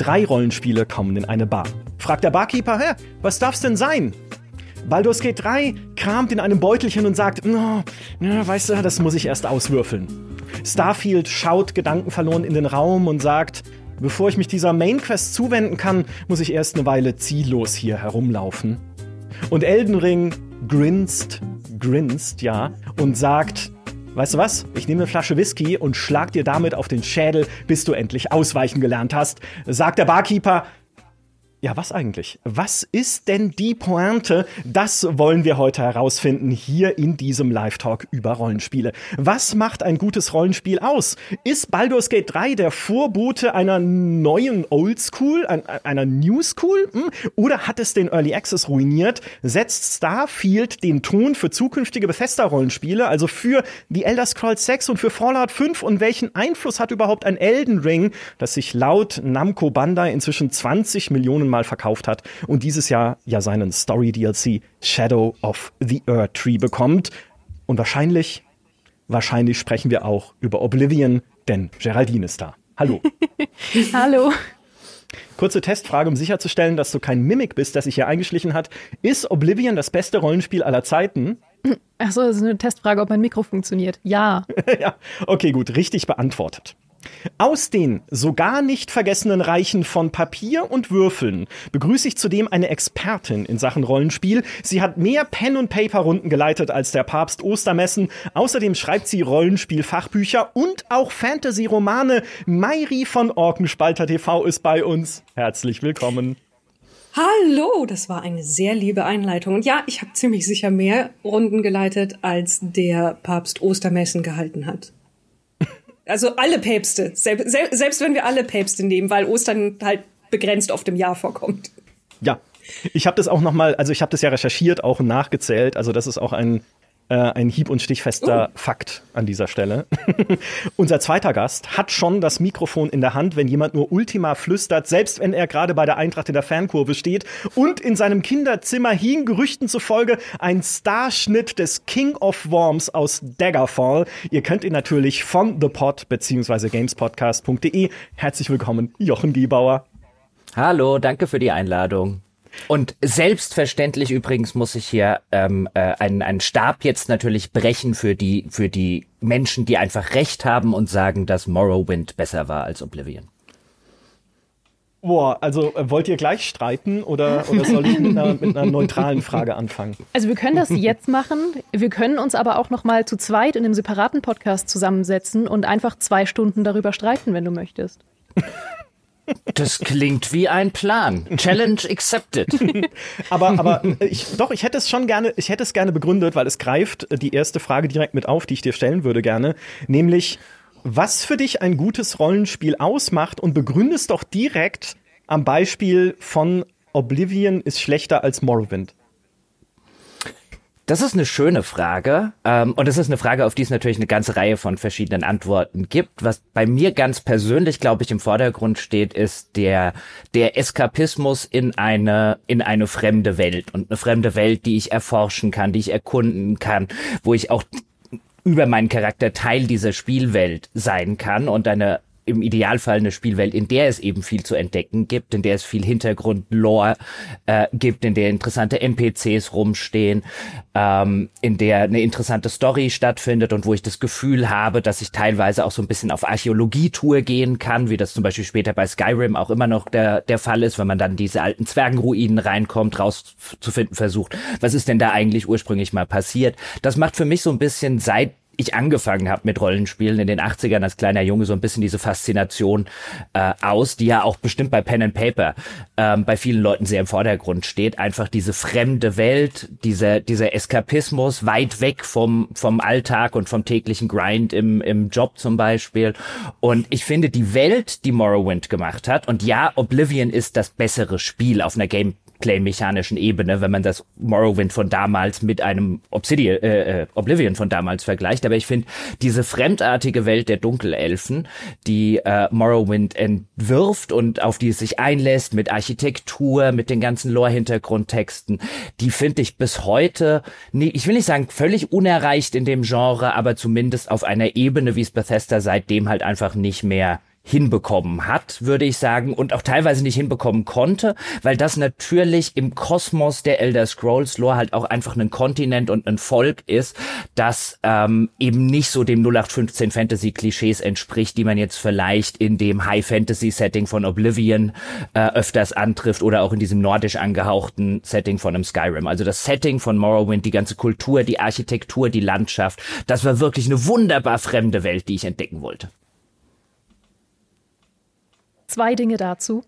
Drei Rollenspiele kommen in eine Bar. Fragt der Barkeeper, hä, was darf's denn sein? Baldur's Gate 3 kramt in einem Beutelchen und sagt, no, ja, weißt du, das muss ich erst auswürfeln. Starfield schaut gedankenverloren in den Raum und sagt, bevor ich mich dieser Main Quest zuwenden kann, muss ich erst eine Weile ziellos hier herumlaufen. Und Elden Ring grinst, grinst, ja, und sagt, Weißt du was? Ich nehme eine Flasche Whisky und schlag dir damit auf den Schädel, bis du endlich ausweichen gelernt hast. Sagt der Barkeeper, ja, was eigentlich? Was ist denn die Pointe? Das wollen wir heute herausfinden hier in diesem Live-Talk über Rollenspiele. Was macht ein gutes Rollenspiel aus? Ist Baldur's Gate 3 der Vorbote einer neuen Oldschool, einer New School? Hm? Oder hat es den Early Access ruiniert? Setzt Starfield den Ton für zukünftige Bethesda-Rollenspiele, also für The Elder Scrolls 6 und für Fallout 5? Und welchen Einfluss hat überhaupt ein Elden Ring, das sich laut Namco Bandai inzwischen 20 Millionen Mal verkauft hat und dieses Jahr ja seinen Story DLC Shadow of the Earth Tree bekommt. Und wahrscheinlich, wahrscheinlich sprechen wir auch über Oblivion, denn Geraldine ist da. Hallo. Hallo. Kurze Testfrage, um sicherzustellen, dass du kein Mimik bist, das sich hier eingeschlichen hat. Ist Oblivion das beste Rollenspiel aller Zeiten? Achso, das ist eine Testfrage, ob mein Mikro funktioniert. Ja. ja. Okay, gut, richtig beantwortet. Aus den sogar nicht vergessenen Reichen von Papier und Würfeln begrüße ich zudem eine Expertin in Sachen Rollenspiel. Sie hat mehr Pen- und Paper-Runden geleitet als der Papst Ostermessen. Außerdem schreibt sie Rollenspiel-Fachbücher und auch Fantasy-Romane. Mairi von Orkenspalter TV ist bei uns. Herzlich willkommen. Hallo, das war eine sehr liebe Einleitung. Und ja, ich habe ziemlich sicher mehr Runden geleitet, als der Papst Ostermessen gehalten hat. Also alle Päpste, selbst, selbst wenn wir alle Päpste nehmen, weil Ostern halt begrenzt oft im Jahr vorkommt. Ja, ich habe das auch noch mal, also ich habe das ja recherchiert, auch nachgezählt. Also das ist auch ein äh, ein hieb- und stichfester uh. Fakt an dieser Stelle. Unser zweiter Gast hat schon das Mikrofon in der Hand, wenn jemand nur Ultima flüstert, selbst wenn er gerade bei der Eintracht in der Fankurve steht und in seinem Kinderzimmer hing Gerüchten zufolge ein Starschnitt des King of Worms aus Daggerfall. Ihr könnt ihn natürlich von The Pod bzw. gamespodcast.de herzlich willkommen, Jochen Gebauer. Hallo, danke für die Einladung. Und selbstverständlich übrigens muss ich hier ähm, äh, einen, einen Stab jetzt natürlich brechen für die, für die Menschen, die einfach recht haben und sagen, dass Morrowind besser war als Oblivion. Boah, also äh, wollt ihr gleich streiten oder, oder soll ich mit einer, mit einer neutralen Frage anfangen? Also wir können das jetzt machen. Wir können uns aber auch noch mal zu zweit in einem separaten Podcast zusammensetzen und einfach zwei Stunden darüber streiten, wenn du möchtest. Das klingt wie ein Plan. Challenge accepted. aber, aber ich, doch, ich hätte es schon gerne, ich hätte es gerne begründet, weil es greift die erste Frage direkt mit auf, die ich dir stellen würde gerne, nämlich was für dich ein gutes Rollenspiel ausmacht und begründest doch direkt am Beispiel von Oblivion ist schlechter als Morrowind. Das ist eine schöne Frage. Ähm, und es ist eine Frage, auf die es natürlich eine ganze Reihe von verschiedenen Antworten gibt. Was bei mir ganz persönlich, glaube ich, im Vordergrund steht, ist der, der Eskapismus in eine, in eine fremde Welt. Und eine fremde Welt, die ich erforschen kann, die ich erkunden kann, wo ich auch über meinen Charakter Teil dieser Spielwelt sein kann und eine im Idealfall eine Spielwelt, in der es eben viel zu entdecken gibt, in der es viel Hintergrund-Lore äh, gibt, in der interessante NPCs rumstehen, ähm, in der eine interessante Story stattfindet und wo ich das Gefühl habe, dass ich teilweise auch so ein bisschen auf Archäologietour gehen kann, wie das zum Beispiel später bei Skyrim auch immer noch der, der Fall ist, wenn man dann diese alten Zwergenruinen reinkommt, rauszufinden versucht, was ist denn da eigentlich ursprünglich mal passiert. Das macht für mich so ein bisschen seit ich angefangen habe mit Rollenspielen in den 80ern als kleiner Junge so ein bisschen diese Faszination äh, aus, die ja auch bestimmt bei Pen and Paper ähm, bei vielen Leuten sehr im Vordergrund steht. Einfach diese fremde Welt, dieser, dieser Eskapismus weit weg vom, vom Alltag und vom täglichen Grind im, im Job zum Beispiel. Und ich finde die Welt, die Morrowind gemacht hat, und ja, Oblivion ist das bessere Spiel auf einer Game Gameplay-mechanischen Ebene, wenn man das Morrowind von damals mit einem Obsidian, äh, äh, Oblivion von damals vergleicht. Aber ich finde, diese fremdartige Welt der Dunkelelfen, die äh, Morrowind entwirft und auf die es sich einlässt, mit Architektur, mit den ganzen Lore-Hintergrundtexten, die finde ich bis heute, nie, ich will nicht sagen völlig unerreicht in dem Genre, aber zumindest auf einer Ebene, wie es Bethesda seitdem halt einfach nicht mehr hinbekommen hat, würde ich sagen, und auch teilweise nicht hinbekommen konnte, weil das natürlich im Kosmos der Elder Scrolls Lore halt auch einfach ein Kontinent und ein Volk ist, das ähm, eben nicht so dem 0815 Fantasy Klischees entspricht, die man jetzt vielleicht in dem High Fantasy Setting von Oblivion äh, öfters antrifft oder auch in diesem nordisch angehauchten Setting von einem Skyrim. Also das Setting von Morrowind, die ganze Kultur, die Architektur, die Landschaft, das war wirklich eine wunderbar fremde Welt, die ich entdecken wollte. Zwei Dinge dazu.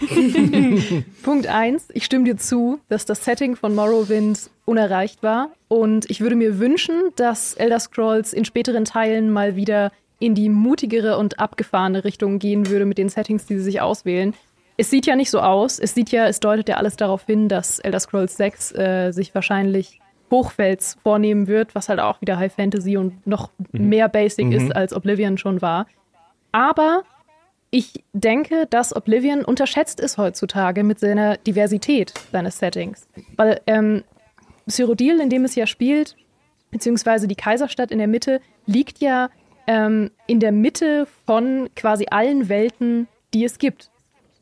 Punkt eins, ich stimme dir zu, dass das Setting von Morrowind unerreicht war und ich würde mir wünschen, dass Elder Scrolls in späteren Teilen mal wieder in die mutigere und abgefahrene Richtung gehen würde mit den Settings, die sie sich auswählen. Es sieht ja nicht so aus. Es sieht ja, es deutet ja alles darauf hin, dass Elder Scrolls 6 äh, sich wahrscheinlich Hochfels vornehmen wird, was halt auch wieder High Fantasy und noch mhm. mehr Basic mhm. ist, als Oblivion schon war. Aber ich denke, dass Oblivion unterschätzt ist heutzutage mit seiner Diversität seines Settings. Weil ähm, Cyrodiil, in dem es ja spielt, beziehungsweise die Kaiserstadt in der Mitte, liegt ja ähm, in der Mitte von quasi allen Welten, die es gibt.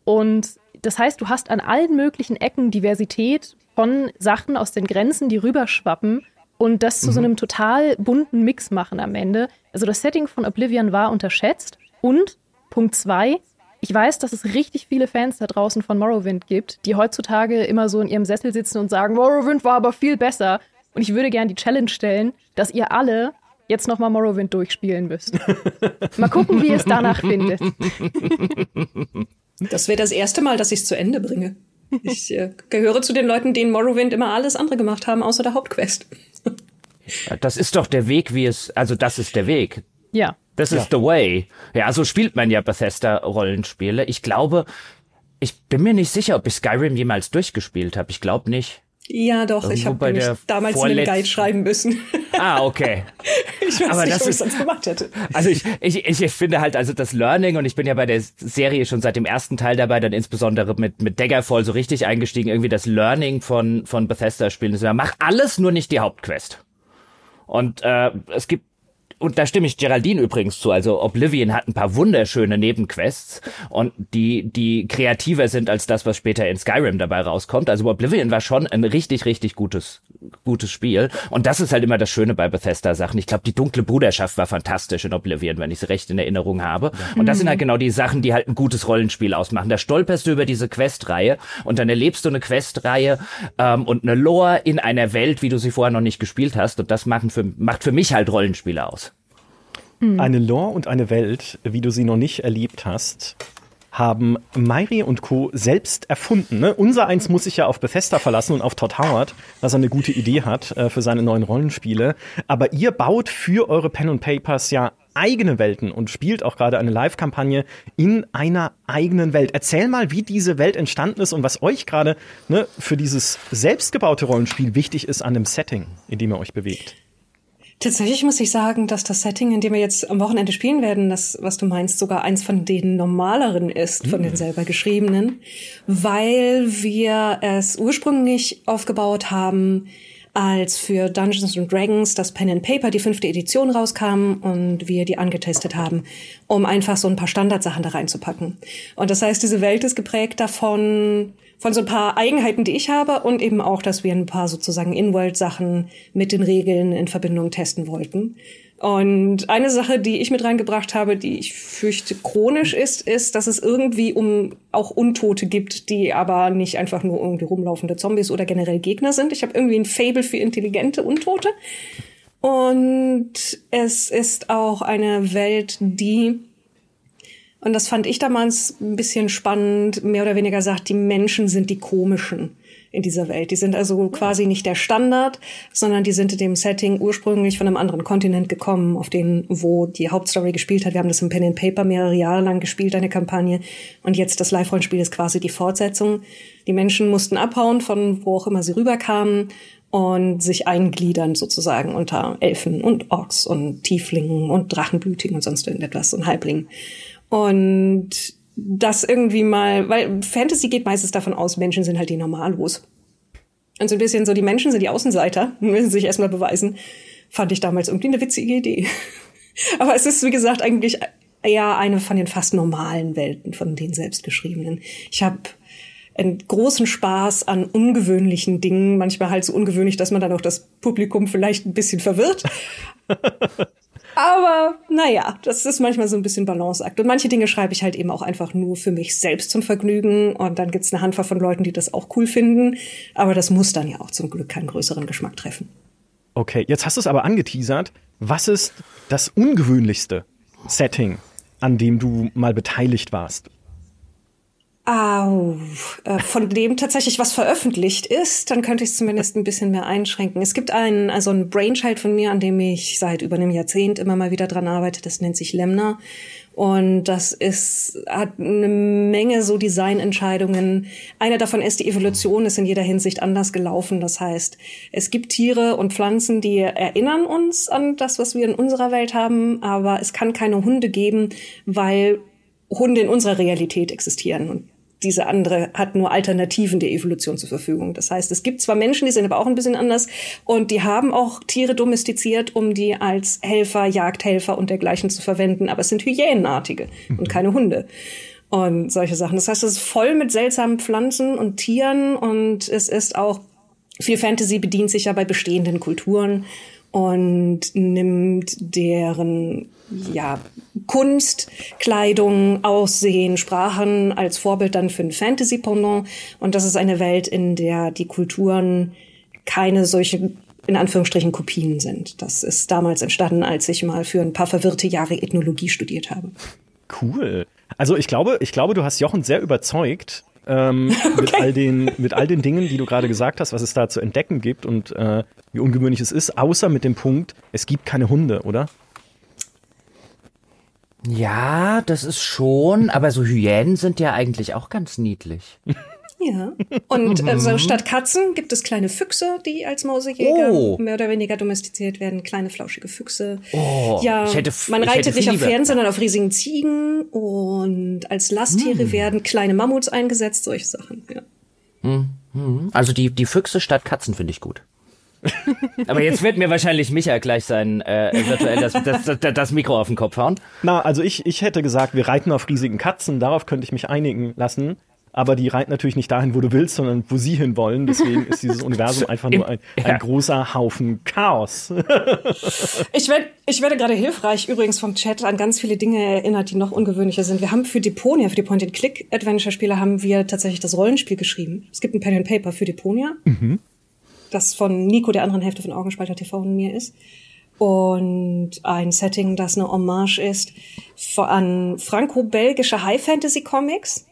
Und das heißt, du hast an allen möglichen Ecken Diversität von Sachen aus den Grenzen, die rüberschwappen und das zu mhm. so einem total bunten Mix machen am Ende. Also das Setting von Oblivion war unterschätzt und Punkt zwei, ich weiß, dass es richtig viele Fans da draußen von Morrowind gibt, die heutzutage immer so in ihrem Sessel sitzen und sagen, Morrowind war aber viel besser. Und ich würde gerne die Challenge stellen, dass ihr alle jetzt nochmal Morrowind durchspielen müsst. mal gucken, wie ihr es danach findet. Das wäre das erste Mal, dass ich es zu Ende bringe. Ich äh, gehöre zu den Leuten, denen Morrowind immer alles andere gemacht haben, außer der Hauptquest. Das ist doch der Weg, wie es, also das ist der Weg. Ja. This ja. is the way. Ja, so spielt man ja Bethesda-Rollenspiele. Ich glaube, ich bin mir nicht sicher, ob ich Skyrim jemals durchgespielt habe. Ich glaube nicht. Ja, doch, Irgendwo ich habe damals einen Guide schreiben müssen. Ah, okay. ich weiß Aber nicht, das ob ich sonst gemacht hätte. Also ich, ich, ich finde halt, also das Learning, und ich bin ja bei der Serie schon seit dem ersten Teil dabei, dann insbesondere mit, mit Daggerfall so richtig eingestiegen, irgendwie das Learning von, von Bethesda-Spielen ist, mach alles, nur nicht die Hauptquest. Und äh, es gibt und da stimme ich Geraldine übrigens zu. Also Oblivion hat ein paar wunderschöne Nebenquests und die, die kreativer sind als das, was später in Skyrim dabei rauskommt. Also Oblivion war schon ein richtig, richtig gutes, gutes Spiel. Und das ist halt immer das Schöne bei Bethesda-Sachen. Ich glaube, die dunkle Bruderschaft war fantastisch in Oblivion, wenn ich es recht in Erinnerung habe. Und das sind halt genau die Sachen, die halt ein gutes Rollenspiel ausmachen. Da stolperst du über diese Questreihe und dann erlebst du eine Questreihe ähm, und eine Lore in einer Welt, wie du sie vorher noch nicht gespielt hast. Und das machen für, macht für mich halt Rollenspiele aus. Mhm. Eine Lore und eine Welt, wie du sie noch nicht erlebt hast, haben Mairi und Co. selbst erfunden. Ne? Unser eins muss sich ja auf Bethesda verlassen und auf Todd Howard, was er eine gute Idee hat äh, für seine neuen Rollenspiele. Aber ihr baut für eure Pen und Papers ja eigene Welten und spielt auch gerade eine Live-Kampagne in einer eigenen Welt. Erzähl mal, wie diese Welt entstanden ist und was euch gerade ne, für dieses selbstgebaute Rollenspiel wichtig ist an dem Setting, in dem ihr euch bewegt. Tatsächlich muss ich sagen, dass das Setting, in dem wir jetzt am Wochenende spielen werden, das, was du meinst, sogar eins von den normaleren ist, von den mhm. selber geschriebenen, weil wir es ursprünglich aufgebaut haben, als für Dungeons and Dragons das Pen and Paper, die fünfte Edition rauskam und wir die angetestet haben, um einfach so ein paar Standardsachen da reinzupacken. Und das heißt, diese Welt ist geprägt davon, von so ein paar Eigenheiten, die ich habe und eben auch, dass wir ein paar sozusagen In-World-Sachen mit den Regeln in Verbindung testen wollten. Und eine Sache, die ich mit reingebracht habe, die ich fürchte chronisch ist, ist, dass es irgendwie um auch Untote gibt, die aber nicht einfach nur irgendwie rumlaufende Zombies oder generell Gegner sind. Ich habe irgendwie ein Fable für intelligente Untote. Und es ist auch eine Welt, die und das fand ich damals ein bisschen spannend, mehr oder weniger sagt, die Menschen sind die komischen in dieser Welt. Die sind also quasi nicht der Standard, sondern die sind in dem Setting ursprünglich von einem anderen Kontinent gekommen, auf den, wo die Hauptstory gespielt hat. Wir haben das im Pen and Paper mehrere Jahre lang gespielt, eine Kampagne. Und jetzt das Live-Rollenspiel ist quasi die Fortsetzung. Die Menschen mussten abhauen, von wo auch immer sie rüberkamen und sich eingliedern sozusagen unter Elfen und Orks und Tieflingen und Drachenblütigen und sonst irgendetwas und Halblingen. Und das irgendwie mal, weil Fantasy geht meistens davon aus, Menschen sind halt die Normalos. Und so ein bisschen so, die Menschen sind die Außenseiter, müssen sich erstmal beweisen, fand ich damals irgendwie eine witzige Idee. Aber es ist, wie gesagt, eigentlich eher eine von den fast normalen Welten, von den selbstgeschriebenen. Ich habe einen großen Spaß an ungewöhnlichen Dingen, manchmal halt so ungewöhnlich, dass man dann auch das Publikum vielleicht ein bisschen verwirrt. Aber naja, das ist manchmal so ein bisschen Balanceakt. Und manche Dinge schreibe ich halt eben auch einfach nur für mich selbst zum Vergnügen. Und dann gibt's eine Handvoll von Leuten, die das auch cool finden. Aber das muss dann ja auch zum Glück keinen größeren Geschmack treffen. Okay, jetzt hast du es aber angeteasert. Was ist das ungewöhnlichste Setting, an dem du mal beteiligt warst? Au, äh, von dem tatsächlich was veröffentlicht ist, dann könnte ich es zumindest ein bisschen mehr einschränken. Es gibt einen, also ein Brainchild von mir, an dem ich seit über einem Jahrzehnt immer mal wieder dran arbeite. Das nennt sich Lemner. Und das ist, hat eine Menge so Designentscheidungen. Eine davon ist, die Evolution ist in jeder Hinsicht anders gelaufen. Das heißt, es gibt Tiere und Pflanzen, die erinnern uns an das, was wir in unserer Welt haben, aber es kann keine Hunde geben, weil Hunde in unserer Realität existieren. Und diese andere hat nur Alternativen der Evolution zur Verfügung. Das heißt, es gibt zwar Menschen, die sind aber auch ein bisschen anders und die haben auch Tiere domestiziert, um die als Helfer, Jagdhelfer und dergleichen zu verwenden, aber es sind Hyänenartige mhm. und keine Hunde und solche Sachen. Das heißt, es ist voll mit seltsamen Pflanzen und Tieren und es ist auch viel Fantasy bedient sich ja bei bestehenden Kulturen und nimmt deren ja, Kunst, Kleidung, Aussehen, Sprachen als Vorbild dann für ein Fantasy-Pendant. Und das ist eine Welt, in der die Kulturen keine solche in Anführungsstrichen Kopien sind. Das ist damals entstanden, als ich mal für ein paar verwirrte Jahre Ethnologie studiert habe. Cool. Also ich glaube, ich glaube, du hast Jochen sehr überzeugt ähm, okay. mit all den mit all den Dingen, die du gerade gesagt hast, was es da zu entdecken gibt und äh, wie ungewöhnlich es ist, außer mit dem Punkt, es gibt keine Hunde, oder? Ja, das ist schon, aber so Hyänen sind ja eigentlich auch ganz niedlich. Ja. Und also statt Katzen gibt es kleine Füchse, die als Mausejäger oh. mehr oder weniger domestiziert werden. Kleine flauschige Füchse. Oh, ja, hätte, man reitet nicht auf Pferden, sondern auf riesigen Ziegen. Und als Lasttiere hm. werden kleine Mammuts eingesetzt, solche Sachen. Ja. Hm, hm. Also die, die Füchse statt Katzen finde ich gut. Aber jetzt wird mir wahrscheinlich Micha gleich sein äh, virtuell das, das, das, das, Mikro auf den Kopf hauen. Na, also ich, ich hätte gesagt, wir reiten auf riesigen Katzen, darauf könnte ich mich einigen lassen. Aber die reiten natürlich nicht dahin, wo du willst, sondern wo sie hin wollen. Deswegen ist dieses Universum einfach nur ein, ein ja. großer Haufen Chaos. ich, werd, ich werde gerade hilfreich übrigens vom Chat an ganz viele Dinge erinnert, die noch ungewöhnlicher sind. Wir haben für Deponia, für die Point-and-Click-Adventure-Spiele, haben wir tatsächlich das Rollenspiel geschrieben. Es gibt ein Pen and Paper für Deponia. Mhm das von Nico, der anderen Hälfte von Augenspalter TV und mir ist. Und ein Setting, das eine Hommage ist an franco-belgische High-Fantasy-Comics.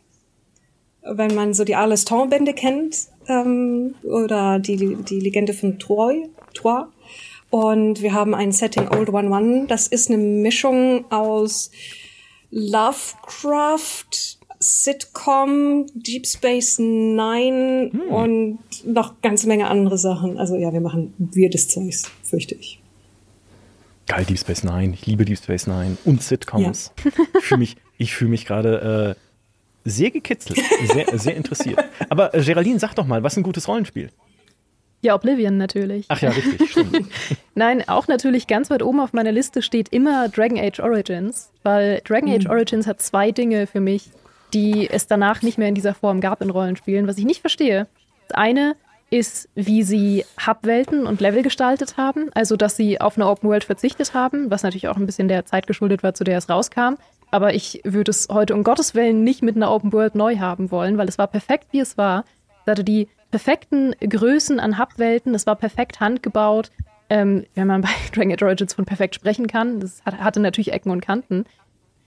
Wenn man so die Arleston-Bände kennt, ähm, oder die, die Legende von Troy, Troy. Und wir haben ein Setting Old One One. Das ist eine Mischung aus Lovecraft, Sitcom, Deep Space Nine hm. und noch ganze Menge andere Sachen. Also ja, wir machen weirdes Zeugs, fürchte ich. Geil, Deep Space Nine. Ich liebe Deep Space Nine und Sitcoms. Ja. ich fühle mich, ich fühle mich gerade äh, sehr gekitzelt, sehr, sehr interessiert. Aber äh, Geraldine, sag doch mal, was ist ein gutes Rollenspiel? Ja, Oblivion natürlich. Ach ja, richtig, stimmt. Nein, auch natürlich ganz weit oben auf meiner Liste steht immer Dragon Age Origins, weil Dragon Age hm. Origins hat zwei Dinge für mich, die es danach nicht mehr in dieser Form gab in Rollenspielen, was ich nicht verstehe. Das eine ist, wie sie Hubwelten und Level gestaltet haben, also dass sie auf eine Open World verzichtet haben, was natürlich auch ein bisschen der Zeit geschuldet war, zu der es rauskam. Aber ich würde es heute um Gottes Willen nicht mit einer Open World neu haben wollen, weil es war perfekt, wie es war. Es hatte die perfekten Größen an Hubwelten, es war perfekt handgebaut. Ähm, wenn man bei Dragon Age Origins von perfekt sprechen kann, das hatte natürlich Ecken und Kanten.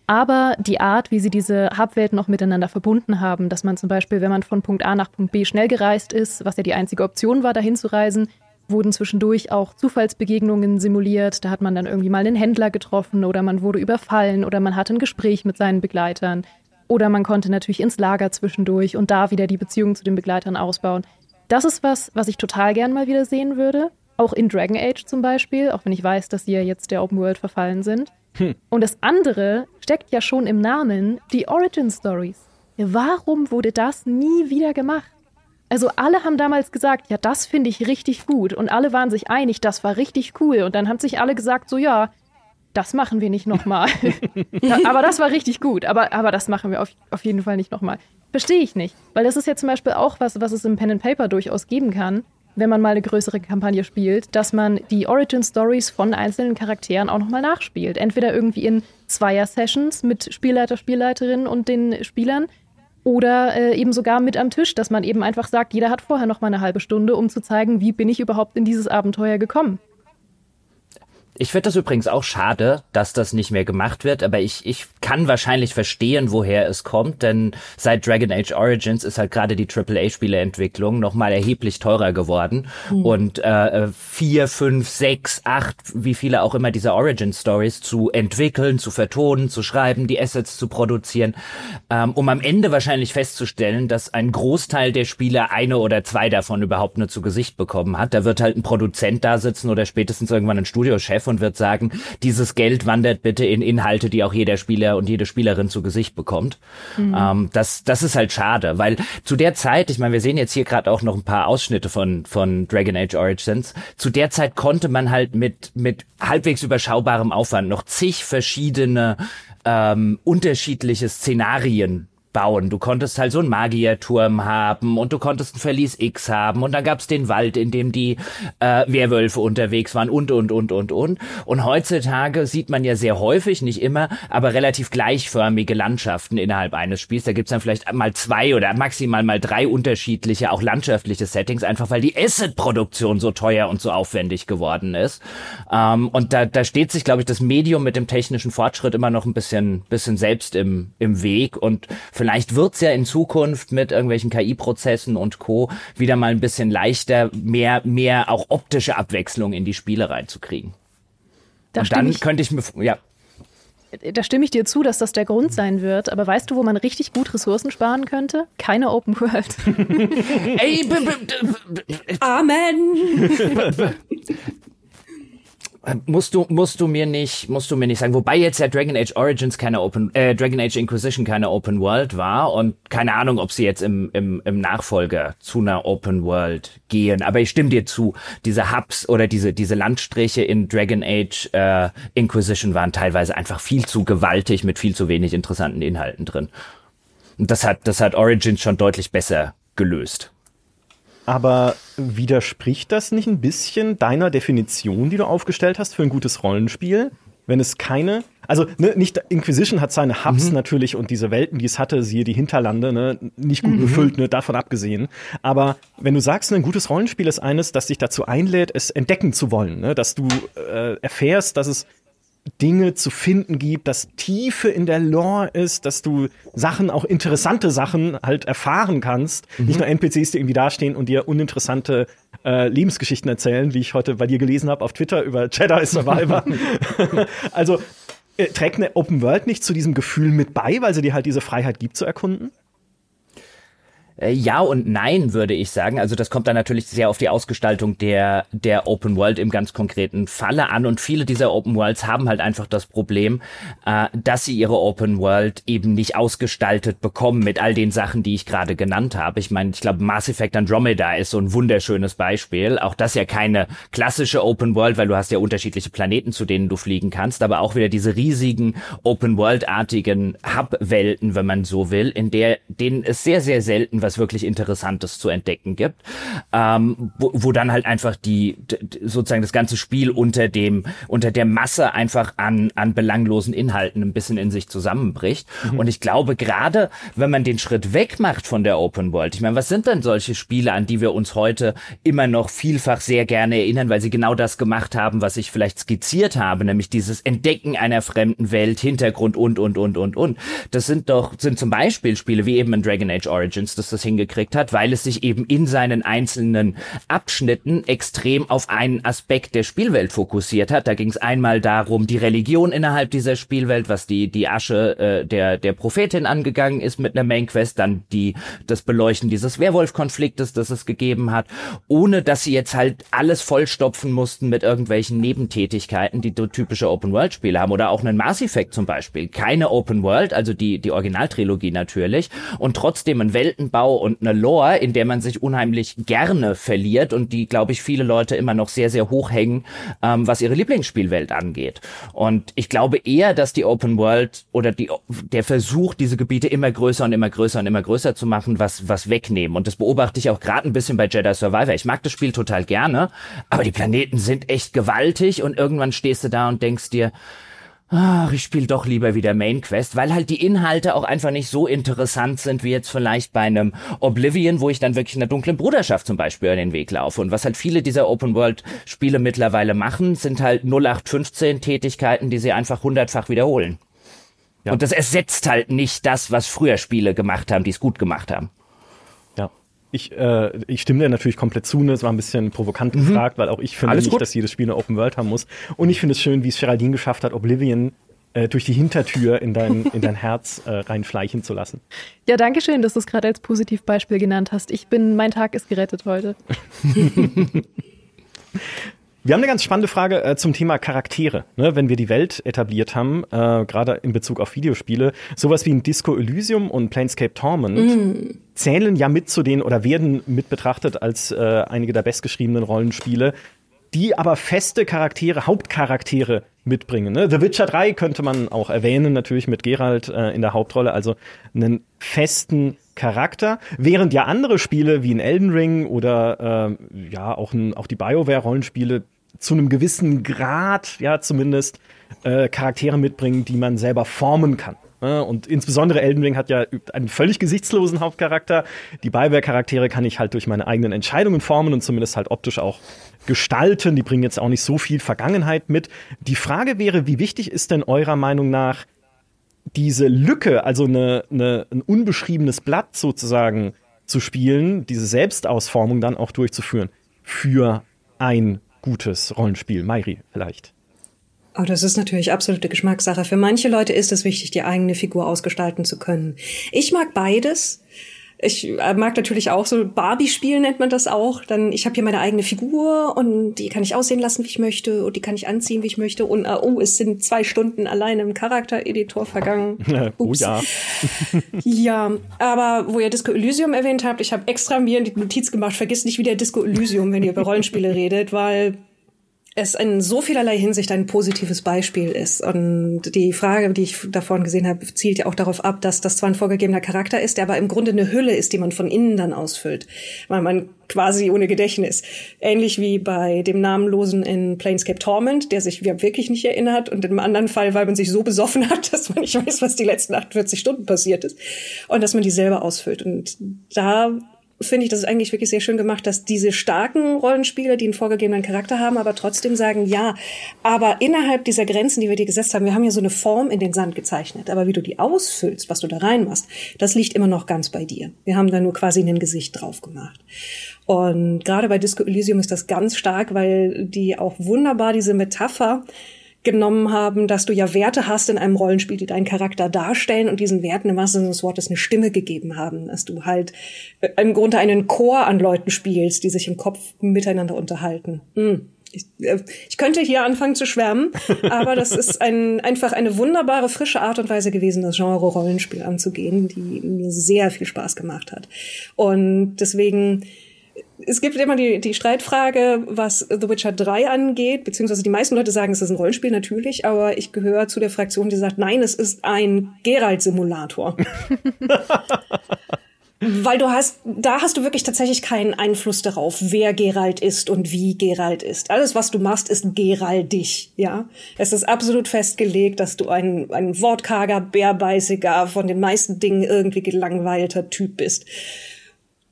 Aber die Art, wie sie diese Hubwelten noch miteinander verbunden haben, dass man zum Beispiel, wenn man von Punkt A nach Punkt B schnell gereist ist, was ja die einzige Option war, dahin zu reisen, wurden zwischendurch auch Zufallsbegegnungen simuliert. Da hat man dann irgendwie mal einen Händler getroffen oder man wurde überfallen oder man hatte ein Gespräch mit seinen Begleitern. Oder man konnte natürlich ins Lager zwischendurch und da wieder die Beziehung zu den Begleitern ausbauen. Das ist was, was ich total gern mal wieder sehen würde. Auch in Dragon Age zum Beispiel, auch wenn ich weiß, dass sie ja jetzt der Open World verfallen sind. Hm. Und das andere steckt ja schon im Namen, die Origin Stories. Warum wurde das nie wieder gemacht? Also alle haben damals gesagt, ja, das finde ich richtig gut. Und alle waren sich einig, das war richtig cool. Und dann haben sich alle gesagt, so ja, das machen wir nicht nochmal. aber das war richtig gut, aber, aber das machen wir auf, auf jeden Fall nicht nochmal. Verstehe ich nicht, weil das ist ja zum Beispiel auch was, was es im Pen and Paper durchaus geben kann, wenn man mal eine größere Kampagne spielt, dass man die Origin Stories von einzelnen Charakteren auch nochmal nachspielt. Entweder irgendwie in Zweier-Sessions mit Spielleiter, Spielleiterin und den Spielern oder äh, eben sogar mit am Tisch, dass man eben einfach sagt, jeder hat vorher noch mal eine halbe Stunde, um zu zeigen, wie bin ich überhaupt in dieses Abenteuer gekommen. Ich finde das übrigens auch schade, dass das nicht mehr gemacht wird, aber ich, ich kann wahrscheinlich verstehen, woher es kommt, denn seit Dragon Age Origins ist halt gerade die AAA-Spieleentwicklung nochmal erheblich teurer geworden mhm. und äh, vier, fünf, sechs, acht, wie viele auch immer diese Origin-Stories zu entwickeln, zu vertonen, zu schreiben, die Assets zu produzieren, ähm, um am Ende wahrscheinlich festzustellen, dass ein Großteil der Spieler eine oder zwei davon überhaupt nur zu Gesicht bekommen hat. Da wird halt ein Produzent da sitzen oder spätestens irgendwann ein Studiochef und wird sagen, dieses Geld wandert bitte in Inhalte, die auch jeder Spieler und jede Spielerin zu Gesicht bekommt. Mhm. Ähm, das, das ist halt schade, weil zu der Zeit, ich meine, wir sehen jetzt hier gerade auch noch ein paar Ausschnitte von, von Dragon Age Origins, zu der Zeit konnte man halt mit, mit halbwegs überschaubarem Aufwand noch zig verschiedene ähm, unterschiedliche Szenarien bauen. Du konntest halt so einen Magierturm haben und du konntest ein Verlies X haben und dann gab's den Wald, in dem die äh, Werwölfe unterwegs waren und, und, und, und, und. Und heutzutage sieht man ja sehr häufig, nicht immer, aber relativ gleichförmige Landschaften innerhalb eines Spiels. Da gibt's dann vielleicht mal zwei oder maximal mal drei unterschiedliche, auch landschaftliche Settings, einfach weil die Asset-Produktion so teuer und so aufwendig geworden ist. Ähm, und da, da steht sich, glaube ich, das Medium mit dem technischen Fortschritt immer noch ein bisschen, bisschen selbst im, im Weg und Vielleicht wird's ja in Zukunft mit irgendwelchen KI-Prozessen und Co. wieder mal ein bisschen leichter, mehr, mehr auch optische Abwechslung in die Spiele reinzukriegen. Da und dann ich, könnte ich mir, ja. Da stimme ich dir zu, dass das der Grund sein wird. Aber weißt du, wo man richtig gut Ressourcen sparen könnte? Keine Open World. Ey, Amen. Äh, musst du musst du mir nicht musst du mir nicht sagen. Wobei jetzt ja Dragon Age Origins keine Open äh, Dragon Age Inquisition keine Open World war und keine Ahnung ob sie jetzt im im im Nachfolger zu einer Open World gehen. Aber ich stimme dir zu. Diese Hubs oder diese diese Landstriche in Dragon Age äh, Inquisition waren teilweise einfach viel zu gewaltig mit viel zu wenig interessanten Inhalten drin. Und das hat das hat Origins schon deutlich besser gelöst aber widerspricht das nicht ein bisschen deiner Definition, die du aufgestellt hast für ein gutes Rollenspiel? Wenn es keine, also ne, nicht Inquisition hat seine Hubs mhm. natürlich und diese Welten, die es hatte, siehe die Hinterlande, ne, nicht gut mhm. befüllt, ne, davon abgesehen. Aber wenn du sagst, ein gutes Rollenspiel ist eines, das dich dazu einlädt, es entdecken zu wollen, ne, dass du äh, erfährst, dass es Dinge zu finden gibt, dass Tiefe in der Lore ist, dass du Sachen, auch interessante Sachen halt erfahren kannst. Mhm. Nicht nur NPCs, die irgendwie dastehen und dir uninteressante äh, Lebensgeschichten erzählen, wie ich heute bei dir gelesen habe auf Twitter über Jedi Survivor. also äh, trägt eine Open World nicht zu diesem Gefühl mit bei, weil sie dir halt diese Freiheit gibt zu erkunden? Äh, ja und nein, würde ich sagen. Also das kommt dann natürlich sehr auf die Ausgestaltung der, der Open World im ganz konkreten Falle an. Und viele dieser Open Worlds haben halt einfach das Problem, äh, dass sie ihre Open World eben nicht ausgestaltet bekommen mit all den Sachen, die ich gerade genannt habe. Ich meine, ich glaube, Mass Effect Andromeda ist so ein wunderschönes Beispiel. Auch das ja keine klassische Open World, weil du hast ja unterschiedliche Planeten, zu denen du fliegen kannst, aber auch wieder diese riesigen Open World-artigen Hub-Welten, wenn man so will, in der denen es sehr, sehr selten was was wirklich Interessantes zu entdecken gibt, ähm, wo, wo dann halt einfach die sozusagen das ganze Spiel unter dem unter der Masse einfach an an belanglosen Inhalten ein bisschen in sich zusammenbricht. Mhm. Und ich glaube gerade, wenn man den Schritt weg macht von der Open World, ich meine, was sind denn solche Spiele, an die wir uns heute immer noch vielfach sehr gerne erinnern, weil sie genau das gemacht haben, was ich vielleicht skizziert habe, nämlich dieses Entdecken einer fremden Welt, Hintergrund und und und und und. Das sind doch sind zum Beispiel Spiele wie eben in Dragon Age Origins, das das hingekriegt hat, weil es sich eben in seinen einzelnen Abschnitten extrem auf einen Aspekt der Spielwelt fokussiert hat. Da ging es einmal darum, die Religion innerhalb dieser Spielwelt, was die die Asche äh, der der Prophetin angegangen ist mit einer Main dann die das Beleuchten dieses Werwolf-Konfliktes, das es gegeben hat, ohne dass sie jetzt halt alles vollstopfen mussten mit irgendwelchen Nebentätigkeiten, die typische Open World Spiele haben oder auch einen Mass Effect zum Beispiel. Keine Open World, also die die Originaltrilogie natürlich und trotzdem ein Weltenbau Know-how und eine Lore, in der man sich unheimlich gerne verliert und die, glaube ich, viele Leute immer noch sehr, sehr hoch hängen, ähm, was ihre Lieblingsspielwelt angeht. Und ich glaube eher, dass die Open World oder die, der Versuch, diese Gebiete immer größer und immer größer und immer größer zu machen, was, was wegnehmen. Und das beobachte ich auch gerade ein bisschen bei Jedi Survivor. Ich mag das Spiel total gerne, aber die Planeten sind echt gewaltig und irgendwann stehst du da und denkst dir, ach, ich spiele doch lieber wieder Main Quest, weil halt die Inhalte auch einfach nicht so interessant sind wie jetzt vielleicht bei einem Oblivion, wo ich dann wirklich in der dunklen Bruderschaft zum Beispiel an den Weg laufe. Und was halt viele dieser Open World Spiele mittlerweile machen, sind halt 0815 Tätigkeiten, die sie einfach hundertfach wiederholen. Ja. Und das ersetzt halt nicht das, was früher Spiele gemacht haben, die es gut gemacht haben. Ich, äh, ich stimme dir natürlich komplett zu, ne? es war ein bisschen provokant mhm. gefragt, weil auch ich finde Alles nicht, gut. dass jedes Spiel eine Open World haben muss. Und ich finde es schön, wie es Geraldine geschafft hat, Oblivion äh, durch die Hintertür in dein, in dein Herz äh, reinschleichen zu lassen. Ja, danke schön, dass du es gerade als Positivbeispiel genannt hast. Ich bin, mein Tag ist gerettet heute. Wir haben eine ganz spannende Frage äh, zum Thema Charaktere. Ne? Wenn wir die Welt etabliert haben, äh, gerade in Bezug auf Videospiele, sowas wie ein Disco Elysium und Planescape Torment mm. zählen ja mit zu den oder werden mit betrachtet als äh, einige der bestgeschriebenen Rollenspiele, die aber feste Charaktere, Hauptcharaktere mitbringen. Ne? The Witcher 3 könnte man auch erwähnen, natürlich mit Geralt äh, in der Hauptrolle, also einen festen Charakter, während ja andere Spiele wie in Elden Ring oder äh, ja auch, ein, auch die BioWare-Rollenspiele zu einem gewissen Grad, ja zumindest, äh, Charaktere mitbringen, die man selber formen kann. Ne? Und insbesondere Elden Ring hat ja einen völlig gesichtslosen Hauptcharakter. Die Bioware-Charaktere kann ich halt durch meine eigenen Entscheidungen formen und zumindest halt optisch auch gestalten. Die bringen jetzt auch nicht so viel Vergangenheit mit. Die Frage wäre, wie wichtig ist denn eurer Meinung nach diese Lücke, also eine, eine, ein unbeschriebenes Blatt sozusagen zu spielen, diese Selbstausformung dann auch durchzuführen für ein gutes Rollenspiel. Mairi vielleicht. Oh, das ist natürlich absolute Geschmackssache. Für manche Leute ist es wichtig, die eigene Figur ausgestalten zu können. Ich mag beides. Ich äh, mag natürlich auch so Barbie-Spiel nennt man das auch. Dann ich habe hier meine eigene Figur und die kann ich aussehen lassen, wie ich möchte und die kann ich anziehen, wie ich möchte. Und uh, oh, es sind zwei Stunden allein im Charaktereditor vergangen. oh ja. ja, aber wo ihr Disco Elysium erwähnt habt, ich habe extra mir die Notiz gemacht, vergisst nicht wieder Disco Elysium, wenn ihr über Rollenspiele redet, weil es in so vielerlei Hinsicht ein positives Beispiel ist. Und die Frage, die ich da vorhin gesehen habe, zielt ja auch darauf ab, dass das zwar ein vorgegebener Charakter ist, der aber im Grunde eine Hülle ist, die man von innen dann ausfüllt, weil man quasi ohne Gedächtnis. Ähnlich wie bei dem Namenlosen in Planescape Torment, der sich wirklich nicht erinnert und im anderen Fall, weil man sich so besoffen hat, dass man nicht weiß, was die letzten 48 Stunden passiert ist und dass man die selber ausfüllt. Und da finde ich, das ist eigentlich wirklich sehr schön gemacht, dass diese starken Rollenspiele, die einen vorgegebenen Charakter haben, aber trotzdem sagen, ja, aber innerhalb dieser Grenzen, die wir dir gesetzt haben, wir haben ja so eine Form in den Sand gezeichnet, aber wie du die ausfüllst, was du da reinmachst, das liegt immer noch ganz bei dir. Wir haben da nur quasi ein Gesicht drauf gemacht. Und gerade bei Disco Elysium ist das ganz stark, weil die auch wunderbar diese Metapher genommen haben, dass du ja Werte hast in einem Rollenspiel, die deinen Charakter darstellen und diesen Werten im wahrsten Sinne des Wortes eine Stimme gegeben haben. Dass du halt äh, im Grunde einen Chor an Leuten spielst, die sich im Kopf miteinander unterhalten. Hm. Ich, äh, ich könnte hier anfangen zu schwärmen, aber das ist ein, einfach eine wunderbare, frische Art und Weise gewesen, das Genre Rollenspiel anzugehen, die mir sehr viel Spaß gemacht hat. Und deswegen es gibt immer die, die Streitfrage, was The Witcher 3 angeht, beziehungsweise die meisten Leute sagen, es ist ein Rollenspiel natürlich, aber ich gehöre zu der Fraktion, die sagt, nein, es ist ein Geralt-Simulator. Weil du hast, da hast du wirklich tatsächlich keinen Einfluss darauf, wer Geralt ist und wie Geralt ist. Alles, was du machst, ist Geraldig, ja. Es ist absolut festgelegt, dass du ein, ein wortkarger, bärbeißiger, von den meisten Dingen irgendwie gelangweilter Typ bist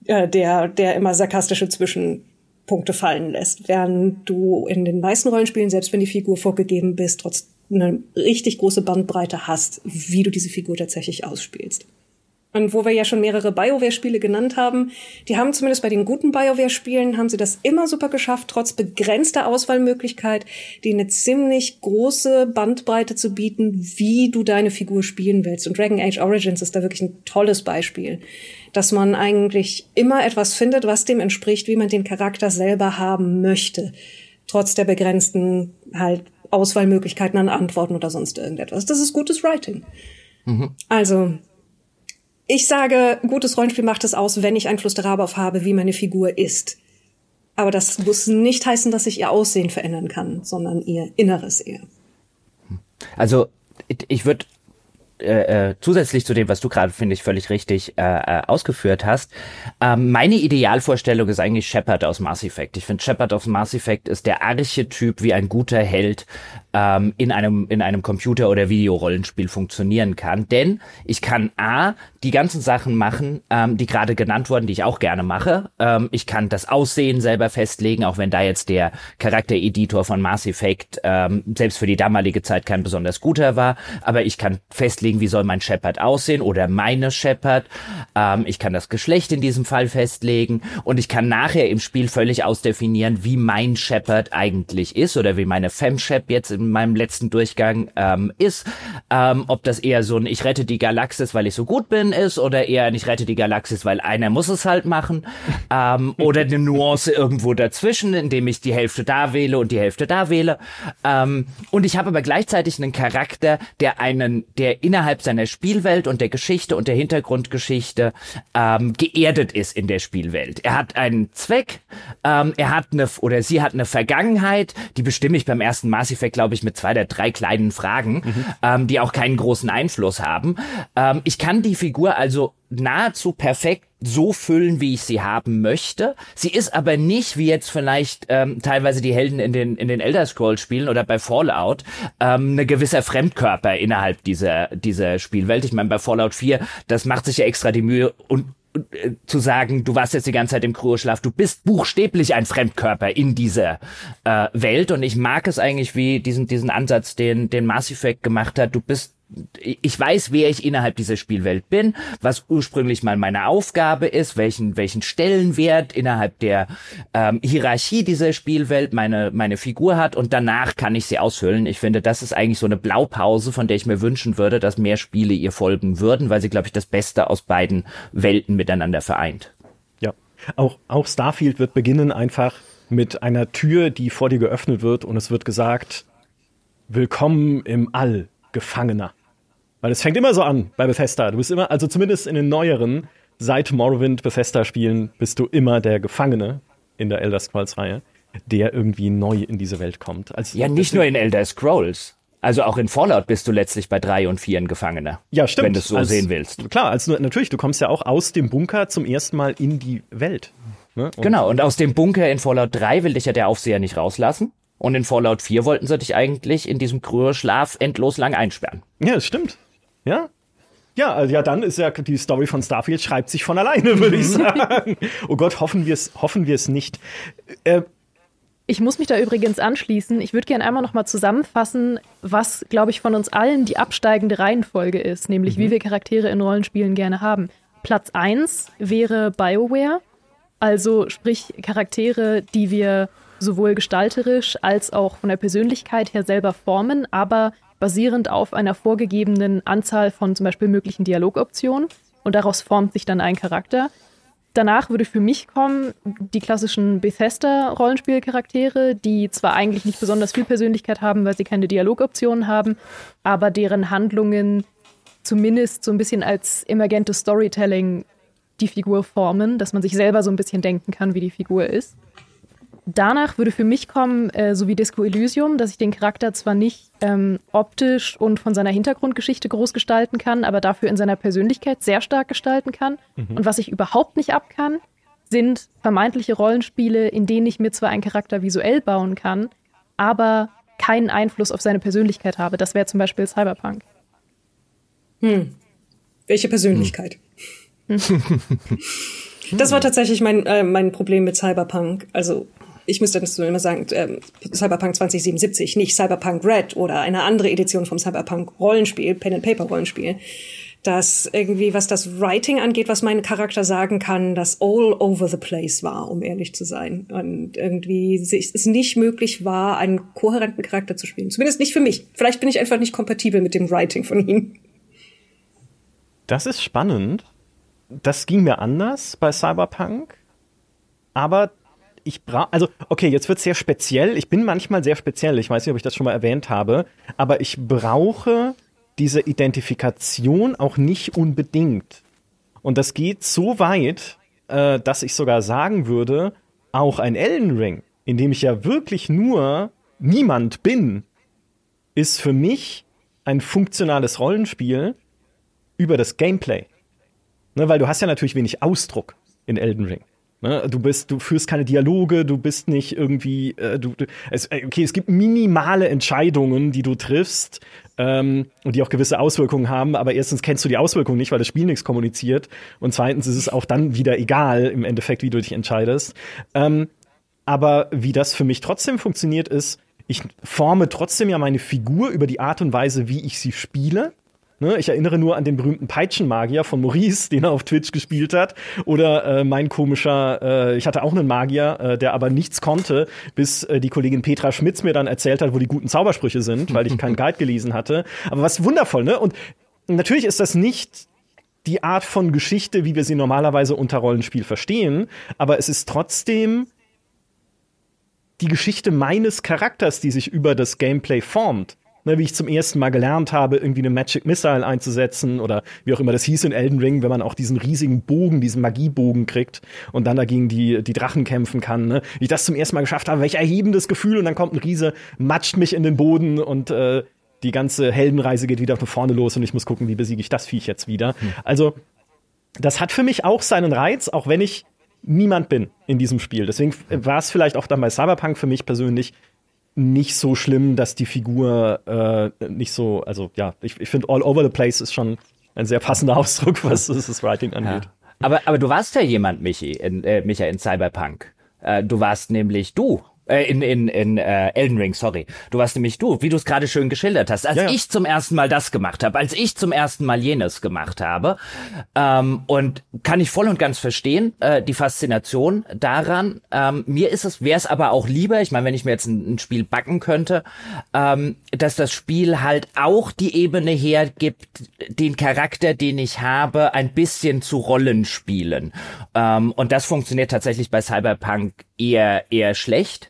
äh, der, der immer sarkastische Zwischenpunkte fallen lässt. Während du in den meisten Rollenspielen, selbst wenn die Figur vorgegeben bist, trotzdem eine richtig große Bandbreite hast, wie du diese Figur tatsächlich ausspielst. Und wo wir ja schon mehrere BioWare-Spiele genannt haben, die haben zumindest bei den guten BioWare-Spielen, haben sie das immer super geschafft, trotz begrenzter Auswahlmöglichkeit, die eine ziemlich große Bandbreite zu bieten, wie du deine Figur spielen willst. Und Dragon Age Origins ist da wirklich ein tolles Beispiel, dass man eigentlich immer etwas findet, was dem entspricht, wie man den Charakter selber haben möchte, trotz der begrenzten halt Auswahlmöglichkeiten an Antworten oder sonst irgendetwas. Das ist gutes Writing. Mhm. Also Ich sage, gutes Rollenspiel macht es aus, wenn ich Einfluss darauf habe, wie meine Figur ist. Aber das muss nicht heißen, dass ich ihr Aussehen verändern kann, sondern ihr Inneres eher. Also ich würde äh, äh, zusätzlich zu dem, was du gerade, finde ich, völlig richtig äh, äh, ausgeführt hast, ähm, meine Idealvorstellung ist eigentlich Shepard aus Mass Effect. Ich finde, Shepard aus Mass Effect ist der Archetyp, wie ein guter Held ähm, in einem in einem Computer- oder Videorollenspiel funktionieren kann. Denn ich kann a die ganzen Sachen machen, ähm, die gerade genannt wurden, die ich auch gerne mache. Ähm, ich kann das Aussehen selber festlegen, auch wenn da jetzt der Charaktereditor von Mass Effect ähm, selbst für die damalige Zeit kein besonders guter war. Aber ich kann festlegen, wie soll mein Shepard aussehen oder meine Shepard. Ähm, ich kann das Geschlecht in diesem Fall festlegen und ich kann nachher im Spiel völlig ausdefinieren, wie mein Shepard eigentlich ist oder wie meine Fem-Shep jetzt in meinem letzten Durchgang ähm, ist. Ähm, ob das eher so ein Ich rette die Galaxis, weil ich so gut bin, ist oder eher ein Ich rette die Galaxis, weil einer muss es halt machen. Ähm, oder eine Nuance irgendwo dazwischen, indem ich die Hälfte da wähle und die Hälfte da wähle. Ähm, und ich habe aber gleichzeitig einen Charakter, der einen, der innerhalb seiner Spielwelt und der Geschichte und der Hintergrundgeschichte ähm, geerdet ist in der Spielwelt. Er hat einen Zweck, ähm, er hat eine oder sie hat eine Vergangenheit, die bestimme ich beim ersten Mass Effect, glaube ich, mit zwei oder drei kleinen Fragen, mhm. ähm, die auch keinen großen Einfluss haben. Ähm, ich kann die Figur also nahezu perfekt so füllen, wie ich sie haben möchte. Sie ist aber nicht, wie jetzt vielleicht ähm, teilweise die Helden in den, in den Elder Scrolls Spielen oder bei Fallout, ähm, eine gewisser Fremdkörper innerhalb dieser, dieser Spielwelt. Ich meine, bei Fallout 4, das macht sich ja extra die Mühe und zu sagen, du warst jetzt die ganze Zeit im Kryoschlaf, du bist buchstäblich ein Fremdkörper in dieser äh, Welt und ich mag es eigentlich wie diesen diesen Ansatz, den den Mass Effect gemacht hat. Du bist ich weiß, wer ich innerhalb dieser Spielwelt bin, was ursprünglich mal meine Aufgabe ist, welchen welchen Stellenwert innerhalb der ähm, Hierarchie dieser Spielwelt meine meine Figur hat und danach kann ich sie ausfüllen. Ich finde, das ist eigentlich so eine Blaupause, von der ich mir wünschen würde, dass mehr Spiele ihr folgen würden, weil sie glaube ich das Beste aus beiden Welten miteinander vereint. Ja, auch auch Starfield wird beginnen einfach mit einer Tür, die vor dir geöffnet wird und es wird gesagt: Willkommen im All, Gefangener. Weil es fängt immer so an bei Bethesda. Du bist immer, also zumindest in den neueren, seit Morrowind Bethesda-Spielen, bist du immer der Gefangene in der Elder Scrolls-Reihe, der irgendwie neu in diese Welt kommt. Also, ja, nicht nur in Elder Scrolls. Also auch in Fallout bist du letztlich bei drei und vier ein Gefangener. Ja, stimmt. Wenn du es so als, sehen willst. Klar, also natürlich, du kommst ja auch aus dem Bunker zum ersten Mal in die Welt. Ne? Und genau, und aus dem Bunker in Fallout 3 will dich ja der Aufseher nicht rauslassen. Und in Fallout 4 wollten sie dich eigentlich in diesem Kryoschlaf endlos lang einsperren. Ja, das stimmt. Ja? Ja, also ja, dann ist ja die Story von Starfield schreibt sich von alleine, würde ich sagen. oh Gott, hoffen wir es, hoffen wir es nicht. Äh, ich muss mich da übrigens anschließen. Ich würde gerne einmal noch mal zusammenfassen, was, glaube ich, von uns allen die absteigende Reihenfolge ist, nämlich mhm. wie wir Charaktere in Rollenspielen gerne haben. Platz 1 wäre BioWare, also sprich Charaktere, die wir sowohl gestalterisch als auch von der Persönlichkeit her selber formen, aber basierend auf einer vorgegebenen Anzahl von zum Beispiel möglichen Dialogoptionen und daraus formt sich dann ein Charakter. Danach würde für mich kommen die klassischen Bethesda-Rollenspielcharaktere, die zwar eigentlich nicht besonders viel Persönlichkeit haben, weil sie keine Dialogoptionen haben, aber deren Handlungen zumindest so ein bisschen als emergentes Storytelling die Figur formen, dass man sich selber so ein bisschen denken kann, wie die Figur ist. Danach würde für mich kommen, äh, so wie Disco Elysium, dass ich den Charakter zwar nicht ähm, optisch und von seiner Hintergrundgeschichte groß gestalten kann, aber dafür in seiner Persönlichkeit sehr stark gestalten kann. Mhm. Und was ich überhaupt nicht ab kann, sind vermeintliche Rollenspiele, in denen ich mir zwar einen Charakter visuell bauen kann, aber keinen Einfluss auf seine Persönlichkeit habe. Das wäre zum Beispiel Cyberpunk. Hm. Welche Persönlichkeit? Hm. das war tatsächlich mein, äh, mein Problem mit Cyberpunk. Also ich müsste das immer sagen, äh, Cyberpunk 2077, nicht Cyberpunk Red oder eine andere Edition vom Cyberpunk Rollenspiel, Pen and Paper Rollenspiel, dass irgendwie, was das Writing angeht, was mein Charakter sagen kann, das all over the place war, um ehrlich zu sein. Und irgendwie es nicht möglich war, einen kohärenten Charakter zu spielen. Zumindest nicht für mich. Vielleicht bin ich einfach nicht kompatibel mit dem Writing von ihm. Das ist spannend. Das ging mir anders bei Cyberpunk. Aber ich brauche, also okay, jetzt wird sehr speziell. Ich bin manchmal sehr speziell. Ich weiß nicht, ob ich das schon mal erwähnt habe, aber ich brauche diese Identifikation auch nicht unbedingt Und das geht so weit, äh, dass ich sogar sagen würde, auch ein Elden Ring, in dem ich ja wirklich nur niemand bin, ist für mich ein funktionales Rollenspiel über das Gameplay. Ne, weil du hast ja natürlich wenig Ausdruck in Elden Ring. Ne, du bist, du führst keine Dialoge, du bist nicht irgendwie, äh, du, du es, äh, okay, es gibt minimale Entscheidungen, die du triffst ähm, und die auch gewisse Auswirkungen haben. Aber erstens kennst du die Auswirkungen nicht, weil das Spiel nichts kommuniziert, und zweitens ist es auch dann wieder egal im Endeffekt, wie du dich entscheidest. Ähm, aber wie das für mich trotzdem funktioniert, ist, ich forme trotzdem ja meine Figur über die Art und Weise, wie ich sie spiele. Ne, ich erinnere nur an den berühmten Peitschenmagier von Maurice, den er auf Twitch gespielt hat. Oder äh, mein komischer, äh, ich hatte auch einen Magier, äh, der aber nichts konnte, bis äh, die Kollegin Petra Schmitz mir dann erzählt hat, wo die guten Zaubersprüche sind, weil ich keinen Guide gelesen hatte. Aber was wundervoll, ne? Und natürlich ist das nicht die Art von Geschichte, wie wir sie normalerweise unter Rollenspiel verstehen, aber es ist trotzdem die Geschichte meines Charakters, die sich über das Gameplay formt. Ne, wie ich zum ersten Mal gelernt habe, irgendwie eine Magic Missile einzusetzen oder wie auch immer das hieß in Elden Ring, wenn man auch diesen riesigen Bogen, diesen Magiebogen kriegt und dann dagegen die, die Drachen kämpfen kann. Ne? Wie ich das zum ersten Mal geschafft habe, welch erhebendes Gefühl und dann kommt ein Riese, matscht mich in den Boden und äh, die ganze Heldenreise geht wieder von vorne los und ich muss gucken, wie besiege ich das Viech jetzt wieder. Hm. Also, das hat für mich auch seinen Reiz, auch wenn ich niemand bin in diesem Spiel. Deswegen war es vielleicht auch dann bei Cyberpunk für mich persönlich nicht so schlimm, dass die Figur äh, nicht so, also ja, ich, ich finde All Over the Place ist schon ein sehr passender Ausdruck, was das Writing angeht. Ja. Aber, aber du warst ja jemand, Michi, in, äh, Micha, in Cyberpunk. Äh, du warst nämlich du äh, in, in, in äh, Elden Ring, sorry. Du warst nämlich du, wie du es gerade schön geschildert hast. Als ja, ja. ich zum ersten Mal das gemacht habe, als ich zum ersten Mal jenes gemacht habe. Ähm, und kann ich voll und ganz verstehen, äh, die Faszination daran. Ähm, mir ist es, wäre es aber auch lieber, ich meine, wenn ich mir jetzt ein, ein Spiel backen könnte, ähm, dass das Spiel halt auch die Ebene hergibt, den Charakter, den ich habe, ein bisschen zu Rollen spielen. Ähm, und das funktioniert tatsächlich bei Cyberpunk eher, eher schlecht.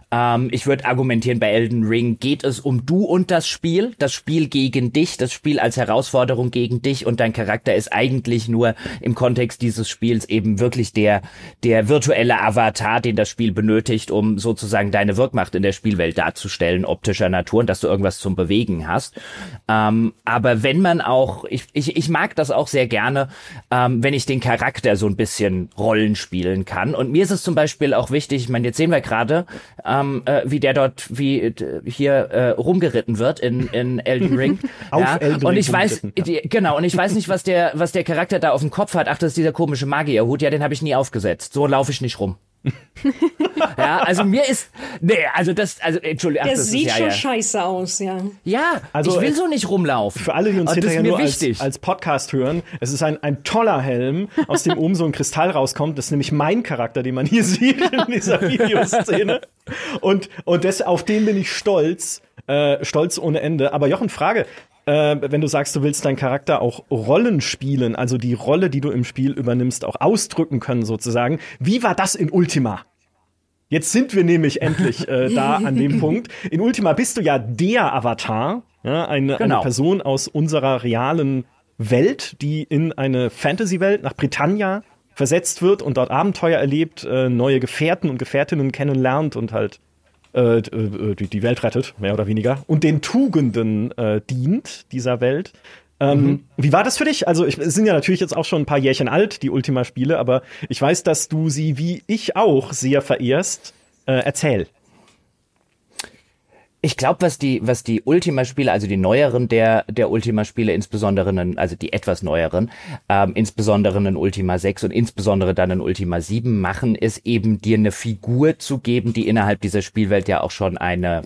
Ähm, ich würde argumentieren, bei Elden Ring geht es um du und das Spiel, das Spiel gegen dich, das Spiel als Herausforderung gegen dich und dein Charakter ist eigentlich nur im Kontext dieses Spiels eben wirklich der, der virtuelle Avatar, den das Spiel benötigt, um sozusagen deine Wirkmacht in der Spielwelt darzustellen, optischer Natur und dass du irgendwas zum Bewegen hast. Ähm, aber wenn man auch, ich, ich, ich mag das auch sehr gerne, ähm, wenn ich den Charakter so ein bisschen Rollen spielen kann. Und mir ist es zum Beispiel auch wichtig, ich meine, jetzt sehen wir gerade, ähm, äh, wie der dort wie äh, hier äh, rumgeritten wird in, in Elden Ring. auf ja. Elden und ich weiß, die, genau, und ich weiß nicht, was der, was der Charakter da auf dem Kopf hat. Ach, das ist dieser komische Magierhut. Ja, den habe ich nie aufgesetzt. So laufe ich nicht rum. ja, also mir ist, nee, also das, also Entschuldigung. Der sieht ist, ja, schon ja. scheiße aus, ja. Ja, also ich will so nicht rumlaufen. Für alle, die uns hinterher nur als, als, Podcast hören, es ist ein, ein toller Helm, aus dem oben so ein Kristall rauskommt. Das ist nämlich mein Charakter, den man hier sieht in dieser Videoszene. Und, und das, auf den bin ich stolz, äh, stolz ohne Ende. Aber Jochen, Frage, äh, wenn du sagst, du willst deinen Charakter auch Rollen spielen, also die Rolle, die du im Spiel übernimmst, auch ausdrücken können sozusagen. Wie war das in Ultima? Jetzt sind wir nämlich endlich äh, da an dem Punkt. In Ultima bist du ja der Avatar, ja, eine, genau. eine Person aus unserer realen Welt, die in eine Fantasy-Welt nach Britannia versetzt wird und dort Abenteuer erlebt, äh, neue Gefährten und Gefährtinnen kennenlernt und halt äh, äh, die, die Welt rettet, mehr oder weniger, und den Tugenden äh, dient dieser Welt. Ähm, mhm. Wie war das für dich? Also, ich, es sind ja natürlich jetzt auch schon ein paar Jährchen alt, die Ultima-Spiele, aber ich weiß, dass du sie wie ich auch sehr verehrst. Äh, erzähl. Ich glaube, was die, was die Ultima-Spiele, also die neueren der, der Ultima-Spiele, insbesondere, in, also die etwas neueren, ähm, insbesondere in Ultima 6 und insbesondere dann in Ultima 7 machen, ist eben dir eine Figur zu geben, die innerhalb dieser Spielwelt ja auch schon eine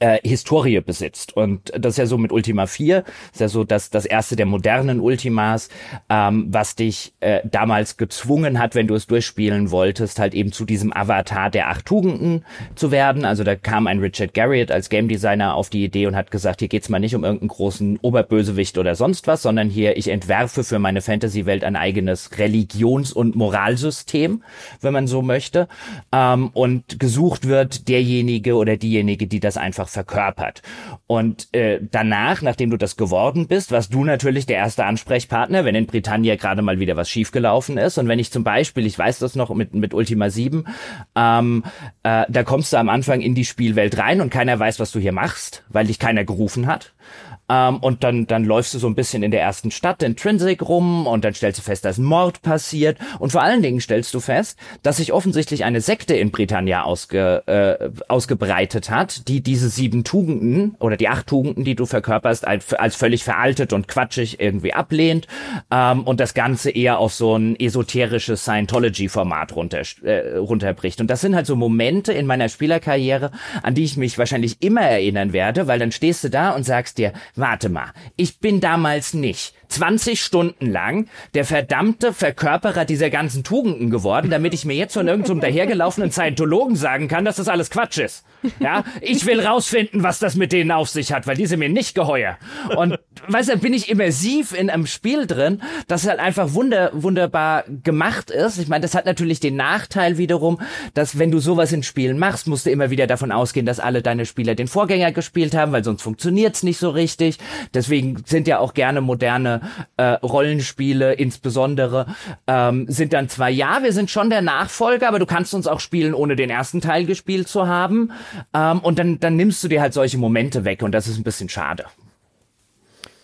äh, Historie besitzt. Und das ist ja so mit Ultima 4, ist ja so dass das erste der modernen Ultimas, ähm, was dich äh, damals gezwungen hat, wenn du es durchspielen wolltest, halt eben zu diesem Avatar der acht Tugenden zu werden. Also da kam ein Richard Garriott als Game Designer auf die Idee und hat gesagt, hier geht's mal nicht um irgendeinen großen Oberbösewicht oder sonst was, sondern hier, ich entwerfe für meine Fantasy-Welt ein eigenes Religions- und Moralsystem, wenn man so möchte. Ähm, und gesucht wird derjenige oder diejenige, die das einfach einfach verkörpert. Und äh, danach, nachdem du das geworden bist, warst du natürlich der erste Ansprechpartner, wenn in Britannia gerade mal wieder was schiefgelaufen ist. Und wenn ich zum Beispiel, ich weiß das noch mit, mit Ultima 7, ähm, äh, da kommst du am Anfang in die Spielwelt rein und keiner weiß, was du hier machst, weil dich keiner gerufen hat. Ähm, und dann, dann läufst du so ein bisschen in der ersten Stadt Intrinsic rum und dann stellst du fest, dass ein Mord passiert. Und vor allen Dingen stellst du fest, dass sich offensichtlich eine Sekte in Britannia ausge, äh, ausgebreitet hat, die diese sieben Tugenden oder die acht Tugenden, die du verkörperst, als, als völlig veraltet und quatschig irgendwie ablehnt ähm, und das Ganze eher auf so ein esoterisches Scientology-Format runter, äh, runterbricht. Und das sind halt so Momente in meiner Spielerkarriere, an die ich mich wahrscheinlich immer erinnern werde, weil dann stehst du da und sagst dir, warte mal, ich bin damals nicht 20 Stunden lang der verdammte Verkörperer dieser ganzen Tugenden geworden, damit ich mir jetzt von irgendeinem dahergelaufenen Scientologen sagen kann, dass das alles Quatsch ist. Ja, ich will rausfinden, was das mit denen auf sich hat, weil die sind mir nicht geheuer. Und weißt du, bin ich immersiv in einem Spiel drin, das halt einfach wunder, wunderbar gemacht ist. Ich meine, das hat natürlich den Nachteil wiederum, dass wenn du sowas in Spielen machst, musst du immer wieder davon ausgehen, dass alle deine Spieler den Vorgänger gespielt haben, weil sonst funktioniert's nicht so richtig. Deswegen sind ja auch gerne moderne äh, Rollenspiele insbesondere ähm, sind dann zwar ja, wir sind schon der Nachfolger, aber du kannst uns auch spielen, ohne den ersten Teil gespielt zu haben. Ähm, und dann, dann nimmst du dir halt solche Momente weg und das ist ein bisschen schade.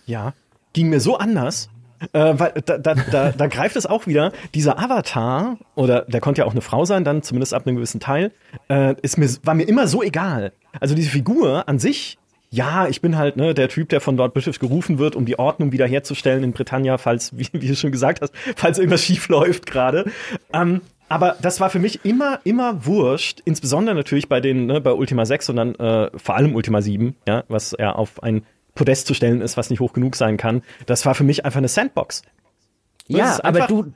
Ja, ging mir so anders. Äh, weil da, da, da, da greift es auch wieder, dieser Avatar, oder der konnte ja auch eine Frau sein, dann zumindest ab einem gewissen Teil, äh, ist mir, war mir immer so egal. Also diese Figur an sich ja, ich bin halt ne, der Typ, der von Lord British gerufen wird, um die Ordnung wiederherzustellen in Britannia, falls, wie, wie du schon gesagt hast, falls irgendwas schief läuft gerade. Ähm, aber das war für mich immer, immer wurscht, insbesondere natürlich bei den, ne, bei Ultima 6 und dann äh, vor allem Ultima 7, ja, was ja auf ein Podest zu stellen ist, was nicht hoch genug sein kann. Das war für mich einfach eine Sandbox. Ja, aber du,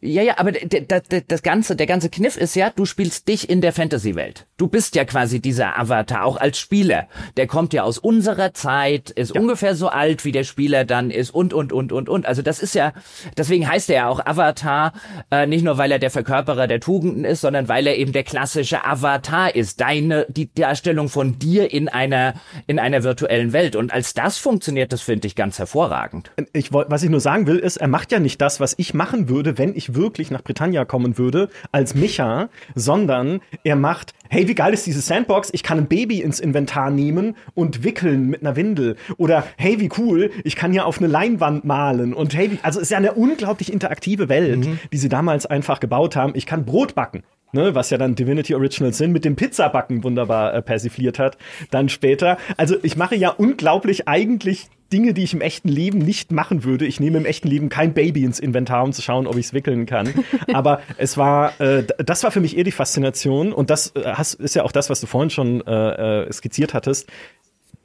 ja, ja, aber das, das ganze, der ganze Kniff ist ja, du spielst dich in der Fantasy-Welt. Du bist ja quasi dieser Avatar, auch als Spieler. Der kommt ja aus unserer Zeit, ist ja. ungefähr so alt, wie der Spieler dann ist und, und, und, und, und. Also das ist ja, deswegen heißt er ja auch Avatar, äh, nicht nur, weil er der Verkörperer der Tugenden ist, sondern weil er eben der klassische Avatar ist. Deine, die Darstellung von dir in einer, in einer virtuellen Welt. Und als das funktioniert, das finde ich ganz hervorragend. Ich, was ich nur sagen will, ist, er macht ja nicht das, was ich machen würde, wenn ich wirklich nach Britannia kommen würde, als Micha, sondern er macht, hey, wie geil ist diese Sandbox? Ich kann ein Baby ins Inventar nehmen und wickeln mit einer Windel. Oder hey, wie cool, ich kann ja auf eine Leinwand malen. Und hey, wie, also es ist ja eine unglaublich interaktive Welt, mhm. die sie damals einfach gebaut haben. Ich kann Brot backen. Ne, was ja dann Divinity Original Sin mit dem Pizzabacken wunderbar äh, persifliert hat, dann später. Also ich mache ja unglaublich eigentlich Dinge, die ich im echten Leben nicht machen würde. Ich nehme im echten Leben kein Baby ins Inventar, um zu schauen, ob ich es wickeln kann. Aber es war, äh, das war für mich eher die Faszination. Und das äh, ist ja auch das, was du vorhin schon äh, äh, skizziert hattest.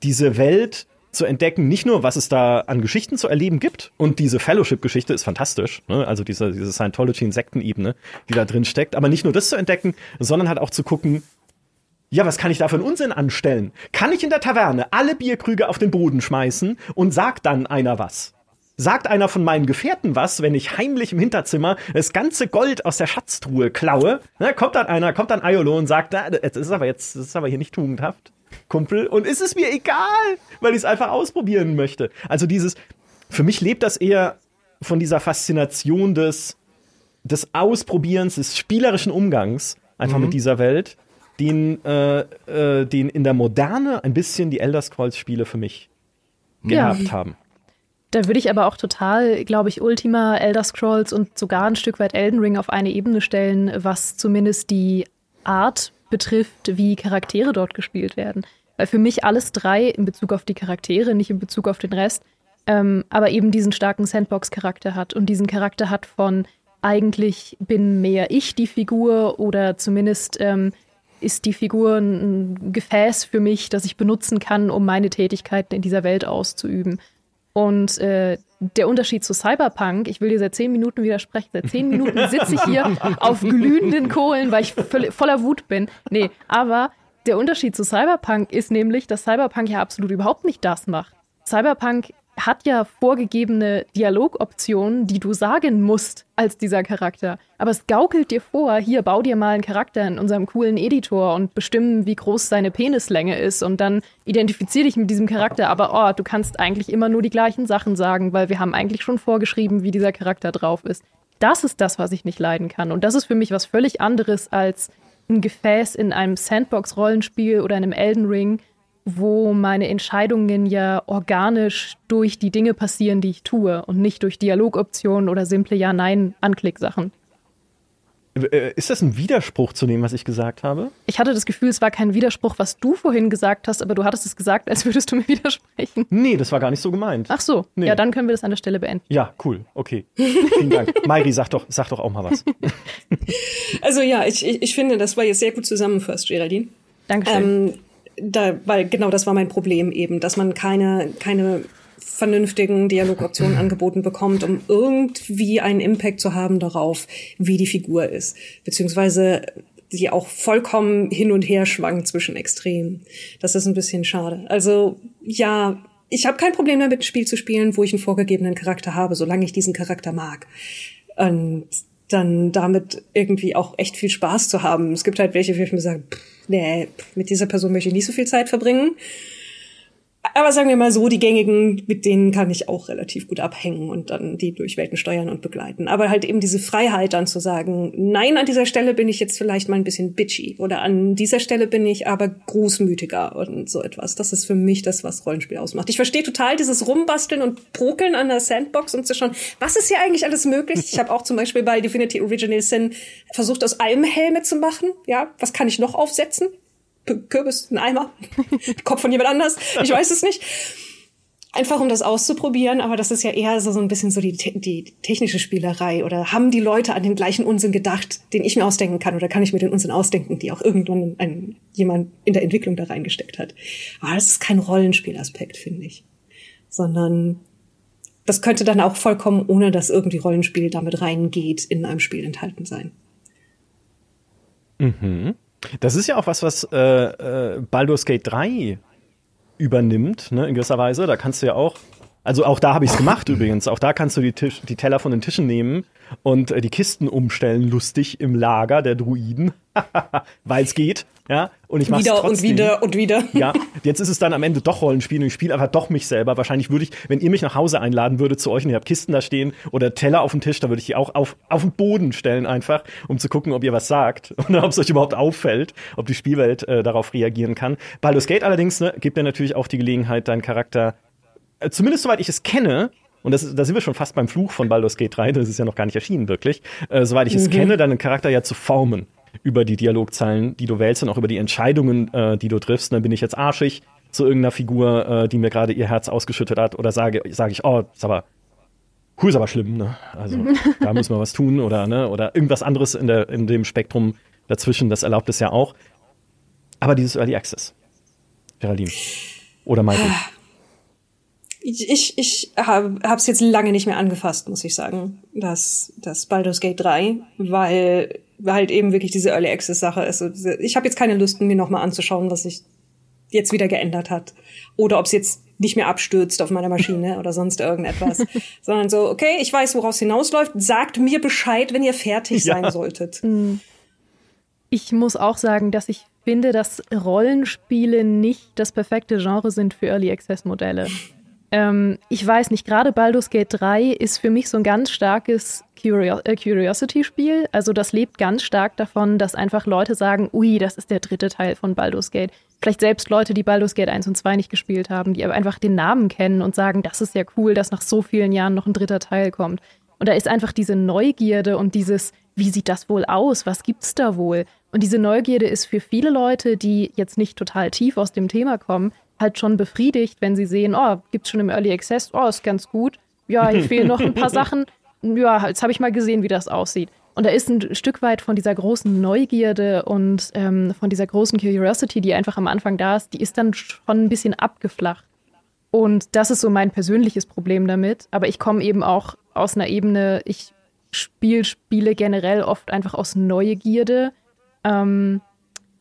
Diese Welt zu entdecken, nicht nur, was es da an Geschichten zu erleben gibt, und diese Fellowship-Geschichte ist fantastisch, ne? also diese, diese Scientology-Insektenebene, die da drin steckt, aber nicht nur das zu entdecken, sondern halt auch zu gucken, ja, was kann ich da für einen Unsinn anstellen? Kann ich in der Taverne alle Bierkrüge auf den Boden schmeißen und sagt dann einer was? Sagt einer von meinen Gefährten was, wenn ich heimlich im Hinterzimmer das ganze Gold aus der Schatztruhe klaue? Na, kommt dann einer, kommt dann Aiolo und sagt, das ist aber jetzt, das ist aber hier nicht tugendhaft, Kumpel. Und ist es mir egal, weil ich es einfach ausprobieren möchte. Also dieses, für mich lebt das eher von dieser Faszination des, des Ausprobierens, des spielerischen Umgangs einfach mhm. mit dieser Welt den, äh, äh, den in der Moderne ein bisschen die Elder Scrolls-Spiele für mich gehabt ja. haben. Da würde ich aber auch total, glaube ich, Ultima, Elder Scrolls und sogar ein Stück weit Elden Ring auf eine Ebene stellen, was zumindest die Art betrifft, wie Charaktere dort gespielt werden. Weil für mich alles drei in Bezug auf die Charaktere, nicht in Bezug auf den Rest, ähm, aber eben diesen starken Sandbox-Charakter hat und diesen Charakter hat von eigentlich bin mehr ich die Figur oder zumindest ähm, ist die Figur ein Gefäß für mich, das ich benutzen kann, um meine Tätigkeiten in dieser Welt auszuüben. Und äh, der Unterschied zu Cyberpunk, ich will dir seit zehn Minuten widersprechen, seit zehn Minuten sitze ich hier auf glühenden Kohlen, weil ich voller Wut bin. Nee, aber der Unterschied zu Cyberpunk ist nämlich, dass Cyberpunk ja absolut überhaupt nicht das macht. Cyberpunk hat ja vorgegebene Dialogoptionen, die du sagen musst als dieser Charakter. Aber es gaukelt dir vor, hier bau dir mal einen Charakter in unserem coolen Editor und bestimmen, wie groß seine Penislänge ist und dann identifizier dich mit diesem Charakter. Aber oh, du kannst eigentlich immer nur die gleichen Sachen sagen, weil wir haben eigentlich schon vorgeschrieben, wie dieser Charakter drauf ist. Das ist das, was ich nicht leiden kann. Und das ist für mich was völlig anderes als ein Gefäß in einem Sandbox-Rollenspiel oder einem Elden Ring, wo meine Entscheidungen ja organisch durch die Dinge passieren, die ich tue und nicht durch Dialogoptionen oder simple Ja-Nein-Anklicksachen. Äh, ist das ein Widerspruch zu dem, was ich gesagt habe? Ich hatte das Gefühl, es war kein Widerspruch, was du vorhin gesagt hast, aber du hattest es gesagt, als würdest du mir widersprechen. Nee, das war gar nicht so gemeint. Ach so, nee. ja, dann können wir das an der Stelle beenden. Ja, cool, okay. Vielen Dank. Mairi, sag doch, sag doch auch mal was. Also ja, ich, ich, ich finde, das war jetzt sehr gut zusammenfasst, Geraldine. Dankeschön. Ähm, da, weil genau das war mein Problem eben, dass man keine, keine vernünftigen Dialogoptionen angeboten bekommt, um irgendwie einen Impact zu haben darauf, wie die Figur ist. Beziehungsweise die auch vollkommen hin und her schwankt zwischen Extremen. Das ist ein bisschen schade. Also ja, ich habe kein Problem damit, ein Spiel zu spielen, wo ich einen vorgegebenen Charakter habe, solange ich diesen Charakter mag. Und dann damit irgendwie auch echt viel Spaß zu haben. Es gibt halt welche, wo ich mir sage, pff, nee, mit dieser Person möchte ich nicht so viel Zeit verbringen. Aber sagen wir mal so, die gängigen, mit denen kann ich auch relativ gut abhängen und dann die durch Welten steuern und begleiten. Aber halt eben diese Freiheit dann zu sagen, nein, an dieser Stelle bin ich jetzt vielleicht mal ein bisschen bitchy oder an dieser Stelle bin ich aber großmütiger und so etwas. Das ist für mich das, was Rollenspiel ausmacht. Ich verstehe total dieses Rumbasteln und Prokeln an der Sandbox und zu schauen, was ist hier eigentlich alles möglich? Ich habe auch zum Beispiel bei Divinity Original Sin versucht, aus allem Helme zu machen. Ja, was kann ich noch aufsetzen? Kürbis, ein Eimer, Kopf von jemand anders, ich weiß es nicht. Einfach um das auszuprobieren, aber das ist ja eher so, so ein bisschen so die, die technische Spielerei. Oder haben die Leute an den gleichen Unsinn gedacht, den ich mir ausdenken kann? Oder kann ich mir den Unsinn ausdenken, die auch irgendwann ein, jemand in der Entwicklung da reingesteckt hat? Aber das ist kein Rollenspielaspekt, finde ich. Sondern das könnte dann auch vollkommen, ohne dass irgendwie Rollenspiel damit reingeht, in einem Spiel enthalten sein. Mhm. Das ist ja auch was, was äh, äh, Baldur's Gate 3 übernimmt, ne, in gewisser Weise. Da kannst du ja auch, also auch da habe ich es gemacht übrigens. Auch da kannst du die, Tisch, die Teller von den Tischen nehmen und äh, die Kisten umstellen, lustig im Lager der Druiden, weil es geht. Ja, und ich mach's wieder trotzdem. und wieder und wieder. Ja, jetzt ist es dann am Ende doch Rollenspiel und ich spiele einfach doch mich selber. Wahrscheinlich würde ich, wenn ihr mich nach Hause einladen würdet zu euch und ihr habt Kisten da stehen oder Teller auf dem Tisch, da würde ich die auch auf, auf den Boden stellen einfach, um zu gucken, ob ihr was sagt und ob es euch überhaupt auffällt, ob die Spielwelt äh, darauf reagieren kann. Baldur's Gate allerdings ne, gibt dir natürlich auch die Gelegenheit, deinen Charakter, äh, zumindest soweit ich es kenne, und das, da sind wir schon fast beim Fluch von Baldur's Gate 3, das ist ja noch gar nicht erschienen, wirklich, äh, soweit ich mhm. es kenne, deinen Charakter ja zu formen über die Dialogzeilen, die du wählst und auch über die Entscheidungen, äh, die du triffst. Dann bin ich jetzt arschig zu irgendeiner Figur, äh, die mir gerade ihr Herz ausgeschüttet hat, oder sage, sage ich, oh, ist aber, cool, ist aber schlimm, ne? Also da müssen wir was tun oder ne, oder irgendwas anderes in der in dem Spektrum dazwischen. Das erlaubt es ja auch. Aber dieses Early Access, Geraldine oder Michael. Ich, ich, habe es jetzt lange nicht mehr angefasst, muss ich sagen, das, das Baldur's Gate 3, weil halt eben wirklich diese Early Access Sache ist. Ich habe jetzt keine Lust, mir nochmal anzuschauen, was sich jetzt wieder geändert hat. Oder ob es jetzt nicht mehr abstürzt auf meiner Maschine oder sonst irgendetwas. Sondern so, okay, ich weiß, woraus hinausläuft. Sagt mir Bescheid, wenn ihr fertig ja. sein solltet. Mm. Ich muss auch sagen, dass ich finde, dass Rollenspiele nicht das perfekte Genre sind für Early Access Modelle. Ähm, ich weiß nicht, gerade Baldur's Gate 3 ist für mich so ein ganz starkes Curio äh, Curiosity-Spiel. Also das lebt ganz stark davon, dass einfach Leute sagen, ui, das ist der dritte Teil von Baldur's Gate. Vielleicht selbst Leute, die Baldur's Gate 1 und 2 nicht gespielt haben, die aber einfach den Namen kennen und sagen, das ist ja cool, dass nach so vielen Jahren noch ein dritter Teil kommt. Und da ist einfach diese Neugierde und dieses, wie sieht das wohl aus? Was gibt's da wohl? Und diese Neugierde ist für viele Leute, die jetzt nicht total tief aus dem Thema kommen, halt schon befriedigt, wenn sie sehen, oh, gibt's schon im Early Access, oh, ist ganz gut. Ja, hier fehlen noch ein paar Sachen. Ja, jetzt habe ich mal gesehen, wie das aussieht. Und da ist ein Stück weit von dieser großen Neugierde und ähm, von dieser großen Curiosity, die einfach am Anfang da ist, die ist dann schon ein bisschen abgeflacht. Und das ist so mein persönliches Problem damit. Aber ich komme eben auch aus einer Ebene, ich spiele Spiele generell oft einfach aus Neugierde. Ähm,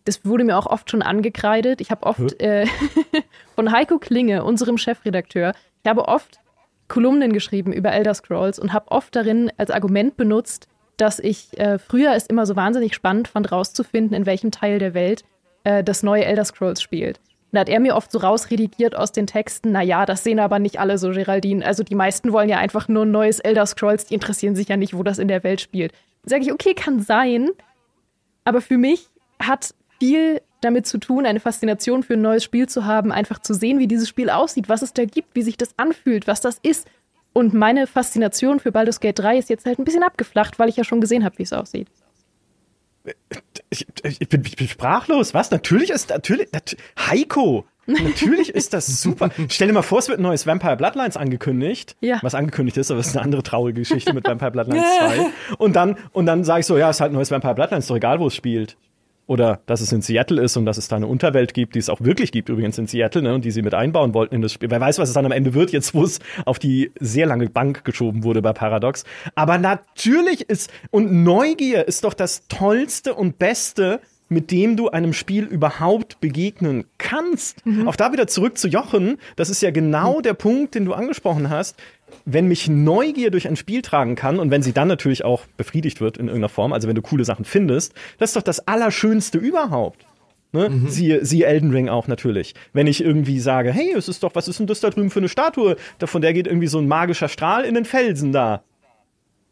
das wurde mir auch oft schon angekreidet. Ich habe oft äh, von Heiko Klinge, unserem Chefredakteur, ich habe oft Kolumnen geschrieben über Elder Scrolls und habe oft darin als Argument benutzt, dass ich äh, früher es immer so wahnsinnig spannend fand, rauszufinden, in welchem Teil der Welt äh, das neue Elder Scrolls spielt. Da hat er mir oft so rausredigiert aus den Texten, naja, das sehen aber nicht alle so, Geraldine. Also die meisten wollen ja einfach nur ein neues Elder Scrolls, die interessieren sich ja nicht, wo das in der Welt spielt. Sage ich, okay, kann sein. Aber für mich hat viel damit zu tun, eine Faszination für ein neues Spiel zu haben, einfach zu sehen, wie dieses Spiel aussieht, was es da gibt, wie sich das anfühlt, was das ist. Und meine Faszination für Baldur's Gate 3 ist jetzt halt ein bisschen abgeflacht, weil ich ja schon gesehen habe, wie es aussieht. Ich, ich, bin, ich, bin, sprachlos. Was? Natürlich ist natürlich nat Heiko. Natürlich ist das super. Stell dir mal vor, es wird ein neues Vampire Bloodlines angekündigt. Ja. Was angekündigt ist, aber es ist eine andere traurige Geschichte mit Vampire Bloodlines 2. Und dann, und dann sage ich so, ja, es ist halt ein neues Vampire Bloodlines, doch egal, wo es spielt oder dass es in Seattle ist und dass es da eine Unterwelt gibt, die es auch wirklich gibt, übrigens in Seattle, ne, und die sie mit einbauen wollten in das Spiel. Wer weiß, was es dann am Ende wird, jetzt wo es auf die sehr lange Bank geschoben wurde bei Paradox. Aber natürlich ist, und Neugier ist doch das Tollste und Beste, mit dem du einem Spiel überhaupt begegnen kannst. Mhm. Auch da wieder zurück zu Jochen. Das ist ja genau mhm. der Punkt, den du angesprochen hast wenn mich Neugier durch ein Spiel tragen kann und wenn sie dann natürlich auch befriedigt wird in irgendeiner Form, also wenn du coole Sachen findest, das ist doch das Allerschönste überhaupt. Ne? Mhm. Siehe, siehe Elden Ring auch natürlich. Wenn ich irgendwie sage, hey, es ist doch, was ist denn das da drüben für eine Statue? Von der geht irgendwie so ein magischer Strahl in den Felsen da.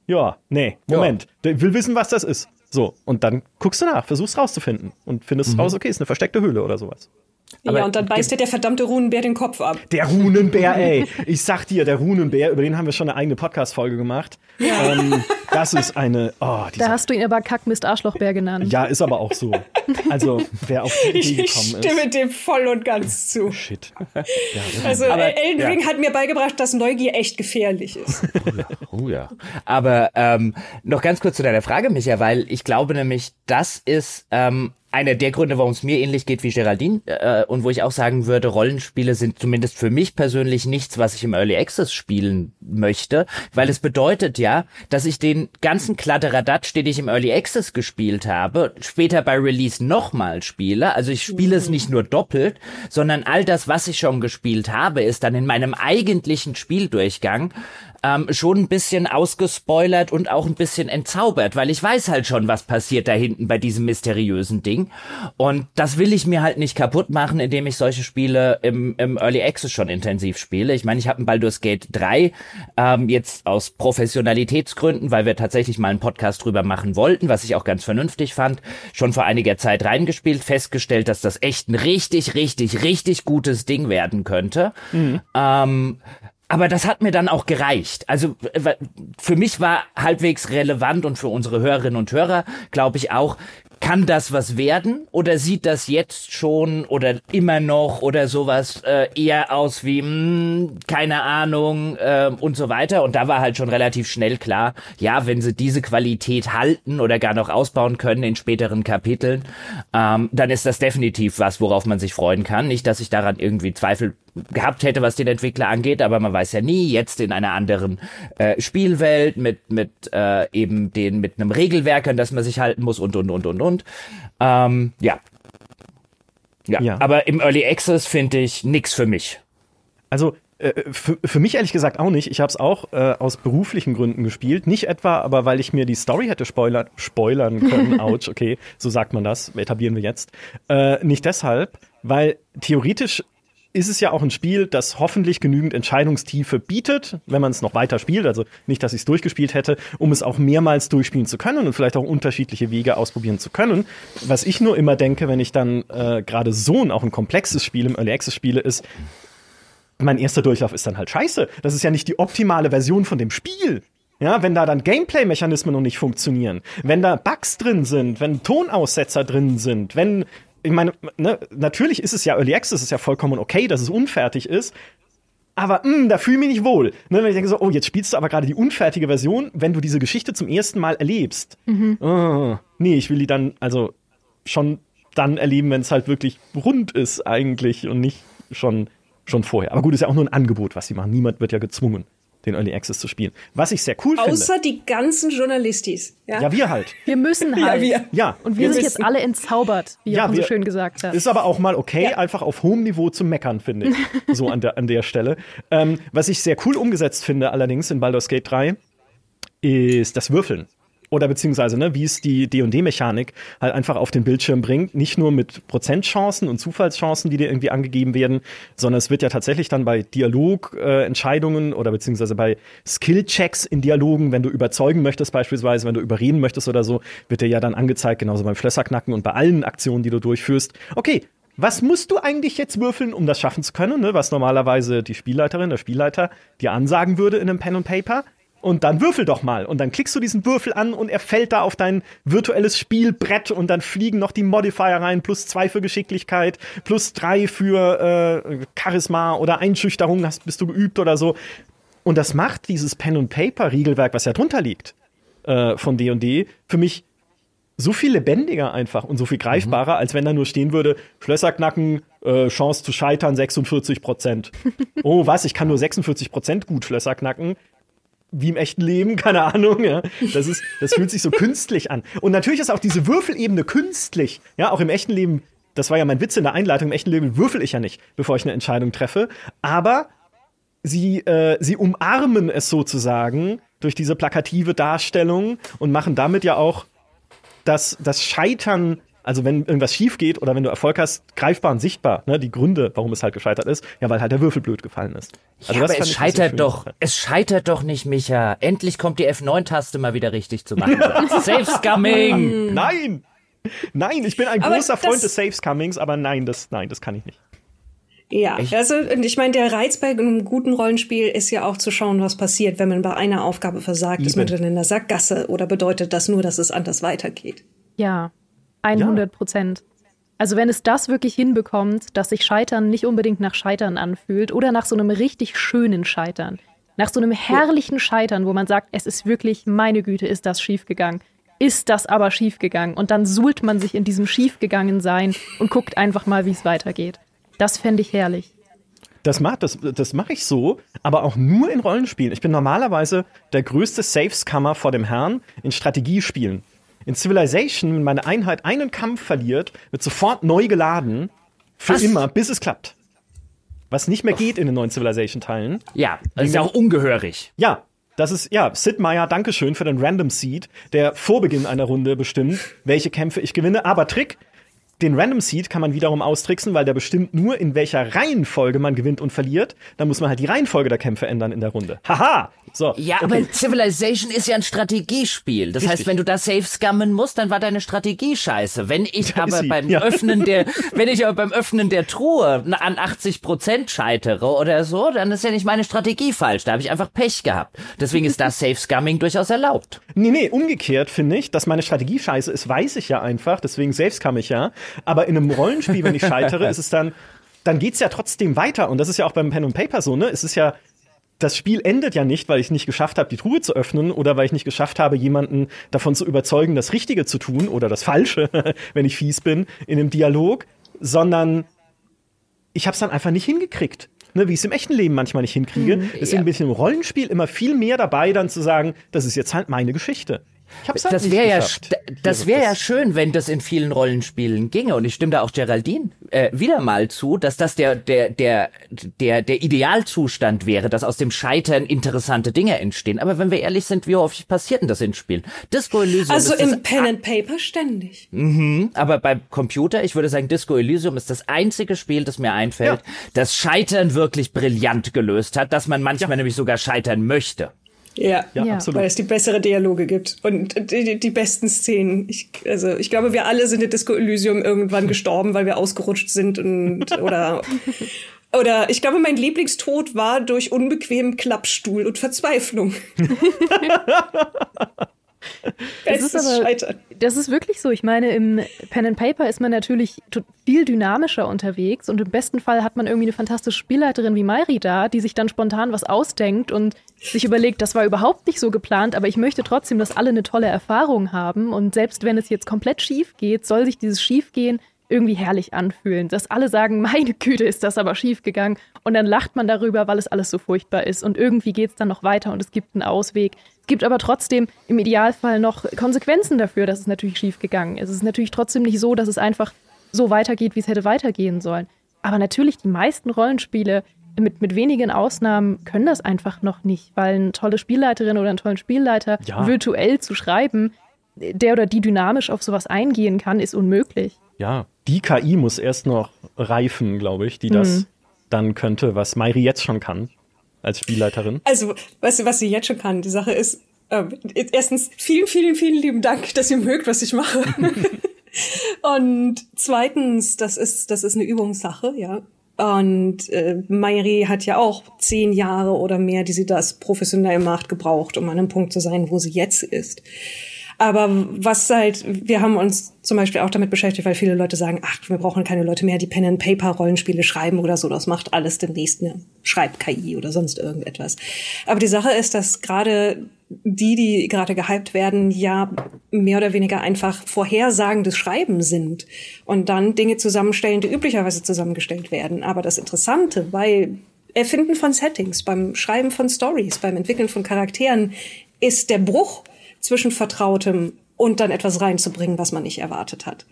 Ja, nee, Moment. Ja. Der will wissen, was das ist. So, und dann guckst du nach, versuchst rauszufinden und findest mhm. raus, okay, ist eine versteckte Höhle oder sowas. Aber ja, und dann beißt dir der verdammte Runenbär den Kopf ab. Der Runenbär, ey. Ich sag dir, der Runenbär, über den haben wir schon eine eigene Podcast-Folge gemacht. Ja. Ähm, das ist eine. Oh, da hast du ihn aber Kackmist Arschlochbär genannt. Ja, ist aber auch so. Also, wer auf die Idee gekommen ist. Ich stimme dem voll und ganz zu. Shit. Ja, also, aber, Elden Ring ja. hat mir beigebracht, dass Neugier echt gefährlich ist. Oh ja. Oh ja. Aber ähm, noch ganz kurz zu deiner Frage, Micha, weil ich glaube nämlich, das ist ähm, einer der Gründe, warum es mir ähnlich geht wie Geraldine äh, und wo ich auch sagen würde, Rollenspiele sind zumindest für mich persönlich nichts, was ich im Early Access spielen möchte, weil es bedeutet ja, dass ich den ganzen Kladderadatsch, den ich im Early Access gespielt habe, später bei Release nochmal spiele. Also ich spiele es nicht nur doppelt, sondern all das, was ich schon gespielt habe, ist dann in meinem eigentlichen Spieldurchgang ähm, schon ein bisschen ausgespoilert und auch ein bisschen entzaubert, weil ich weiß halt schon, was passiert da hinten bei diesem mysteriösen Ding. Und das will ich mir halt nicht kaputt machen, indem ich solche Spiele im, im Early Access schon intensiv spiele. Ich meine, ich habe ein Baldur's Gate 3 ähm, jetzt aus Professionalitätsgründen, weil wir tatsächlich mal einen Podcast drüber machen wollten, was ich auch ganz vernünftig fand, schon vor einiger Zeit reingespielt, festgestellt, dass das echt ein richtig, richtig, richtig gutes Ding werden könnte. Mhm. Ähm, aber das hat mir dann auch gereicht. Also für mich war halbwegs relevant und für unsere Hörerinnen und Hörer, glaube ich auch, kann das was werden oder sieht das jetzt schon oder immer noch oder sowas äh, eher aus wie mh, hm, keine Ahnung äh, und so weiter und da war halt schon relativ schnell klar, ja, wenn sie diese Qualität halten oder gar noch ausbauen können in späteren Kapiteln, ähm, dann ist das definitiv was, worauf man sich freuen kann. Nicht, dass ich daran irgendwie Zweifel gehabt hätte, was den Entwickler angeht, aber man weiß ja nie, jetzt in einer anderen äh, Spielwelt mit mit äh, eben den mit einem Regelwerk, an das man sich halten muss und und und und und. Ähm, ja. ja. Ja, aber im Early Access finde ich nix für mich. Also äh, für, für mich ehrlich gesagt auch nicht. Ich habe es auch äh, aus beruflichen Gründen gespielt. Nicht etwa, aber weil ich mir die Story hätte spoilern, spoilern können. Autsch, okay, so sagt man das. Etablieren wir jetzt. Äh, nicht deshalb, weil theoretisch ist es ja auch ein Spiel, das hoffentlich genügend Entscheidungstiefe bietet, wenn man es noch weiter spielt. Also nicht, dass ich es durchgespielt hätte, um es auch mehrmals durchspielen zu können und vielleicht auch unterschiedliche Wege ausprobieren zu können. Was ich nur immer denke, wenn ich dann äh, gerade so ein auch ein komplexes Spiel im Early Access spiele, ist, mein erster Durchlauf ist dann halt scheiße. Das ist ja nicht die optimale Version von dem Spiel. Ja, wenn da dann Gameplay-Mechanismen noch nicht funktionieren, wenn da Bugs drin sind, wenn Tonaussetzer drin sind, wenn ich meine, ne, natürlich ist es ja Early Access, ist ja vollkommen okay, dass es unfertig ist. Aber mh, hm, da fühle ich mich nicht wohl. Ne, wenn ich denke so, oh, jetzt spielst du aber gerade die unfertige Version, wenn du diese Geschichte zum ersten Mal erlebst. Mhm. Oh, nee, ich will die dann also schon dann erleben, wenn es halt wirklich rund ist eigentlich und nicht schon, schon vorher. Aber gut, ist ja auch nur ein Angebot, was sie machen. Niemand wird ja gezwungen den Early Access zu spielen. Was ich sehr cool finde. Außer die ganzen Journalistis. Ja, Ja, wir halt. Wir müssen halt. wir. Ja. Und wir Wir sind müssen. jetzt alle entzaubert, wie Ja, Jochen so schön gesagt hat. Ist aber auch mal okay, Ja. einfach auf hohem Niveau zu meckern, finde ich. So an der, an der Stelle. Ähm, was ich sehr cool umgesetzt finde, allerdings in Baldur's Gate 3, ist das Würfeln. Oder beziehungsweise, ne, wie es die D&D-Mechanik halt einfach auf den Bildschirm bringt. Nicht nur mit Prozentchancen und Zufallschancen, die dir irgendwie angegeben werden, sondern es wird ja tatsächlich dann bei Dialogentscheidungen äh, oder beziehungsweise bei Skill-Checks in Dialogen, wenn du überzeugen möchtest beispielsweise, wenn du überreden möchtest oder so, wird dir ja dann angezeigt, genauso beim Schlösserknacken und bei allen Aktionen, die du durchführst. Okay, was musst du eigentlich jetzt würfeln, um das schaffen zu können? Ne? Was normalerweise die Spielleiterin, der Spielleiter dir ansagen würde in einem Pen und Paper. Und dann würfel doch mal. Und dann klickst du diesen Würfel an und er fällt da auf dein virtuelles Spielbrett und dann fliegen noch die Modifier rein, plus zwei für Geschicklichkeit, plus drei für äh, Charisma oder Einschüchterung, hast, bist du geübt oder so. Und das macht dieses Pen und Paper Regelwerk, was ja drunter liegt, äh, von D&D, für mich so viel lebendiger einfach und so viel greifbarer, als wenn da nur stehen würde, Schlösser knacken, äh, Chance zu scheitern 46 Prozent. oh, was? Ich kann nur 46 Prozent gut Schlösser knacken. Wie im echten Leben, keine Ahnung, ja. Das ist, das fühlt sich so künstlich an. Und natürlich ist auch diese Würfelebene künstlich. Ja, auch im echten Leben, das war ja mein Witz in der Einleitung, im echten Leben würfel ich ja nicht, bevor ich eine Entscheidung treffe. Aber sie, äh, sie umarmen es sozusagen durch diese plakative Darstellung und machen damit ja auch das, das Scheitern, also wenn irgendwas schief geht oder wenn du Erfolg hast, greifbar und sichtbar, ne, die Gründe, warum es halt gescheitert ist, ja, weil halt der Würfel blöd gefallen ist. Also ja, aber es scheitert schöne doch, es scheitert doch nicht, Micha. Endlich kommt die F9-Taste mal wieder richtig zu machen. Safe Scumming! Nein! Nein, ich bin ein Aber großer Freund des Saves Comings, aber nein, das, nein, das kann ich nicht. Ja, also und ich meine, der Reiz bei einem guten Rollenspiel ist ja auch zu schauen, was passiert, wenn man bei einer Aufgabe versagt. Ist man Eben. dann in der Sackgasse oder bedeutet das nur, dass es anders weitergeht? Ja, 100 Prozent. Also wenn es das wirklich hinbekommt, dass sich Scheitern nicht unbedingt nach Scheitern anfühlt oder nach so einem richtig schönen Scheitern, nach so einem herrlichen Scheitern, wo man sagt, es ist wirklich, meine Güte, ist das schiefgegangen. Ist das aber schiefgegangen? Und dann suhlt man sich in diesem schiefgegangen sein und guckt einfach mal, wie es weitergeht. Das fände ich herrlich. Das mache das, das mach ich so, aber auch nur in Rollenspielen. Ich bin normalerweise der größte Saves-Kammer vor dem Herrn in Strategiespielen. In Civilization, wenn meine Einheit einen Kampf verliert, wird sofort neu geladen. Für Was? immer, bis es klappt. Was nicht mehr geht in den neuen Civilization-Teilen. Ja, das ist ja auch ungehörig. Ja, das ist, ja, Sid Meier, Dankeschön für den Random Seed, der vor Beginn einer Runde bestimmt, welche Kämpfe ich gewinne. Aber Trick, den Random Seed kann man wiederum austricksen, weil der bestimmt nur, in welcher Reihenfolge man gewinnt und verliert. Dann muss man halt die Reihenfolge der Kämpfe ändern in der Runde. Haha! So. Ja, okay. aber Civilization ist ja ein Strategiespiel. Das heißt, Richtig. wenn du da safe scammen musst, dann war deine Strategie scheiße. Wenn ich ist aber beim Ja. Öffnen der, wenn ich aber beim Öffnen der Truhe an 80 Prozent scheitere oder so, dann ist ja nicht meine Strategie falsch. Da habe ich einfach Pech gehabt. Deswegen ist das Safe Scumming durchaus erlaubt. Nee, nee, umgekehrt finde ich, dass meine Strategie scheiße ist, weiß ich ja einfach, deswegen selbst kann ich ja. Aber in einem Rollenspiel, wenn ich scheitere, ist es dann, dann geht's ja trotzdem weiter. Und das ist ja auch beim Pen und Paper so, ne? Es ist ja, das Spiel endet ja nicht, weil ich nicht geschafft habe, die Truhe zu öffnen oder weil ich nicht geschafft habe, jemanden davon zu überzeugen, das Richtige zu tun oder das Falsche, wenn ich fies bin, in einem Dialog, sondern ich habe es dann einfach nicht hingekriegt. Ne, wie ich es im echten Leben manchmal nicht hinkriege. Deswegen bin ich im Rollenspiel immer viel mehr dabei, dann zu sagen, das ist jetzt halt meine Geschichte. Ich hab's halt Das nicht wäre ja, das wäre ja schön, wenn das in vielen Rollenspielen ginge. Und ich stimme da auch Geraldine äh, wieder mal zu, dass das der, der, der, der, der Idealzustand wäre, dass aus dem Scheitern interessante Dinge entstehen. Aber wenn wir ehrlich sind, wie häufig passiert denn das in Spielen? Disco Elysium Also ist das im Pen and Paper ständig. aber beim Computer, ich würde sagen, Disco Elysium ist das einzige Spiel, das mir einfällt, Ja. das Scheitern wirklich brillant gelöst hat, dass man manchmal nämlich sogar scheitern möchte. Ja, Ja, Ja. absolut. weil es die bessere Dialoge gibt und die, die, die besten Szenen. Ich, also ich glaube, wir alle sind in Disco Elysium irgendwann gestorben, weil wir ausgerutscht sind und oder oder ich glaube, mein Lieblingstod war durch unbequemen Klappstuhl und Verzweiflung. Das ist aber- Scheitern. Das ist wirklich so. Ich meine, im Pen and Paper ist man natürlich viel dynamischer unterwegs und im besten Fall hat man irgendwie eine fantastische Spielleiterin wie Mairi da, die sich dann spontan was ausdenkt und sich überlegt, das war überhaupt nicht so geplant, aber ich möchte trotzdem, dass alle eine tolle Erfahrung haben und selbst wenn es jetzt komplett schief geht, soll sich dieses Schiefgehen irgendwie herrlich anfühlen, dass alle sagen, meine Güte, ist das aber schief gegangen. Und dann lacht man darüber, weil es alles so furchtbar ist. Und irgendwie geht es dann noch weiter und es gibt einen Ausweg. Es gibt aber trotzdem im Idealfall noch Konsequenzen dafür, dass es natürlich schief gegangen ist. Es ist natürlich trotzdem nicht so, dass es einfach so weitergeht, wie es hätte weitergehen sollen. Aber natürlich, die meisten Rollenspiele, mit, mit wenigen Ausnahmen, können das einfach noch nicht, weil eine tolle Spielleiterin oder einen tollen Spielleiter Ja. virtuell zu schreiben, der oder die dynamisch auf sowas eingehen kann, ist unmöglich. Ja, die KI muss erst noch reifen, glaube ich, die das Mhm. dann könnte, was Mairi jetzt schon kann als Spielleiterin. Also, weißt du, was sie jetzt schon kann? Die Sache ist, ähm, erstens, vielen, vielen, vielen lieben Dank, dass ihr mögt, was ich mache. Und zweitens, das ist, das ist eine Übungssache, ja. Und äh, Mayri hat ja auch zehn Jahre oder mehr, die sie das professionell macht, gebraucht, um an einem Punkt zu sein, wo sie jetzt ist. Aber was halt, wir haben uns zum Beispiel auch damit beschäftigt, weil viele Leute sagen, ach, wir brauchen keine Leute mehr, die Pen-and-Paper-Rollenspiele schreiben oder so. Das macht alles demnächst eine Schreib-KI oder sonst irgendetwas. Aber die Sache ist, dass gerade die, die gerade gehypt werden, ja mehr oder weniger einfach vorhersagendes Schreiben sind und dann Dinge zusammenstellen, die üblicherweise zusammengestellt werden. Aber das Interessante, weil Erfinden von Settings, beim Schreiben von Stories, beim Entwickeln von Charakteren ist der Bruch zwischen Vertrautem und dann etwas reinzubringen, was man nicht erwartet hat.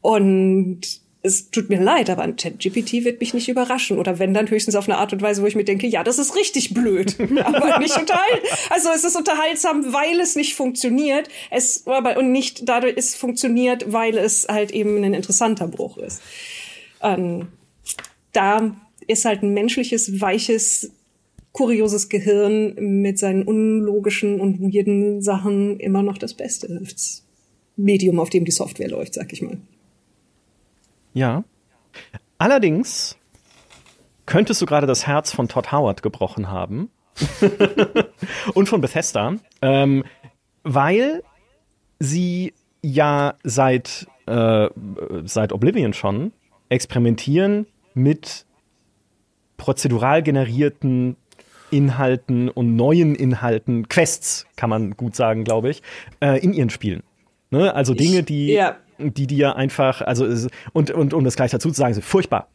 Und es tut mir leid, aber ein ChatGPT wird mich nicht überraschen. Oder wenn dann höchstens auf eine Art und Weise, wo ich mir denke, ja, das ist richtig blöd. aber nicht unterhaltsam. Also es ist unterhaltsam, weil es nicht funktioniert. Es, aber, und nicht dadurch es funktioniert, weil es halt eben ein interessanter Bruch ist. Ähm, da ist halt ein menschliches, weiches, kurioses Gehirn mit seinen unlogischen und weirden Sachen immer noch das Beste. Medium, auf dem die Software läuft, sag ich mal. Ja. Allerdings könntest du gerade das Herz von Todd Howard gebrochen haben. und von Bethesda, ähm, weil sie ja seit, äh, seit Oblivion schon experimentieren mit prozedural generierten Inhalten und neuen Inhalten, Quests, kann man gut sagen, glaube ich, äh, in ihren Spielen. Ne? Also Dinge, die, ja. die dir einfach, also und, und um das gleich dazu zu sagen, sind furchtbar.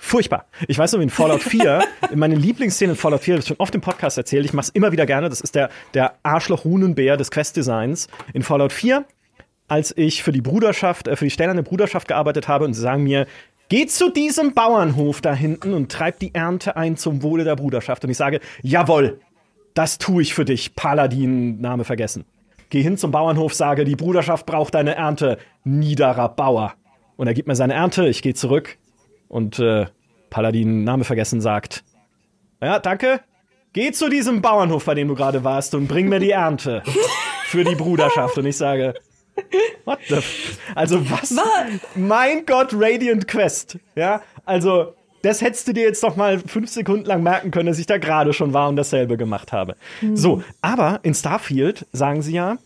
Furchtbar. Ich weiß noch, in Fallout 4, in meine Lieblingsszene in Fallout 4, das ist schon oft im Podcast erzählt, ich mache es immer wieder gerne, das ist der, der Arschloch-Hunenbär des Quest-Designs. In Fallout 4, als ich für die Bruderschaft, äh, für die Stellerne Bruderschaft gearbeitet habe und sie sagen mir, geh zu diesem Bauernhof da hinten und treib die Ernte ein zum Wohle der Bruderschaft. Und ich sage, jawohl, das tue ich für dich, Paladin, Name vergessen. Geh hin zum Bauernhof, sage, die Bruderschaft braucht deine Ernte, niederer Bauer. Und er gibt mir seine Ernte, ich gehe zurück und äh, Paladin, Name vergessen, sagt, ja, danke, geh zu diesem Bauernhof, bei dem du gerade warst und bring mir die Ernte für die Bruderschaft. Und ich sage, what the f Also was? Mein Gott, Radiant Quest. Ja, also das hättest du dir jetzt doch mal fünf Sekunden lang merken können, dass ich da gerade schon war und dasselbe gemacht habe. So, aber in Starfield sagen sie ja,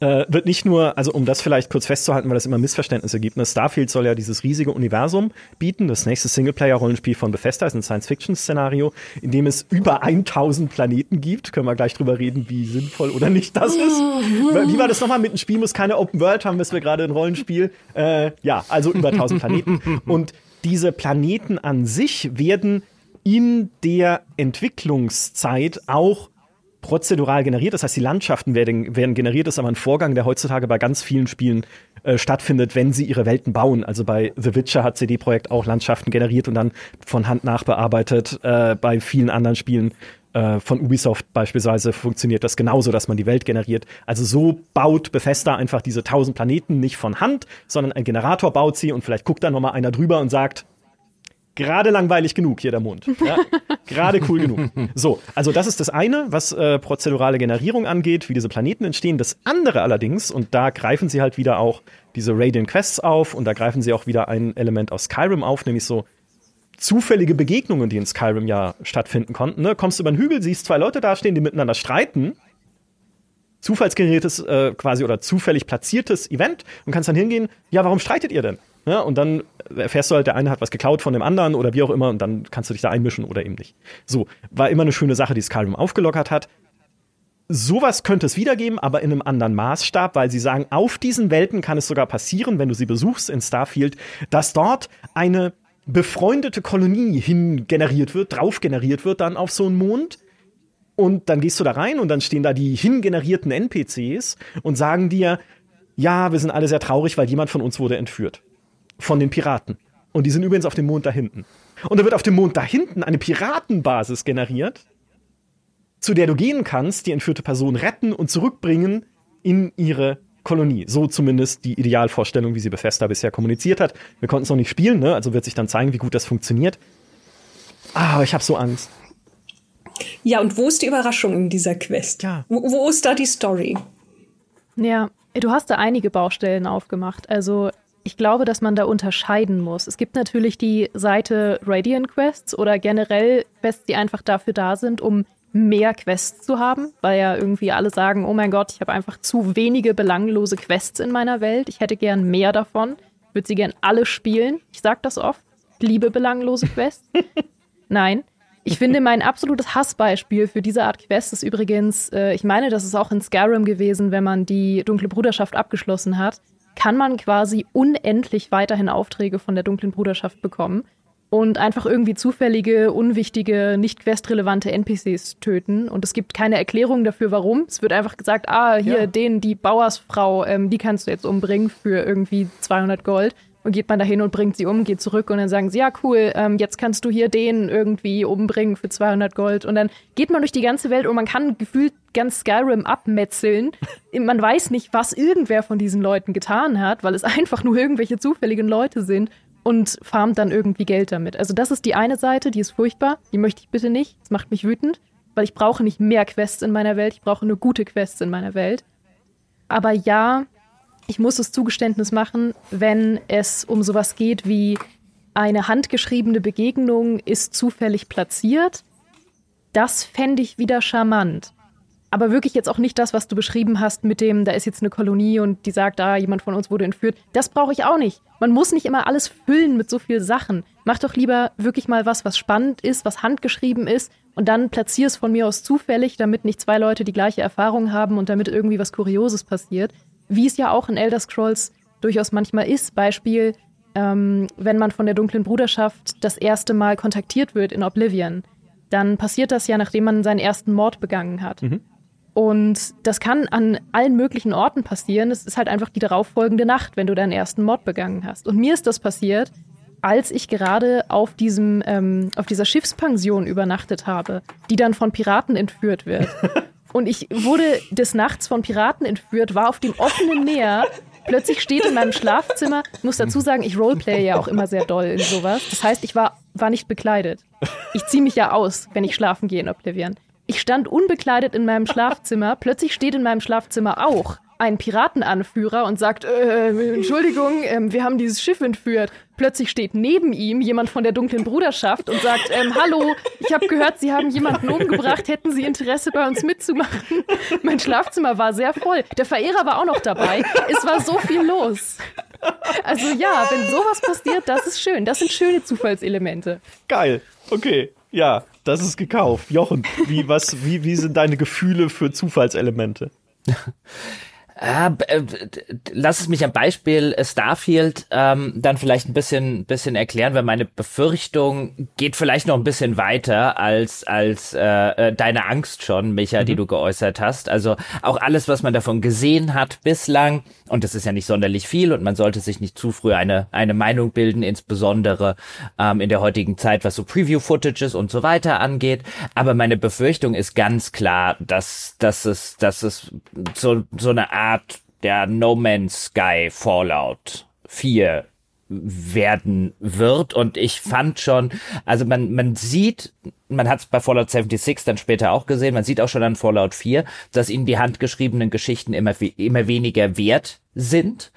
äh, wird nicht nur, also um das vielleicht kurz festzuhalten, weil das immer Missverständnisse gibt, ne? Starfield soll ja dieses riesige Universum bieten. Das nächste Singleplayer-Rollenspiel von Bethesda ist ein Science-Fiction-Szenario, in dem es über 1000 Planeten gibt. Können wir gleich drüber reden, wie sinnvoll oder nicht das ist. Wie war das nochmal? Mit dem Spiel muss keine Open World haben, wissen wir gerade ein Rollenspiel. Äh, ja, also über 1000 Planeten. Und diese Planeten an sich werden in der Entwicklungszeit auch prozedural generiert. Das heißt, die Landschaften werden, werden generiert. Das ist aber ein Vorgang, der heutzutage bei ganz vielen Spielen äh, stattfindet, wenn sie ihre Welten bauen. Also bei The Witcher hat CD Projekt auch Landschaften generiert und dann von Hand nachbearbeitet. Äh, bei vielen anderen Spielen äh, von Ubisoft beispielsweise funktioniert das genauso, dass man die Welt generiert. Also so baut Bethesda einfach diese tausend Planeten nicht von Hand, sondern ein Generator baut sie und vielleicht guckt dann noch mal einer drüber und sagt, gerade langweilig genug hier der Mond. Ja? gerade cool genug. So, also das ist das eine, was äh, prozedurale Generierung angeht, wie diese Planeten entstehen. Das andere allerdings, und da greifen sie halt wieder auch diese Radiant Quests auf und da greifen sie auch wieder ein Element aus Skyrim auf, nämlich so zufällige Begegnungen, die in Skyrim ja stattfinden konnten. Ne? Kommst über einen Hügel, siehst zwei Leute dastehen, die miteinander streiten. Zufallsgeneriertes äh, quasi oder zufällig platziertes Event und kannst dann hingehen, ja, warum streitet ihr denn? Ja, und dann erfährst du halt, der eine hat was geklaut von dem anderen oder wie auch immer und dann kannst du dich da einmischen oder eben nicht. So, war immer eine schöne Sache, die Skyrim aufgelockert hat. sowas könnte es wiedergeben, aber in einem anderen Maßstab, weil sie sagen, auf diesen Welten kann es sogar passieren, wenn du sie besuchst in Starfield, dass dort eine befreundete Kolonie hingeneriert wird, drauf generiert wird dann auf so einen Mond. Und dann gehst du da rein und dann stehen da die hingenerierten NPCs und sagen dir, ja, wir sind alle sehr traurig, weil jemand von uns wurde entführt. Von den Piraten. Und die sind übrigens auf dem Mond da hinten. Und da wird auf dem Mond da hinten eine Piratenbasis generiert, zu der du gehen kannst, die entführte Person retten und zurückbringen in ihre Kolonie. So zumindest die Idealvorstellung, wie sie Bethesda bisher kommuniziert hat. Wir konnten es noch nicht spielen, ne? also wird sich dann zeigen, wie gut das funktioniert. Ah, aber ich habe so Angst. Ja, und wo ist die Überraschung in dieser Quest? Ja. Wo, wo ist da die Story? Ja, du hast da einige Baustellen aufgemacht. Also ich glaube, dass man da unterscheiden muss. Es gibt natürlich die Seite Radiant Quests oder generell Quests, die einfach dafür da sind, um mehr Quests zu haben, weil ja irgendwie alle sagen, oh mein Gott, ich habe einfach zu wenige belanglose Quests in meiner Welt. Ich hätte gern mehr davon. Ich würde sie gern alle spielen. Ich sage das oft. Ich liebe belanglose Quests. Nein. Ich finde, mein absolutes Hassbeispiel für diese Art Quest ist übrigens, äh, ich meine, das ist auch in Skyrim gewesen, wenn man die Dunkle Bruderschaft abgeschlossen hat, kann man quasi unendlich weiterhin Aufträge von der Dunklen Bruderschaft bekommen und einfach irgendwie zufällige, unwichtige, nicht questrelevante NPCs töten. Und es gibt keine Erklärung dafür, warum. Es wird einfach gesagt, ah, hier, Ja. den, die Bauersfrau, ähm, die kannst du jetzt umbringen für irgendwie 200 Gold. Und geht man dahin und bringt sie um, geht zurück und dann sagen sie, ja, cool, ähm, jetzt kannst du hier den irgendwie umbringen für 200 Gold. Und dann geht man durch die ganze Welt und man kann gefühlt ganz Skyrim abmetzeln. man weiß nicht, was irgendwer von diesen Leuten getan hat, weil es einfach nur irgendwelche zufälligen Leute sind und farmt dann irgendwie Geld damit. Also das ist die eine Seite, die ist furchtbar, die möchte ich bitte nicht. Das macht mich wütend, weil ich brauche nicht mehr Quests in meiner Welt, ich brauche nur gute Quests in meiner Welt. Aber ja, ich muss das Zugeständnis machen, wenn es um sowas geht wie eine handgeschriebene Begegnung ist zufällig platziert. Das fände ich wieder charmant. Aber wirklich jetzt auch nicht das, was du beschrieben hast mit dem, da ist jetzt eine Kolonie und die sagt, ah, jemand von uns wurde entführt. Das brauche ich auch nicht. Man muss nicht immer alles füllen mit so viel Sachen. Mach doch lieber wirklich mal was, was spannend ist, was handgeschrieben ist und dann platzier es von mir aus zufällig, damit nicht zwei Leute die gleiche Erfahrung haben und damit irgendwie was Kurioses passiert. Wie es ja auch in Elder Scrolls durchaus manchmal ist. Beispiel, ähm, wenn man von der dunklen Bruderschaft das erste Mal kontaktiert wird in Oblivion, dann passiert das ja, nachdem man seinen ersten Mord begangen hat. Und das kann an allen möglichen Orten passieren. Es ist halt einfach die darauffolgende Nacht, wenn du deinen ersten Mord begangen hast. Und mir ist das passiert, als ich gerade auf diesem, ähm, auf dieser Schiffspension übernachtet habe, die dann von Piraten entführt wird. Und ich wurde des Nachts von Piraten entführt, war auf dem offenen Meer. Plötzlich steht in meinem Schlafzimmer, muss dazu sagen, ich roleplay ja auch immer sehr doll in sowas. Das heißt, ich war, war nicht bekleidet. Ich ziehe mich ja aus, wenn ich schlafen gehe in Oblivion. Ich stand unbekleidet in meinem Schlafzimmer. Plötzlich steht in meinem Schlafzimmer auch ein Piratenanführer und sagt, äh, Entschuldigung, ähm, wir haben dieses Schiff entführt. Plötzlich steht neben ihm jemand von der dunklen Bruderschaft und sagt, ähm, hallo, ich habe gehört, Sie haben jemanden umgebracht, hätten Sie Interesse bei uns mitzumachen? Mein Schlafzimmer war sehr voll. Der Verehrer war auch noch dabei. Es war so viel los. Also ja, wenn sowas passiert, das ist schön. Das sind schöne Zufallselemente. Geil. Okay. Ja, das ist gekauft. Jochen, wie, was, wie, wie sind deine Gefühle für Zufallselemente? Ah, äh, lass es mich am Beispiel äh, Starfield ähm, dann vielleicht ein bisschen, bisschen erklären, weil meine Befürchtung geht vielleicht noch ein bisschen weiter als, als äh, äh, deine Angst schon, Micha, die du geäußert hast. Also auch alles, was man davon gesehen hat bislang, und das ist ja nicht sonderlich viel und man sollte sich nicht zu früh eine, eine Meinung bilden, insbesondere ähm, in der heutigen Zeit, was so Preview-Footages und so weiter angeht. Aber meine Befürchtung ist ganz klar, dass, dass es, dass es so, so eine Art der No Man's Sky Fallout 4 werden wird. Und ich fand schon, also man man sieht, man hat es bei Fallout 76 dann später auch gesehen, man sieht auch schon an Fallout 4, dass ihnen die handgeschriebenen Geschichten immer immer weniger wert sind,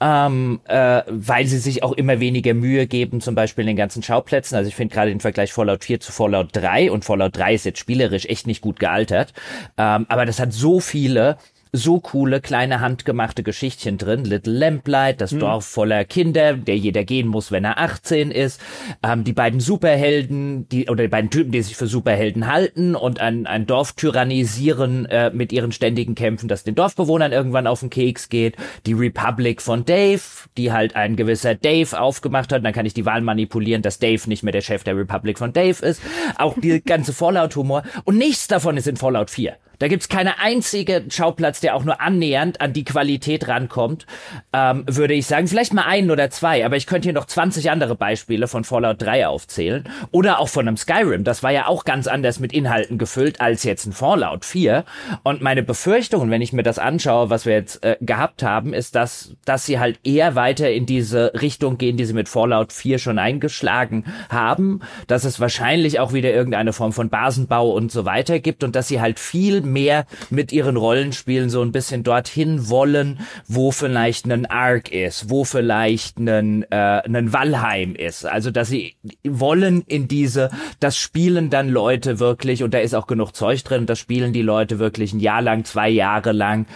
ähm, äh, weil sie sich auch immer weniger Mühe geben, zum Beispiel in den ganzen Schauplätzen. Also ich finde gerade den Vergleich Fallout 4 zu Fallout 3 und Fallout 3 ist jetzt spielerisch echt nicht gut gealtert, ähm, aber das hat so viele so coole kleine handgemachte Geschichtchen drin. Little Lamplight, das mhm. Dorf voller Kinder, der jeder gehen muss, wenn er 18 ist. Ähm, die beiden Superhelden, die oder die beiden Typen, die sich für Superhelden halten und ein, ein Dorf tyrannisieren äh, mit ihren ständigen Kämpfen, das den Dorfbewohnern irgendwann auf den Keks geht. Die Republic von Dave, die halt ein gewisser Dave aufgemacht hat. Dann kann ich die Wahl manipulieren, dass Dave nicht mehr der Chef der Republic von Dave ist. Auch die ganze Fallout-Humor. Und nichts davon ist in Fallout 4. Da gibt's keine einzige Schauplatz, der auch nur annähernd an die Qualität rankommt, ähm, würde ich sagen. Vielleicht mal einen oder zwei, aber ich könnte hier noch 20 andere Beispiele von Fallout 3 aufzählen. Oder auch von einem Skyrim. Das war ja auch ganz anders mit Inhalten gefüllt als jetzt ein Fallout 4. Und meine Befürchtung, wenn ich mir das anschaue, was wir jetzt äh, gehabt haben, ist, dass, dass sie halt eher weiter in diese Richtung gehen, die sie mit Fallout 4 schon eingeschlagen haben. Dass es wahrscheinlich auch wieder irgendeine Form von Basenbau und so weiter gibt und dass sie halt viel mehr mit ihren Rollenspielen so ein bisschen dorthin wollen, wo vielleicht ein Ark ist, wo vielleicht ein, äh, ein Valheim ist. Also, dass sie wollen in diese, das spielen dann Leute wirklich, und da ist auch genug Zeug drin, das spielen die Leute wirklich ein Jahr lang, zwei Jahre lang.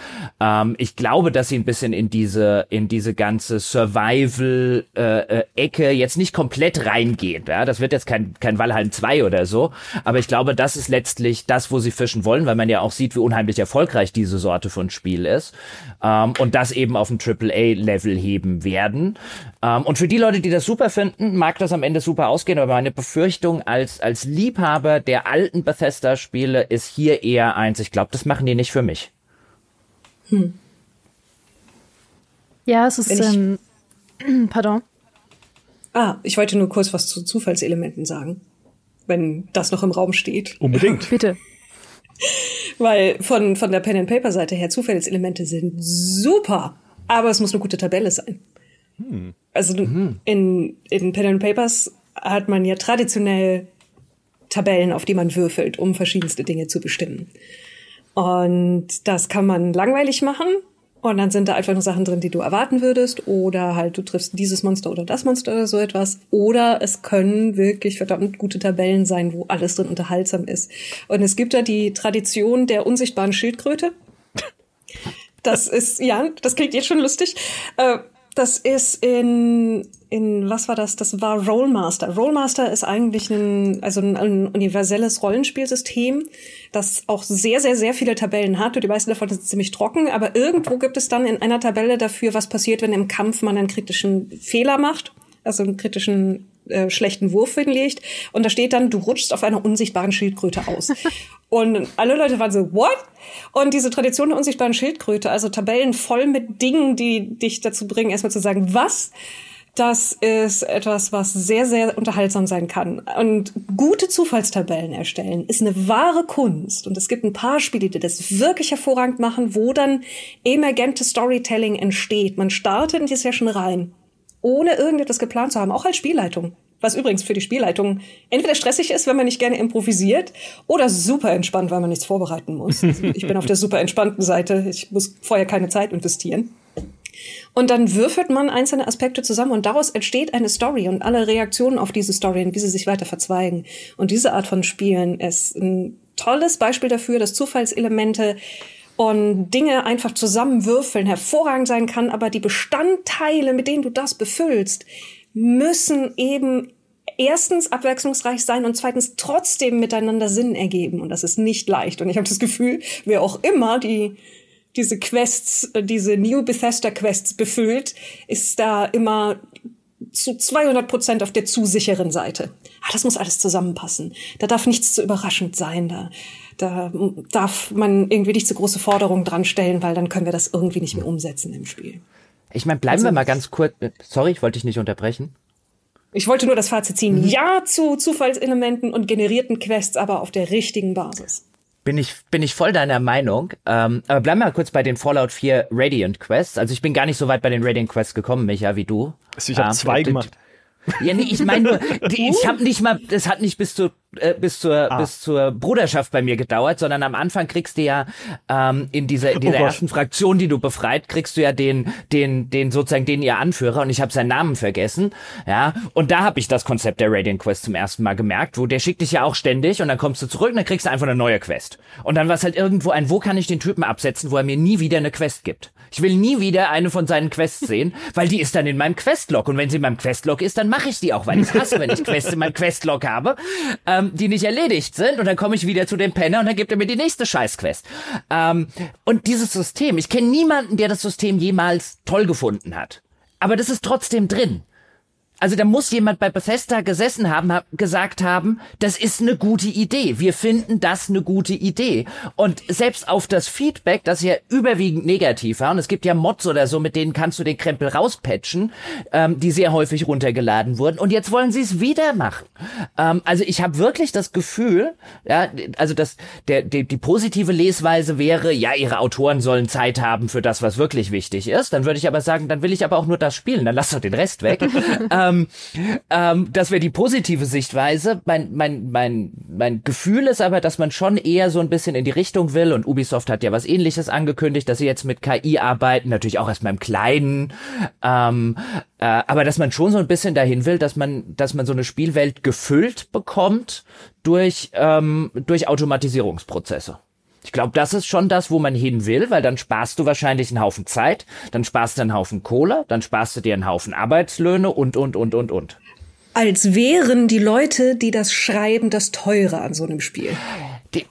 Ähm, ich glaube, dass sie ein bisschen in diese, in diese ganze Survival-Ecke äh, jetzt nicht komplett reingehen. Ja? Das wird jetzt kein, kein Valheim 2 oder so, aber ich glaube, das ist letztlich das, wo sie fischen wollen, weil man ja auch sieht, wie unheimlich erfolgreich diese Sorte von Spiel ist ähm, und das eben auf ein AAA-Level heben werden. Ähm, und für die Leute, die das super finden, mag das am Ende super ausgehen, aber meine Befürchtung als, als Liebhaber der alten Bethesda-Spiele ist hier eher eins, ich glaube, das machen die nicht für mich. Hm. Ja, es ist, ähm, pardon. Ah, ich wollte nur kurz was zu Zufallselementen sagen, wenn das noch im Raum steht. Unbedingt. Bitte. Weil von, von der Pen and Paper Seite her Zufallselemente sind super, aber es muss eine gute Tabelle sein. Hm. Also mhm. in, in Pen and Papers hat man ja traditionell Tabellen, auf die man würfelt, um verschiedenste Dinge zu bestimmen. Und das kann man langweilig machen, und dann sind da einfach nur Sachen drin, die du erwarten würdest. Oder halt, du triffst dieses Monster oder das Monster oder so etwas. Oder es können wirklich verdammt gute Tabellen sein, wo alles drin unterhaltsam ist. Und es gibt da die Tradition der unsichtbaren Schildkröte. Das ist, ja, das klingt jetzt schon lustig. Das ist in, in, was war das? Das war Rollmaster. Rollmaster ist eigentlich ein, also ein, ein universelles Rollenspielsystem, das auch sehr, sehr, sehr viele Tabellen hat. Und die meisten davon sind ziemlich trocken. Aber irgendwo gibt es dann in einer Tabelle dafür, was passiert, wenn im Kampf man einen kritischen Fehler macht. Also einen kritischen äh, schlechten Wurf hinlegt. Und da steht dann, du rutschst auf einer unsichtbaren Schildkröte aus. und alle Leute waren so, what? Und diese Tradition der unsichtbaren Schildkröte, also Tabellen voll mit Dingen, die dich dazu bringen, erstmal zu sagen, was? Das ist etwas, was sehr, sehr unterhaltsam sein kann. Und gute Zufallstabellen erstellen ist eine wahre Kunst. Und es gibt ein paar Spiele, die das wirklich hervorragend machen, wo dann emergentes Storytelling entsteht. Man startet in die Session rein ohne irgendetwas geplant zu haben, auch als Spielleitung. Was übrigens für die Spielleitung entweder stressig ist, wenn man nicht gerne improvisiert, oder super entspannt, weil man nichts vorbereiten muss. Also ich bin auf der super entspannten Seite. Ich muss vorher keine Zeit investieren. Und dann würfelt man einzelne Aspekte zusammen und daraus entsteht eine Story und alle Reaktionen auf diese Story und wie sie sich weiter verzweigen. Und diese Art von Spielen ist ein tolles Beispiel dafür, dass Zufallselemente und Dinge einfach zusammenwürfeln hervorragend sein kann, aber die Bestandteile, mit denen du das befüllst, müssen eben erstens abwechslungsreich sein und zweitens trotzdem miteinander Sinn ergeben. Und das ist nicht leicht. Und ich habe das Gefühl, wer auch immer die diese Quests, äh, diese New Bethesda Quests befüllt, ist da immer zu 200 Prozent auf der zu sicheren Seite. Ah, das muss alles zusammenpassen. Da darf nichts zu überraschend sein. Da da darf man irgendwie nicht zu große Forderungen dran stellen, weil dann können wir das irgendwie nicht mehr umsetzen im Spiel. Ich meine, bleiben also, wir mal ganz kurz. Sorry, ich wollte dich nicht unterbrechen. Ich wollte nur das Fazit ziehen. Mhm. Ja zu Zufallselementen und generierten Quests, aber auf der richtigen Basis. Bin ich, bin ich voll deiner Meinung. Ähm, aber bleiben wir mal kurz bei den Fallout 4 Radiant Quests. Also ich bin gar nicht so weit bei den Radiant Quests gekommen, Micha, wie du. Also ich habe ähm, zwei gemacht. Ja, nee, ich meine nur, die, ich habe nicht mal, das hat nicht bis zur äh, bis zur ah. bis zur Bruderschaft bei mir gedauert, sondern am Anfang kriegst du ja ähm, in dieser in dieser oh ersten Fraktion, die du befreit, kriegst du ja den den den sozusagen den ihr Anführer und ich habe seinen Namen vergessen, ja und da habe ich das Konzept der Radiant Quest zum ersten Mal gemerkt, wo der schickt dich ja auch ständig und dann kommst du zurück und dann kriegst du einfach eine neue Quest und dann war es halt irgendwo ein, wo kann ich den Typen absetzen, wo er mir nie wieder eine Quest gibt. Ich will nie wieder eine von seinen Quests sehen, weil die ist dann in meinem Questlog. Und wenn sie in meinem Questlog ist, dann mache ich die auch, weil ich hasse, wenn ich Quests in meinem Questlog habe, ähm, die nicht erledigt sind. Und dann komme ich wieder zu dem Penner und dann gibt er mir die nächste Scheißquest. Ähm, und dieses System, ich kenne niemanden, der das System jemals toll gefunden hat. Aber das ist trotzdem drin. Also da muss jemand bei Bethesda gesessen haben, hab, gesagt haben, das ist eine gute Idee. Wir finden das eine gute Idee. Und selbst auf das Feedback, das ja überwiegend negativ war, und es gibt ja Mods oder so, mit denen kannst du den Krempel rauspatchen, ähm, die sehr häufig runtergeladen wurden. Und jetzt wollen sie es wieder machen. Ähm, also ich habe wirklich das Gefühl, ja, also das, der, die, die positive Lesweise wäre, ja, ihre Autoren sollen Zeit haben für das, was wirklich wichtig ist. Dann würde ich aber sagen, dann will ich aber auch nur das spielen, dann lass doch den Rest weg. ähm, ähm, das wäre die positive Sichtweise. Mein, mein, mein, mein Gefühl ist aber, dass man schon eher so ein bisschen in die Richtung will und Ubisoft hat ja was ähnliches angekündigt, dass sie jetzt mit KI arbeiten, natürlich auch erstmal im Kleinen, ähm, äh, aber dass man schon so ein bisschen dahin will, dass man, dass man so eine Spielwelt gefüllt bekommt durch, ähm, durch Automatisierungsprozesse. Ich glaube, das ist schon das, wo man hin will, weil dann sparst du wahrscheinlich einen Haufen Zeit, dann sparst du einen Haufen Kohle, dann sparst du dir einen Haufen Arbeitslöhne und, und, und, und, und. Als wären die Leute, die das schreiben, das Teure an so einem Spiel. Die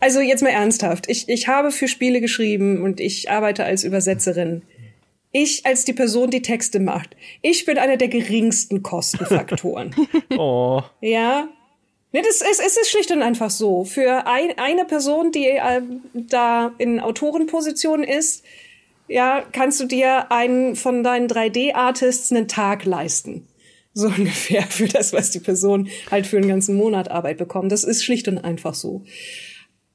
also jetzt mal ernsthaft. Ich, ich habe für Spiele geschrieben und ich arbeite als Übersetzerin. Ich als die Person, die Texte macht. Ich bin einer der geringsten Kostenfaktoren. oh. Ja, Nee, das ist, es ist schlicht und einfach so. Für ein, eine Person, die äh, da in Autorenposition ist, ja, kannst du dir einen von deinen 3D-Artists einen Tag leisten. So ungefähr für das, was die Person halt für einen ganzen Monat Arbeit bekommt. Das ist schlicht und einfach so.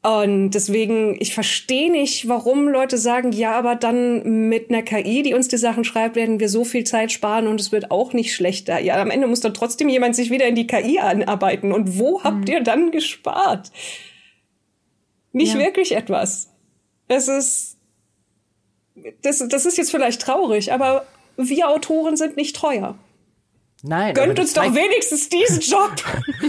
Und deswegen, ich verstehe nicht, warum Leute sagen, ja, aber dann mit einer KI, die uns die Sachen schreibt, werden wir so viel Zeit sparen und es wird auch nicht schlechter. Ja, am Ende muss dann trotzdem jemand sich wieder in die KI anarbeiten. Und wo mhm. habt ihr dann gespart? Nicht ja. wirklich etwas. Es ist, das, das ist jetzt vielleicht traurig, aber wir Autoren sind nicht treuer. Nein. Gönnt uns doch wenigstens diesen Job.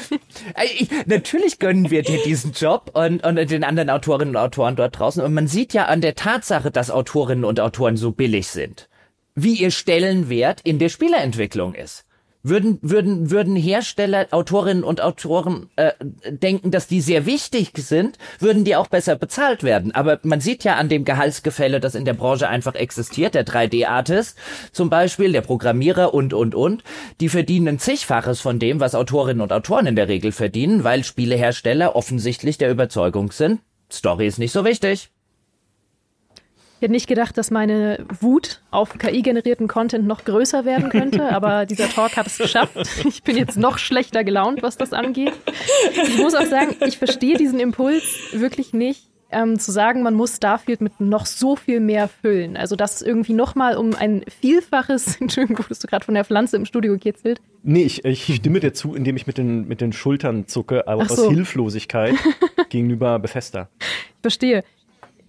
ich, natürlich gönnen wir dir diesen Job und, und den anderen Autorinnen und Autoren dort draußen. Und man sieht ja an der Tatsache, dass Autorinnen und Autoren so billig sind, wie ihr Stellenwert in der Spielerentwicklung ist. Würden, würden, würden Hersteller, Autorinnen und Autoren äh, denken, dass die sehr wichtig sind, würden die auch besser bezahlt werden. Aber man sieht ja an dem Gehaltsgefälle, das in der Branche einfach existiert, der 3D-Artist zum Beispiel, der Programmierer und, und, und, die verdienen zigfaches von dem, was Autorinnen und Autoren in der Regel verdienen, weil Spielehersteller offensichtlich der Überzeugung sind, Story ist nicht so wichtig. Ich hätte nicht gedacht, dass meine Wut auf KI-generierten Content noch größer werden könnte, aber dieser Talk hat es geschafft. Ich bin jetzt noch schlechter gelaunt, was das angeht. Ich muss auch sagen, ich verstehe diesen Impuls wirklich nicht, ähm, zu sagen, man muss Starfield mit noch so viel mehr füllen. Also das irgendwie nochmal um ein Vielfaches, Entschuldigung, wurdest du gerade von der Pflanze im Studio gekitzelt? Nee, ich, ich stimme dir zu, indem ich mit den, mit den Schultern zucke, aber so. aus Hilflosigkeit gegenüber Bethesda. Ich verstehe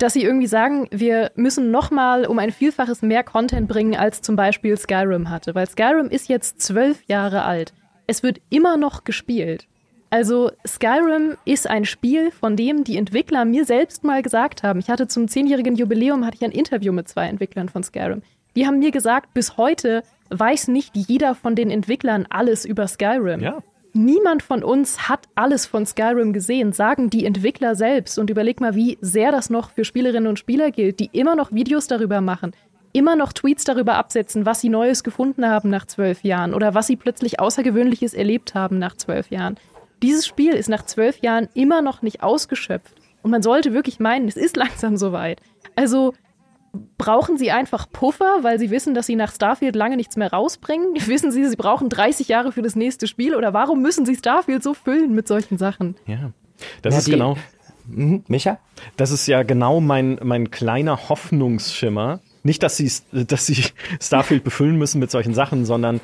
dass sie irgendwie sagen, wir müssen nochmal um ein Vielfaches mehr Content bringen, als zum Beispiel Skyrim hatte. Weil Skyrim ist jetzt zwölf Jahre alt. Es wird immer noch gespielt. Also Skyrim ist ein Spiel, von dem die Entwickler mir selbst mal gesagt haben. Ich hatte zum zehnjährigen Jubiläum hatte ich ein Interview mit zwei Entwicklern von Skyrim. Die haben mir gesagt, bis heute weiß nicht jeder von den Entwicklern alles über Skyrim. Ja. Niemand von uns hat alles von Skyrim gesehen, sagen die Entwickler selbst. Und überleg mal, wie sehr das noch für Spielerinnen und Spieler gilt, die immer noch Videos darüber machen, immer noch Tweets darüber absetzen, was sie Neues gefunden haben nach zwölf Jahren oder was sie plötzlich Außergewöhnliches erlebt haben nach zwölf Jahren. Dieses Spiel ist nach zwölf Jahren immer noch nicht ausgeschöpft. Und man sollte wirklich meinen, es ist langsam soweit. Also brauchen sie einfach Puffer, weil sie wissen, dass sie nach Starfield lange nichts mehr rausbringen? Wissen sie, sie brauchen 30 Jahre für das nächste Spiel? Oder warum müssen sie Starfield so füllen mit solchen Sachen? Ja, das ja, ist genau. Mhm. Micha? Das ist ja genau mein, mein kleiner Hoffnungsschimmer, nicht, dass sie, dass sie Starfield befüllen müssen mit solchen Sachen, sondern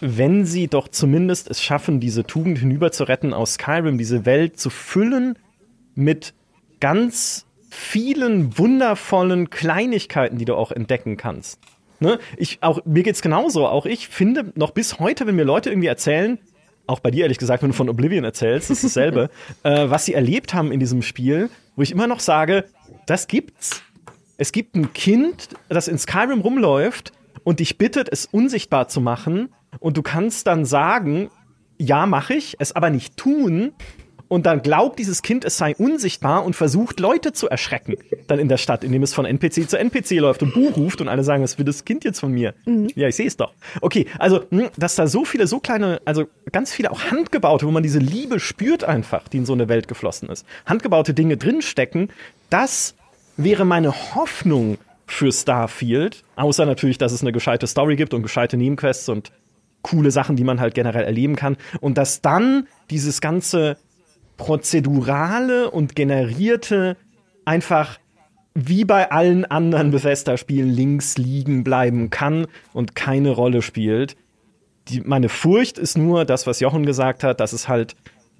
wenn sie doch zumindest es schaffen, diese Tugend hinüberzuretten aus Skyrim, diese Welt zu füllen mit ganz vielen wundervollen Kleinigkeiten, die du auch entdecken kannst. Ne? Ich, auch, mir geht's genauso. Auch ich finde noch bis heute, wenn mir Leute irgendwie erzählen, auch bei dir ehrlich gesagt, wenn du von Oblivion erzählst, ist dasselbe, äh, was sie erlebt haben in diesem Spiel, wo ich immer noch sage, das gibt's. Es gibt ein Kind, das in Skyrim rumläuft und dich bittet, es unsichtbar zu machen und du kannst dann sagen, ja, mache ich, es aber nicht tun und dann glaubt dieses Kind, es sei unsichtbar und versucht, Leute zu erschrecken, dann in der Stadt, indem es von NPC zu NPC läuft und Buch ruft und alle sagen, was will das Kind jetzt von mir? Mhm. Ja, ich sehe es doch. Okay, also, hm, dass da so viele, so kleine, also ganz viele auch handgebaute, wo man diese Liebe spürt einfach, die in so eine Welt geflossen ist, handgebaute Dinge drinstecken, das wäre meine Hoffnung für Starfield, außer natürlich, dass es eine gescheite Story gibt und gescheite Nebenquests und coole Sachen, die man halt generell erleben kann und dass dann dieses ganze prozedurale und generierte einfach wie bei allen anderen Bethesda-Spielen links liegen bleiben kann und keine Rolle spielt. Die, meine Furcht ist nur das, was Jochen gesagt hat, dass es halt,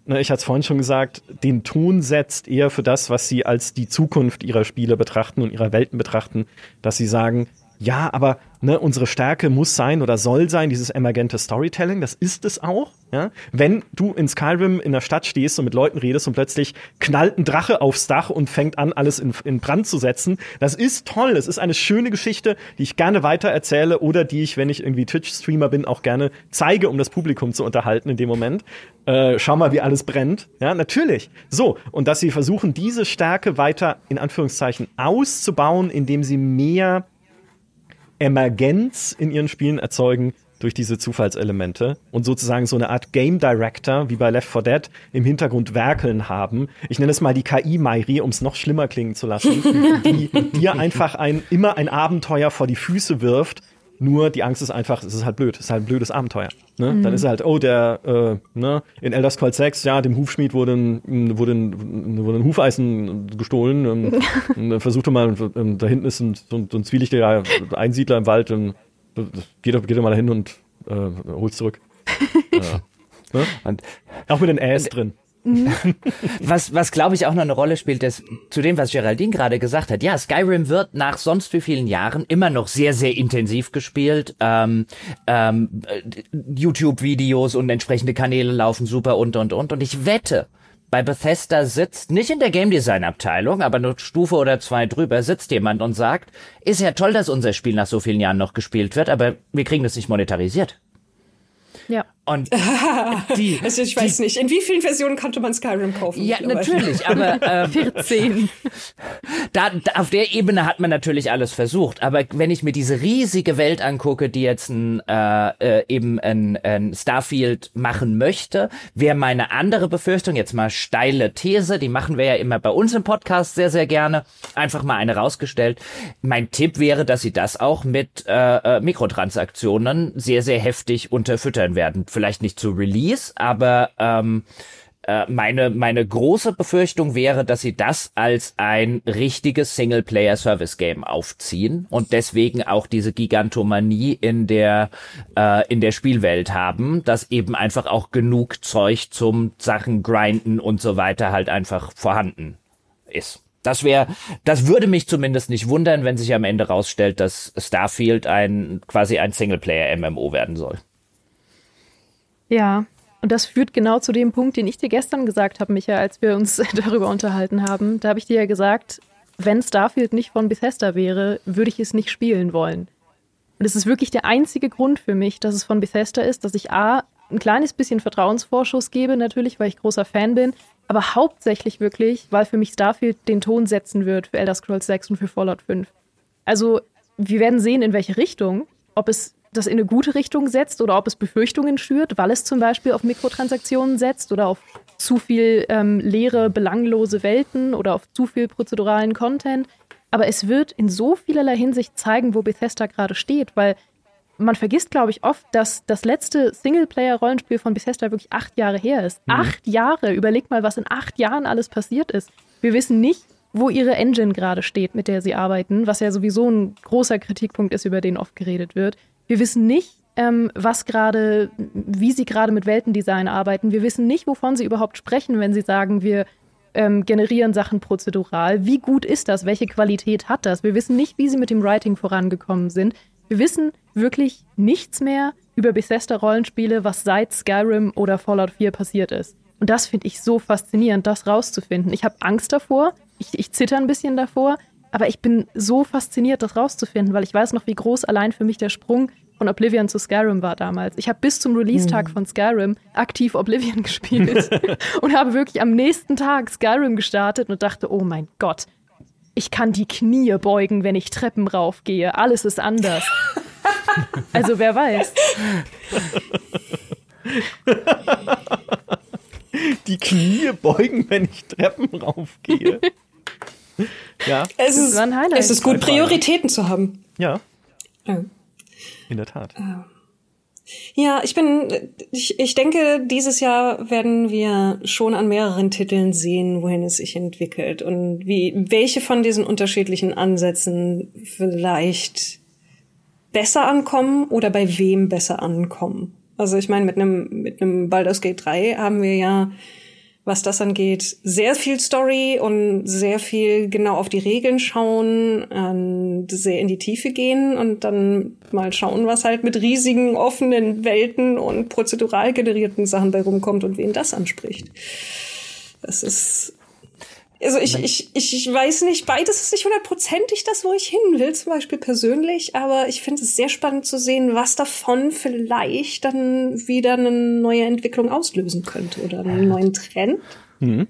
ne, ich hatte es vorhin schon gesagt, den Ton setzt eher für das, was sie als die Zukunft ihrer Spiele betrachten und ihrer Welten betrachten, dass sie sagen, ja, aber ne, unsere Stärke muss sein oder soll sein, dieses emergente Storytelling, das ist es auch. Ja? Wenn du in Skyrim in der Stadt stehst und mit Leuten redest und plötzlich knallt ein Drache aufs Dach und fängt an, alles in, in Brand zu setzen, das ist toll. Es ist eine schöne Geschichte, die ich gerne weiter erzähle oder die ich, wenn ich irgendwie Twitch-Streamer bin, auch gerne zeige, um das Publikum zu unterhalten in dem Moment. Äh, schau mal, wie alles brennt. Ja, natürlich. So, und dass sie versuchen, diese Stärke weiter in Anführungszeichen auszubauen, indem sie mehr Emergenz in ihren Spielen erzeugen durch diese Zufallselemente und sozusagen so eine Art Game Director wie bei Left 4 Dead im Hintergrund werkeln haben. Ich nenne es mal die KI Mairi, um es noch schlimmer klingen zu lassen, die dir einfach ein immer ein Abenteuer vor die Füße wirft nur die Angst ist einfach, es ist halt blöd, es ist halt ein blödes Abenteuer. Ne? Mhm. Dann ist halt, oh, der, äh, ne, in Elder Scrolls 6, ja, dem Hufschmied wurde ein, wurde ein, wurde ein Hufeisen gestohlen. Ähm, und dann versuchte mal, ähm, da hinten ist ein, so, ein, so ein zwielichtiger Einsiedler im Wald, und, geht, geht mal dahin und äh, hol's zurück. ja. ne? und, Auch mit den Äs drin. Mhm. was, was glaube ich auch noch eine Rolle spielt, ist zu dem, was Geraldine gerade gesagt hat. Ja, Skyrim wird nach sonst wie vielen Jahren immer noch sehr, sehr intensiv gespielt. Ähm, ähm, YouTube-Videos und entsprechende Kanäle laufen super und, und, und. Und ich wette, bei Bethesda sitzt, nicht in der Game Design Abteilung, aber eine Stufe oder zwei drüber, sitzt jemand und sagt, ist ja toll, dass unser Spiel nach so vielen Jahren noch gespielt wird, aber wir kriegen das nicht monetarisiert. Ja. Und die, also ich weiß die, nicht, in wie vielen Versionen konnte man Skyrim kaufen? Ja, natürlich, aber äh, 14. Da, da, auf der Ebene hat man natürlich alles versucht. Aber wenn ich mir diese riesige Welt angucke, die jetzt ein, äh, äh, eben ein, ein Starfield machen möchte, wäre meine andere Befürchtung, jetzt mal steile These, die machen wir ja immer bei uns im Podcast sehr, sehr gerne, einfach mal eine rausgestellt. Mein Tipp wäre, dass sie das auch mit äh, äh Mikrotransaktionen sehr, sehr heftig unterfüttern werden vielleicht nicht zu Release, aber ähm, äh, meine, meine große Befürchtung wäre, dass sie das als ein richtiges Singleplayer-Service-Game aufziehen und deswegen auch diese Gigantomanie in der, äh, in der Spielwelt haben, dass eben einfach auch genug Zeug zum Sachen grinden und so weiter halt einfach vorhanden ist. Das wäre, das würde mich zumindest nicht wundern, wenn sich am Ende rausstellt, dass Starfield ein quasi ein Singleplayer-MMO werden soll. Ja, und das führt genau zu dem Punkt, den ich dir gestern gesagt habe, Micha, als wir uns darüber unterhalten haben. Da habe ich dir ja gesagt, wenn Starfield nicht von Bethesda wäre, würde ich es nicht spielen wollen. Und es ist wirklich der einzige Grund für mich, dass es von Bethesda ist, dass ich A, ein kleines bisschen Vertrauensvorschuss gebe, natürlich, weil ich großer Fan bin, aber hauptsächlich wirklich, weil für mich Starfield den Ton setzen wird für Elder Scrolls 6 und für Fallout 5. Also, wir werden sehen, in welche Richtung, ob es das in eine gute Richtung setzt oder ob es Befürchtungen schürt, weil es zum Beispiel auf Mikrotransaktionen setzt oder auf zu viel ähm, leere, belanglose Welten oder auf zu viel prozeduralen Content. Aber es wird in so vielerlei Hinsicht zeigen, wo Bethesda gerade steht, weil man vergisst, glaube ich, oft, dass das letzte Singleplayer-Rollenspiel von Bethesda wirklich acht Jahre her ist. Mhm. Acht Jahre! Überleg mal, was in acht Jahren alles passiert ist. Wir wissen nicht, wo ihre Engine gerade steht, mit der sie arbeiten, was ja sowieso ein großer Kritikpunkt ist, über den oft geredet wird. Wir wissen nicht, ähm, was gerade, wie sie gerade mit Weltendesign arbeiten. Wir wissen nicht, wovon sie überhaupt sprechen, wenn sie sagen, wir ähm, generieren Sachen prozedural. Wie gut ist das? Welche Qualität hat das? Wir wissen nicht, wie sie mit dem Writing vorangekommen sind. Wir wissen wirklich nichts mehr über Bethesda-Rollenspiele, was seit Skyrim oder Fallout 4 passiert ist. Und das finde ich so faszinierend, das rauszufinden. Ich habe Angst davor, ich, ich zitter ein bisschen davor, aber ich bin so fasziniert, das rauszufinden, weil ich weiß noch, wie groß allein für mich der Sprung von Oblivion zu Skyrim war damals. Ich habe bis zum Release-Tag mhm. von Skyrim aktiv Oblivion gespielt und habe wirklich am nächsten Tag Skyrim gestartet und dachte, oh mein Gott, ich kann die Knie beugen, wenn ich Treppen raufgehe. Alles ist anders. also wer weiß. Die Knie beugen, wenn ich Treppen raufgehe. ja. Es ist, es ist gut, Prioritäten zu haben. Ja. ja. In der Tat. Ja, ich bin, ich, ich denke, dieses Jahr werden wir schon an mehreren Titeln sehen, wohin es sich entwickelt und wie, welche von diesen unterschiedlichen Ansätzen vielleicht besser ankommen oder bei wem besser ankommen. Also ich meine, mit einem, mit einem Baldur's Gate 3 haben wir ja was das angeht, sehr viel Story und sehr viel genau auf die Regeln schauen, ähm, sehr in die Tiefe gehen und dann mal schauen, was halt mit riesigen offenen Welten und prozedural generierten Sachen bei rumkommt und wen das anspricht. Das ist also ich, ich, ich weiß nicht, beides ist nicht hundertprozentig das, wo ich hin will, zum Beispiel persönlich, aber ich finde es sehr spannend zu sehen, was davon vielleicht dann wieder eine neue Entwicklung auslösen könnte oder einen neuen Trend. Mhm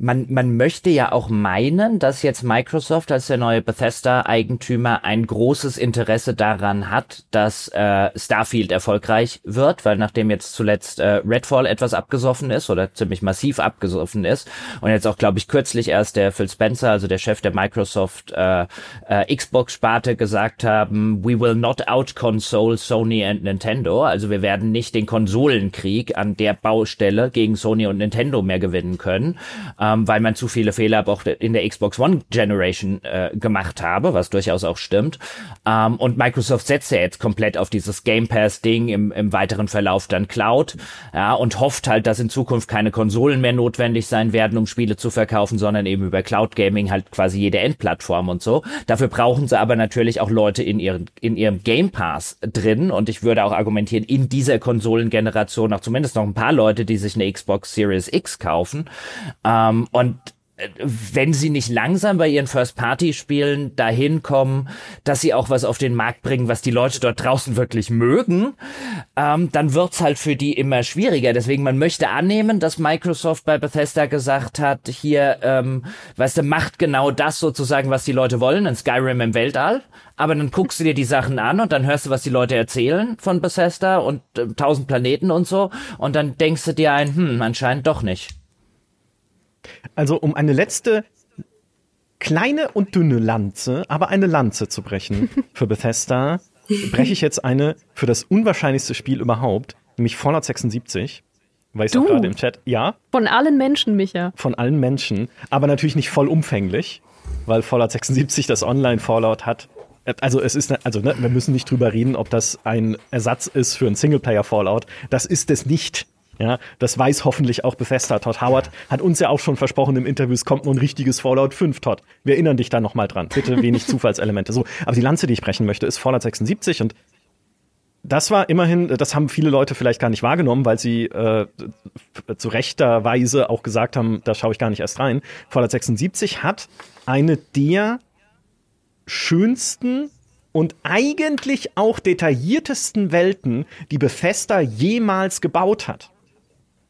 man, man möchte ja auch meinen, dass jetzt Microsoft als der neue Bethesda-Eigentümer ein großes Interesse daran hat, dass äh, Starfield erfolgreich wird, weil nachdem jetzt zuletzt äh, Redfall etwas abgesoffen ist oder ziemlich massiv abgesoffen ist und jetzt auch, glaube ich, kürzlich erst der Phil Spencer, also der Chef der Microsoft äh, äh, Xbox-Sparte, gesagt haben, we will not out-console Sony and Nintendo, also wir werden nicht den Konsolenkrieg an der Baustelle gegen Sony und Nintendo mehr gewinnen können. Äh, ähm, weil man zu viele Fehler auch in der Xbox One Generation äh, gemacht habe, was durchaus auch stimmt. Ähm, und Microsoft setzt ja jetzt komplett auf dieses Game Pass Ding im, im weiteren Verlauf dann Cloud, ja, und hofft halt, dass in Zukunft keine Konsolen mehr notwendig sein werden, um Spiele zu verkaufen, sondern eben über Cloud Gaming halt quasi jede Endplattform und so. Dafür brauchen sie aber natürlich auch Leute in ihren in ihrem Game Pass drin und ich würde auch argumentieren, in dieser Konsolengeneration auch zumindest noch ein paar Leute, die sich eine Xbox Series X kaufen. Ähm, ähm, und äh, wenn sie nicht langsam bei ihren First-Party-Spielen dahin kommen, dass sie auch was auf den Markt bringen, was die Leute dort draußen wirklich mögen, ähm, dann wird's halt für die immer schwieriger. Deswegen, man möchte annehmen, dass Microsoft bei Bethesda gesagt hat, hier, ähm, weißt du, macht genau das sozusagen, was die Leute wollen, ein Skyrim im Weltall. Aber dann guckst du dir die Sachen an und dann hörst du, was die Leute erzählen von Bethesda und äh, tausend Planeten und so. Und dann denkst du dir ein, hm, anscheinend doch nicht. Also um eine letzte kleine und dünne Lanze, aber eine Lanze zu brechen für Bethesda, breche ich jetzt eine für das unwahrscheinlichste Spiel überhaupt, nämlich Fallout 76. Weil ich auch gerade im Chat, ja. Von allen Menschen, Micha. Von allen Menschen, aber natürlich nicht vollumfänglich, weil Fallout 76 das Online-Fallout hat. Also es ist, also ne, wir müssen nicht drüber reden, ob das ein Ersatz ist für ein Singleplayer-Fallout. Das ist es nicht. Ja, das weiß hoffentlich auch Bethesda. Todd Howard hat uns ja auch schon versprochen im Interview, es kommt nur ein richtiges Fallout 5, Todd. Wir erinnern dich da nochmal dran. Bitte wenig Zufallselemente. So, aber die Lanze, die ich brechen möchte, ist Fallout 76 und das war immerhin, das haben viele Leute vielleicht gar nicht wahrgenommen, weil sie äh, zu rechter Weise auch gesagt haben, da schaue ich gar nicht erst rein. Fallout 76 hat eine der schönsten und eigentlich auch detailliertesten Welten, die Bethesda jemals gebaut hat.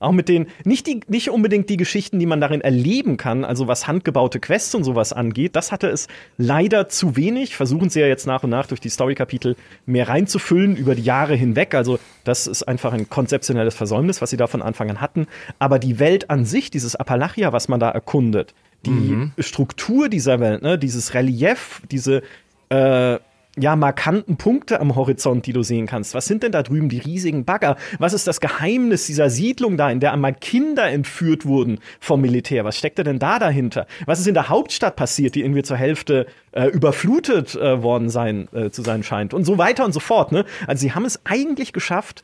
Auch mit den, nicht, die, nicht unbedingt die Geschichten, die man darin erleben kann, also was handgebaute Quests und sowas angeht, das hatte es leider zu wenig. Versuchen sie ja jetzt nach und nach durch die Story-Kapitel mehr reinzufüllen über die Jahre hinweg. Also, das ist einfach ein konzeptionelles Versäumnis, was sie da von Anfang an hatten. Aber die Welt an sich, dieses Appalachia, was man da erkundet, die mhm. Struktur dieser Welt, ne, dieses Relief, diese, äh, ja, markanten Punkte am Horizont, die du sehen kannst. Was sind denn da drüben die riesigen Bagger? Was ist das Geheimnis dieser Siedlung da, in der einmal Kinder entführt wurden vom Militär? Was steckt denn da dahinter? Was ist in der Hauptstadt passiert, die irgendwie zur Hälfte äh, überflutet äh, worden sein, äh, zu sein scheint? Und so weiter und so fort. Ne? Also sie haben es eigentlich geschafft,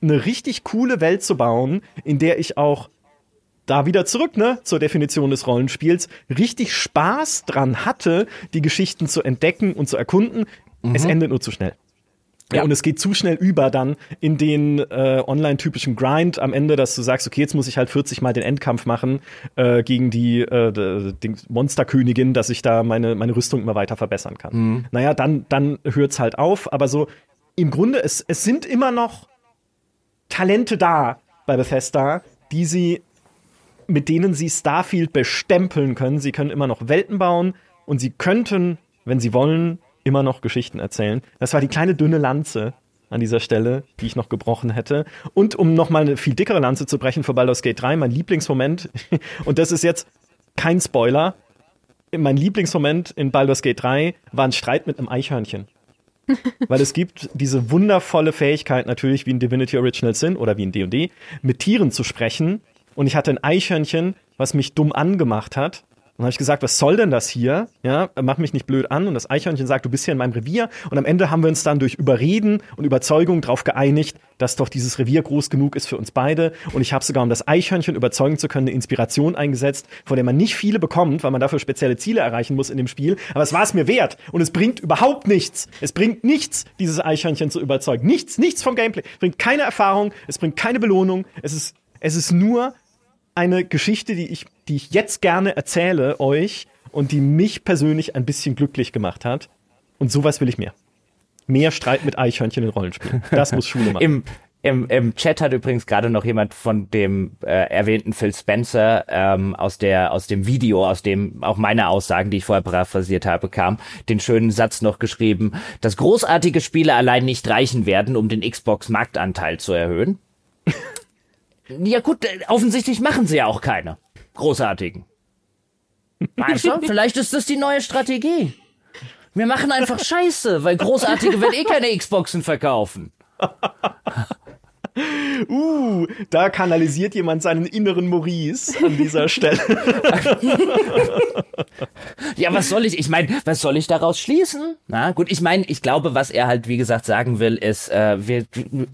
eine richtig coole Welt zu bauen, in der ich auch da wieder zurück, ne, zur Definition des Rollenspiels, richtig Spaß dran hatte, die Geschichten zu entdecken und zu erkunden. Mhm. Es endet nur zu schnell. Ja. Und es geht zu schnell über dann in den äh, online-typischen Grind am Ende, dass du sagst, okay, jetzt muss ich halt 40 Mal den Endkampf machen äh, gegen die, äh, die Monsterkönigin, dass ich da meine, meine Rüstung immer weiter verbessern kann. Mhm. Naja, dann, dann hört's halt auf. Aber so im Grunde, es, es sind immer noch Talente da bei Bethesda, die sie mit denen sie Starfield bestempeln können. Sie können immer noch Welten bauen und sie könnten, wenn sie wollen, immer noch Geschichten erzählen. Das war die kleine dünne Lanze an dieser Stelle, die ich noch gebrochen hätte. Und um noch mal eine viel dickere Lanze zu brechen für Baldur's Gate 3, mein Lieblingsmoment, und das ist jetzt kein Spoiler, mein Lieblingsmoment in Baldur's Gate 3 war ein Streit mit einem Eichhörnchen. Weil es gibt diese wundervolle Fähigkeit natürlich, wie in Divinity Original Sin oder wie in D&D, mit Tieren zu sprechen und ich hatte ein Eichhörnchen, was mich dumm angemacht hat. Und habe ich gesagt, was soll denn das hier? Ja, mach mich nicht blöd an. Und das Eichhörnchen sagt, du bist hier in meinem Revier. Und am Ende haben wir uns dann durch Überreden und Überzeugung darauf geeinigt, dass doch dieses Revier groß genug ist für uns beide. Und ich habe sogar, um das Eichhörnchen überzeugen zu können, eine Inspiration eingesetzt, von der man nicht viele bekommt, weil man dafür spezielle Ziele erreichen muss in dem Spiel. Aber es war es mir wert. Und es bringt überhaupt nichts. Es bringt nichts, dieses Eichhörnchen zu überzeugen. Nichts, nichts vom Gameplay. Es bringt keine Erfahrung. Es bringt keine Belohnung. Es ist, es ist nur eine Geschichte, die ich, die ich jetzt gerne erzähle euch und die mich persönlich ein bisschen glücklich gemacht hat. Und sowas will ich mehr. Mehr Streit mit Eichhörnchen in Rollenspielen. Das muss Schule machen. Im, im, Im Chat hat übrigens gerade noch jemand von dem äh, erwähnten Phil Spencer ähm, aus der aus dem Video, aus dem auch meine Aussagen, die ich vorher paraphrasiert habe, kam, den schönen Satz noch geschrieben, dass großartige Spiele allein nicht reichen werden, um den Xbox Marktanteil zu erhöhen. Ja gut, äh, offensichtlich machen sie ja auch keine großartigen. Weißt du, vielleicht ist das die neue Strategie. Wir machen einfach Scheiße, weil großartige werden eh keine Xboxen verkaufen. Uh, da kanalisiert jemand seinen inneren Maurice an dieser Stelle. ja, was soll ich? Ich meine, was soll ich daraus schließen? Na gut, ich meine, ich glaube, was er halt wie gesagt sagen will, ist, äh, wir,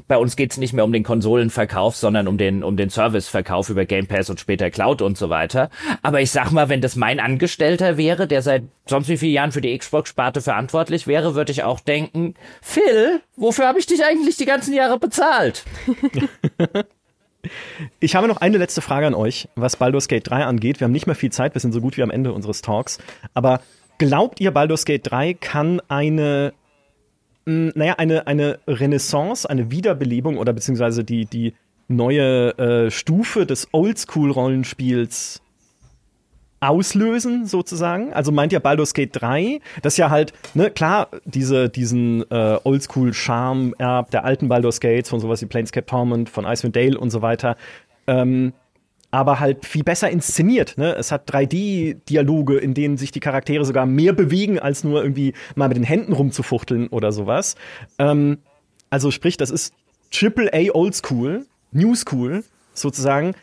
bei uns geht's nicht mehr um den Konsolenverkauf, sondern um den um den Serviceverkauf über Game Pass und später Cloud und so weiter. Aber ich sag mal, wenn das mein Angestellter wäre, der seit sonst wie vielen Jahren für die Xbox-Sparte verantwortlich wäre, würde ich auch denken, Phil, wofür habe ich dich eigentlich die ganzen Jahre bezahlt? Ich habe noch eine letzte Frage an euch, was Baldur's Gate 3 angeht. Wir haben nicht mehr viel Zeit, wir sind so gut wie am Ende unseres Talks. Aber glaubt ihr, Baldur's Gate 3 kann eine, mh, naja, eine, eine Renaissance, eine Wiederbelebung oder beziehungsweise die, die neue äh, Stufe des Oldschool-Rollenspiels auslösen, sozusagen. Also meint ja Baldur's Gate 3, das ja halt, ne, klar, diese, diesen äh, Oldschool-Charme erbt der alten Baldur's Gates von sowas wie Planescape Torment, von Icewind Dale und so weiter. Ähm, aber halt viel besser inszeniert. Ne? Es hat 3D-Dialoge, in denen sich die Charaktere sogar mehr bewegen, als nur irgendwie mal mit den Händen rumzufuchteln oder sowas. Ähm, also sprich, das ist Triple A Oldschool, New School sozusagen,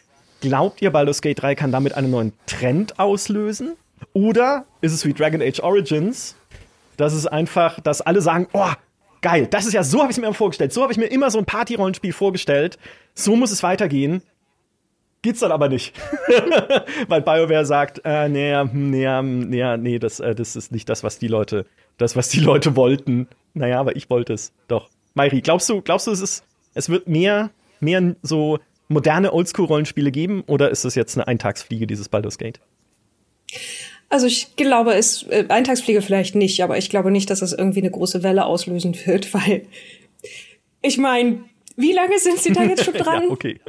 Glaubt ihr, Baldur's Gate 3 kann damit einen neuen Trend auslösen? Oder ist es wie Dragon Age Origins, dass es einfach, dass alle sagen, oh, geil, das ist ja, so habe ich es mir immer vorgestellt. So habe ich mir immer so ein Party-Rollenspiel vorgestellt. So muss es weitergehen. Geht's dann aber nicht. Weil BioWare sagt, äh, nee, nee, nee, nee, das, äh, das ist nicht das, was die Leute, das, was die Leute wollten. Naja, aber ich wollte es. Doch. Mairi, glaubst du, glaubst du, es ist, es wird mehr, mehr so moderne Oldschool-Rollenspiele geben oder ist das jetzt eine Eintagsfliege, dieses Baldur's Gate? Also ich glaube, es äh, Eintagsfliege vielleicht nicht, aber ich glaube nicht, dass das irgendwie eine große Welle auslösen wird, weil ich meine, wie lange sind sie da jetzt schon dran? ja, okay.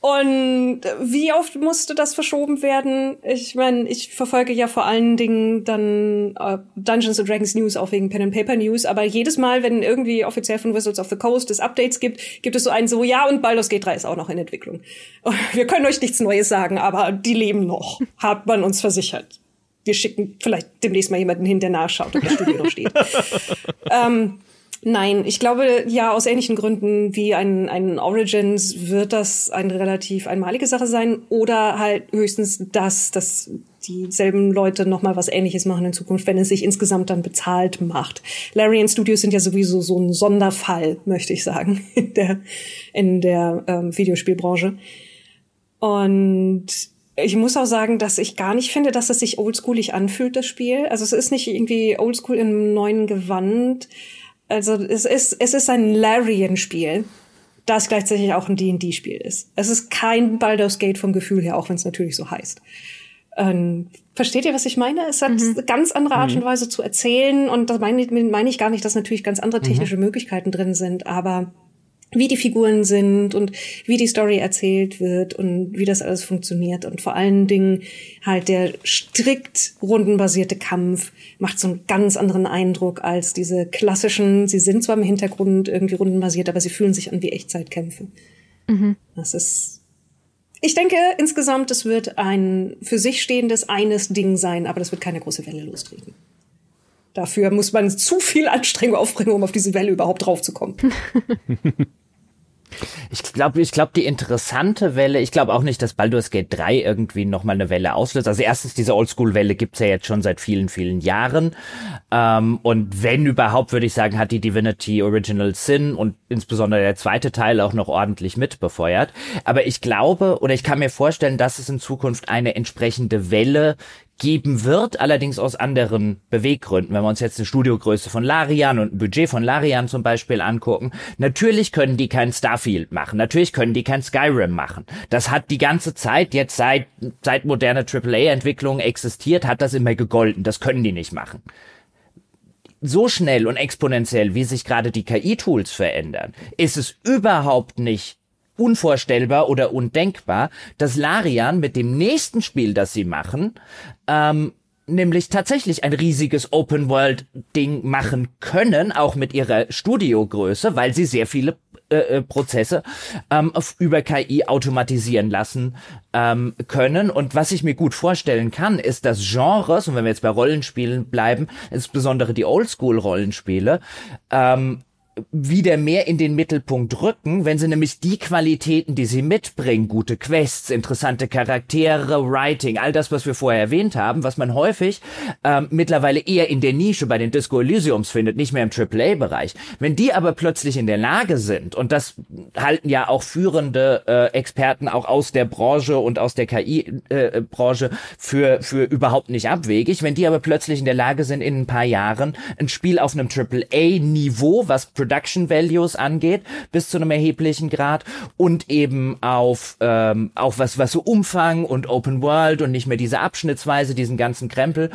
Und wie oft musste das verschoben werden? Ich meine, ich verfolge ja vor allen Dingen dann äh, Dungeons and Dragons News auch wegen Pen and Paper News, aber jedes Mal, wenn irgendwie offiziell von Wizards of the Coast es Updates gibt, gibt es so einen so, ja, und Baldur's Gate 3 ist auch noch in Entwicklung. Wir können euch nichts Neues sagen, aber die leben noch, hat man uns versichert. wir schicken vielleicht demnächst mal jemanden hin, der nachschaut, ob das Studio noch steht. ähm, Nein, ich glaube, ja, aus ähnlichen Gründen wie ein, ein Origins wird das eine relativ einmalige Sache sein oder halt höchstens das, dass dieselben Leute nochmal was ähnliches machen in Zukunft, wenn es sich insgesamt dann bezahlt macht. Larian Studios sind ja sowieso so ein Sonderfall, möchte ich sagen, in der, in der ähm, Videospielbranche. Und ich muss auch sagen, dass ich gar nicht finde, dass es sich oldschoolig anfühlt, das Spiel. Also es ist nicht irgendwie oldschool im neuen Gewand also es ist, es ist ein Larian-Spiel, das gleichzeitig auch ein D&D-Spiel ist. Es ist kein Baldur's Gate vom Gefühl her, auch wenn es natürlich so heißt. Ähm, versteht ihr, was ich meine? Es hat mhm. eine ganz andere Art mhm. und Weise zu erzählen und das meine, meine ich gar nicht, dass natürlich ganz andere technische mhm. Möglichkeiten drin sind, aber wie die Figuren sind und wie die Story erzählt wird und wie das alles funktioniert. Und vor allen Dingen halt der strikt rundenbasierte Kampf macht so einen ganz anderen Eindruck als diese klassischen, sie sind zwar im Hintergrund irgendwie rundenbasiert, aber sie fühlen sich an wie Echtzeitkämpfe. Mhm. Das ist, ich denke insgesamt, es wird ein für sich stehendes eines Ding sein, aber das wird keine große Welle lostreten. Dafür muss man zu viel Anstrengung aufbringen, um auf diese Welle überhaupt draufzukommen. Ich glaube, ich glaube, die interessante Welle, ich glaube auch nicht, dass Baldur's Gate 3 irgendwie nochmal eine Welle auslöst. Also erstens, diese Oldschool-Welle gibt's ja jetzt schon seit vielen, vielen Jahren. Ähm, und wenn überhaupt, würde ich sagen, hat die Divinity Original Sin und insbesondere der zweite Teil auch noch ordentlich mitbefeuert. Aber ich glaube, oder ich kann mir vorstellen, dass es in Zukunft eine entsprechende Welle geben wird, allerdings aus anderen Beweggründen. Wenn wir uns jetzt eine Studiogröße von Larian und ein Budget von Larian zum Beispiel angucken, natürlich können die kein Starfield machen, natürlich können die kein Skyrim machen. Das hat die ganze Zeit, jetzt seit, seit moderne AAA-Entwicklung existiert, hat das immer gegolten. Das können die nicht machen so schnell und exponentiell, wie sich gerade die KI-Tools verändern, ist es überhaupt nicht unvorstellbar oder undenkbar, dass Larian mit dem nächsten Spiel, das sie machen, ähm, nämlich tatsächlich ein riesiges Open-World-Ding machen können, auch mit ihrer Studiogröße, weil sie sehr viele äh, äh Prozesse ähm, über KI automatisieren lassen ähm, können. Und was ich mir gut vorstellen kann, ist, dass Genres, und wenn wir jetzt bei Rollenspielen bleiben, insbesondere die Oldschool-Rollenspiele, ähm, wieder mehr in den Mittelpunkt rücken, wenn sie nämlich die Qualitäten, die sie mitbringen, gute Quests, interessante Charaktere, Writing, all das, was wir vorher erwähnt haben, was man häufig ähm, mittlerweile eher in der Nische bei den Disco Elysiums findet, nicht mehr im AAA-Bereich. Wenn die aber plötzlich in der Lage sind, und das halten ja auch führende äh, Experten auch aus der Branche und aus der KI-Branche äh, für, für überhaupt nicht abwegig, wenn die aber plötzlich in der Lage sind, in ein paar Jahren ein Spiel auf einem AAA-Niveau, was Production Values angeht, bis zu einem erheblichen Grad und eben auf, ähm, auf was, was so Umfang und Open World und nicht mehr diese Abschnittsweise, diesen ganzen Krempel,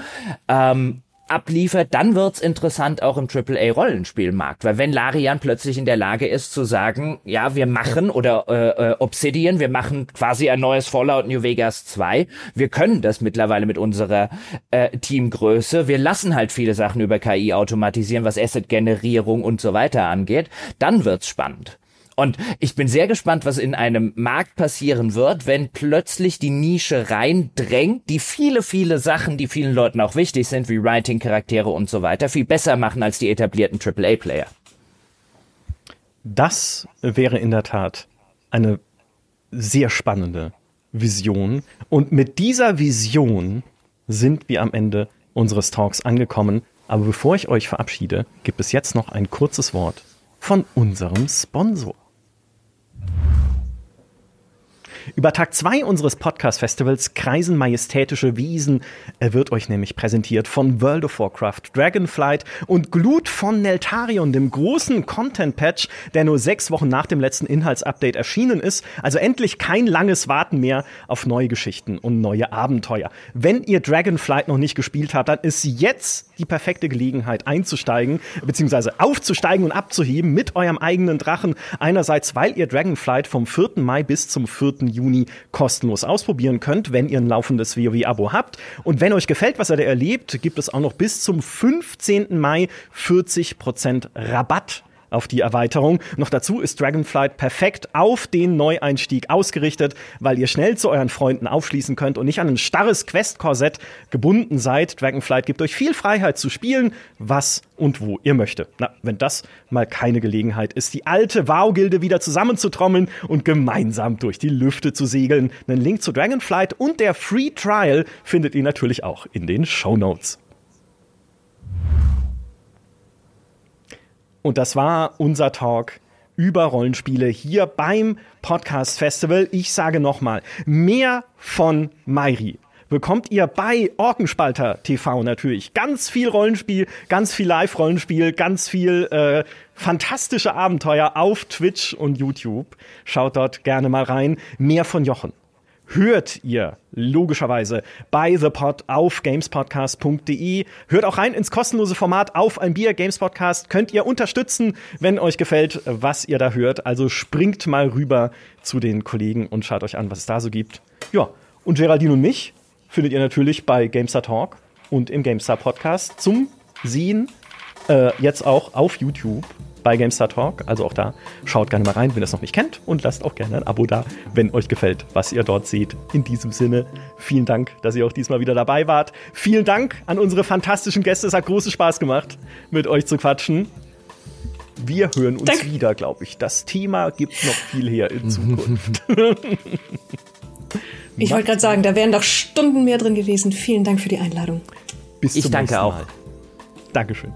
ähm, abliefert, dann wird's interessant auch im AAA-Rollenspielmarkt. Weil wenn Larian plötzlich in der Lage ist zu sagen, ja, wir machen, oder äh, äh, Obsidian, wir machen quasi ein neues Fallout New Vegas 2, wir können das mittlerweile mit unserer äh, Teamgröße, wir lassen halt viele Sachen über KI automatisieren, was Asset-Generierung und so weiter angeht, dann wird's spannend. Und ich bin sehr gespannt, was in einem Markt passieren wird, wenn plötzlich die Nische reindrängt, die viele, viele Sachen, die vielen Leuten auch wichtig sind, wie Writing, Charaktere und so weiter, viel besser machen als die etablierten AAA-Player. Das wäre in der Tat eine sehr spannende Vision. Und mit dieser Vision sind wir am Ende unseres Talks angekommen. Aber bevor ich euch verabschiede, gibt es jetzt noch ein kurzes Wort von unserem Sponsor. Über Tag 2 unseres Podcast-Festivals kreisen majestätische Wiesen. Er wird euch nämlich präsentiert von World of Warcraft, Dragonflight und Glut von Neltarion, dem großen Content-Patch, der nur sechs Wochen nach dem letzten Inhaltsupdate erschienen ist. Also endlich kein langes Warten mehr auf neue Geschichten und neue Abenteuer. Wenn ihr Dragonflight noch nicht gespielt habt, dann ist jetzt die perfekte Gelegenheit einzusteigen, beziehungsweise aufzusteigen und abzuheben mit eurem eigenen Drachen. Einerseits, weil ihr Dragonflight vom 4. Mai bis zum 4. Juni kostenlos ausprobieren könnt, wenn ihr ein laufendes WoW-Abo habt. Und wenn euch gefällt, was ihr da erlebt, gibt es auch noch bis zum 15. Mai 40% Rabatt auf die Erweiterung. Noch dazu ist Dragonflight perfekt auf den Neueinstieg ausgerichtet, weil ihr schnell zu euren Freunden aufschließen könnt und nicht an ein starres Quest-Korsett gebunden seid. Dragonflight gibt euch viel Freiheit zu spielen, was und wo ihr möchtet. Na, wenn das mal keine Gelegenheit ist, die alte WoW-Gilde wieder zusammenzutrommeln und gemeinsam durch die Lüfte zu segeln. Einen Link zu Dragonflight und der Free Trial findet ihr natürlich auch in den Show Notes. Und das war unser Talk über Rollenspiele hier beim Podcast Festival. Ich sage nochmal, mehr von Mairi bekommt ihr bei Orkenspalter TV natürlich. Ganz viel Rollenspiel, ganz viel Live-Rollenspiel, ganz viel äh, fantastische Abenteuer auf Twitch und YouTube. Schaut dort gerne mal rein. Mehr von Jochen hört ihr logischerweise bei The Pod auf gamespodcast.de. Hört auch rein ins kostenlose Format auf ein Bier Games Podcast. Könnt ihr unterstützen, wenn euch gefällt, was ihr da hört. Also springt mal rüber zu den Kollegen und schaut euch an, was es da so gibt. Ja, und Geraldine und mich findet ihr natürlich bei Gamestar Talk und im Gamestar Podcast zum Sehen äh, jetzt auch auf YouTube bei GameStar Talk. Also auch da schaut gerne mal rein, wenn ihr das noch nicht kennt und lasst auch gerne ein Abo da, wenn euch gefällt, was ihr dort seht. In diesem Sinne, vielen Dank, dass ihr auch diesmal wieder dabei wart. Vielen Dank an unsere fantastischen Gäste. Es hat großen Spaß gemacht, mit euch zu quatschen. Wir hören uns Danke. wieder, glaube ich. Das Thema gibt noch viel her in Zukunft. ich wollte gerade sagen, da wären doch Stunden mehr drin gewesen. Vielen Dank für die Einladung. Bis zum ich danke auch. Mal. Dankeschön.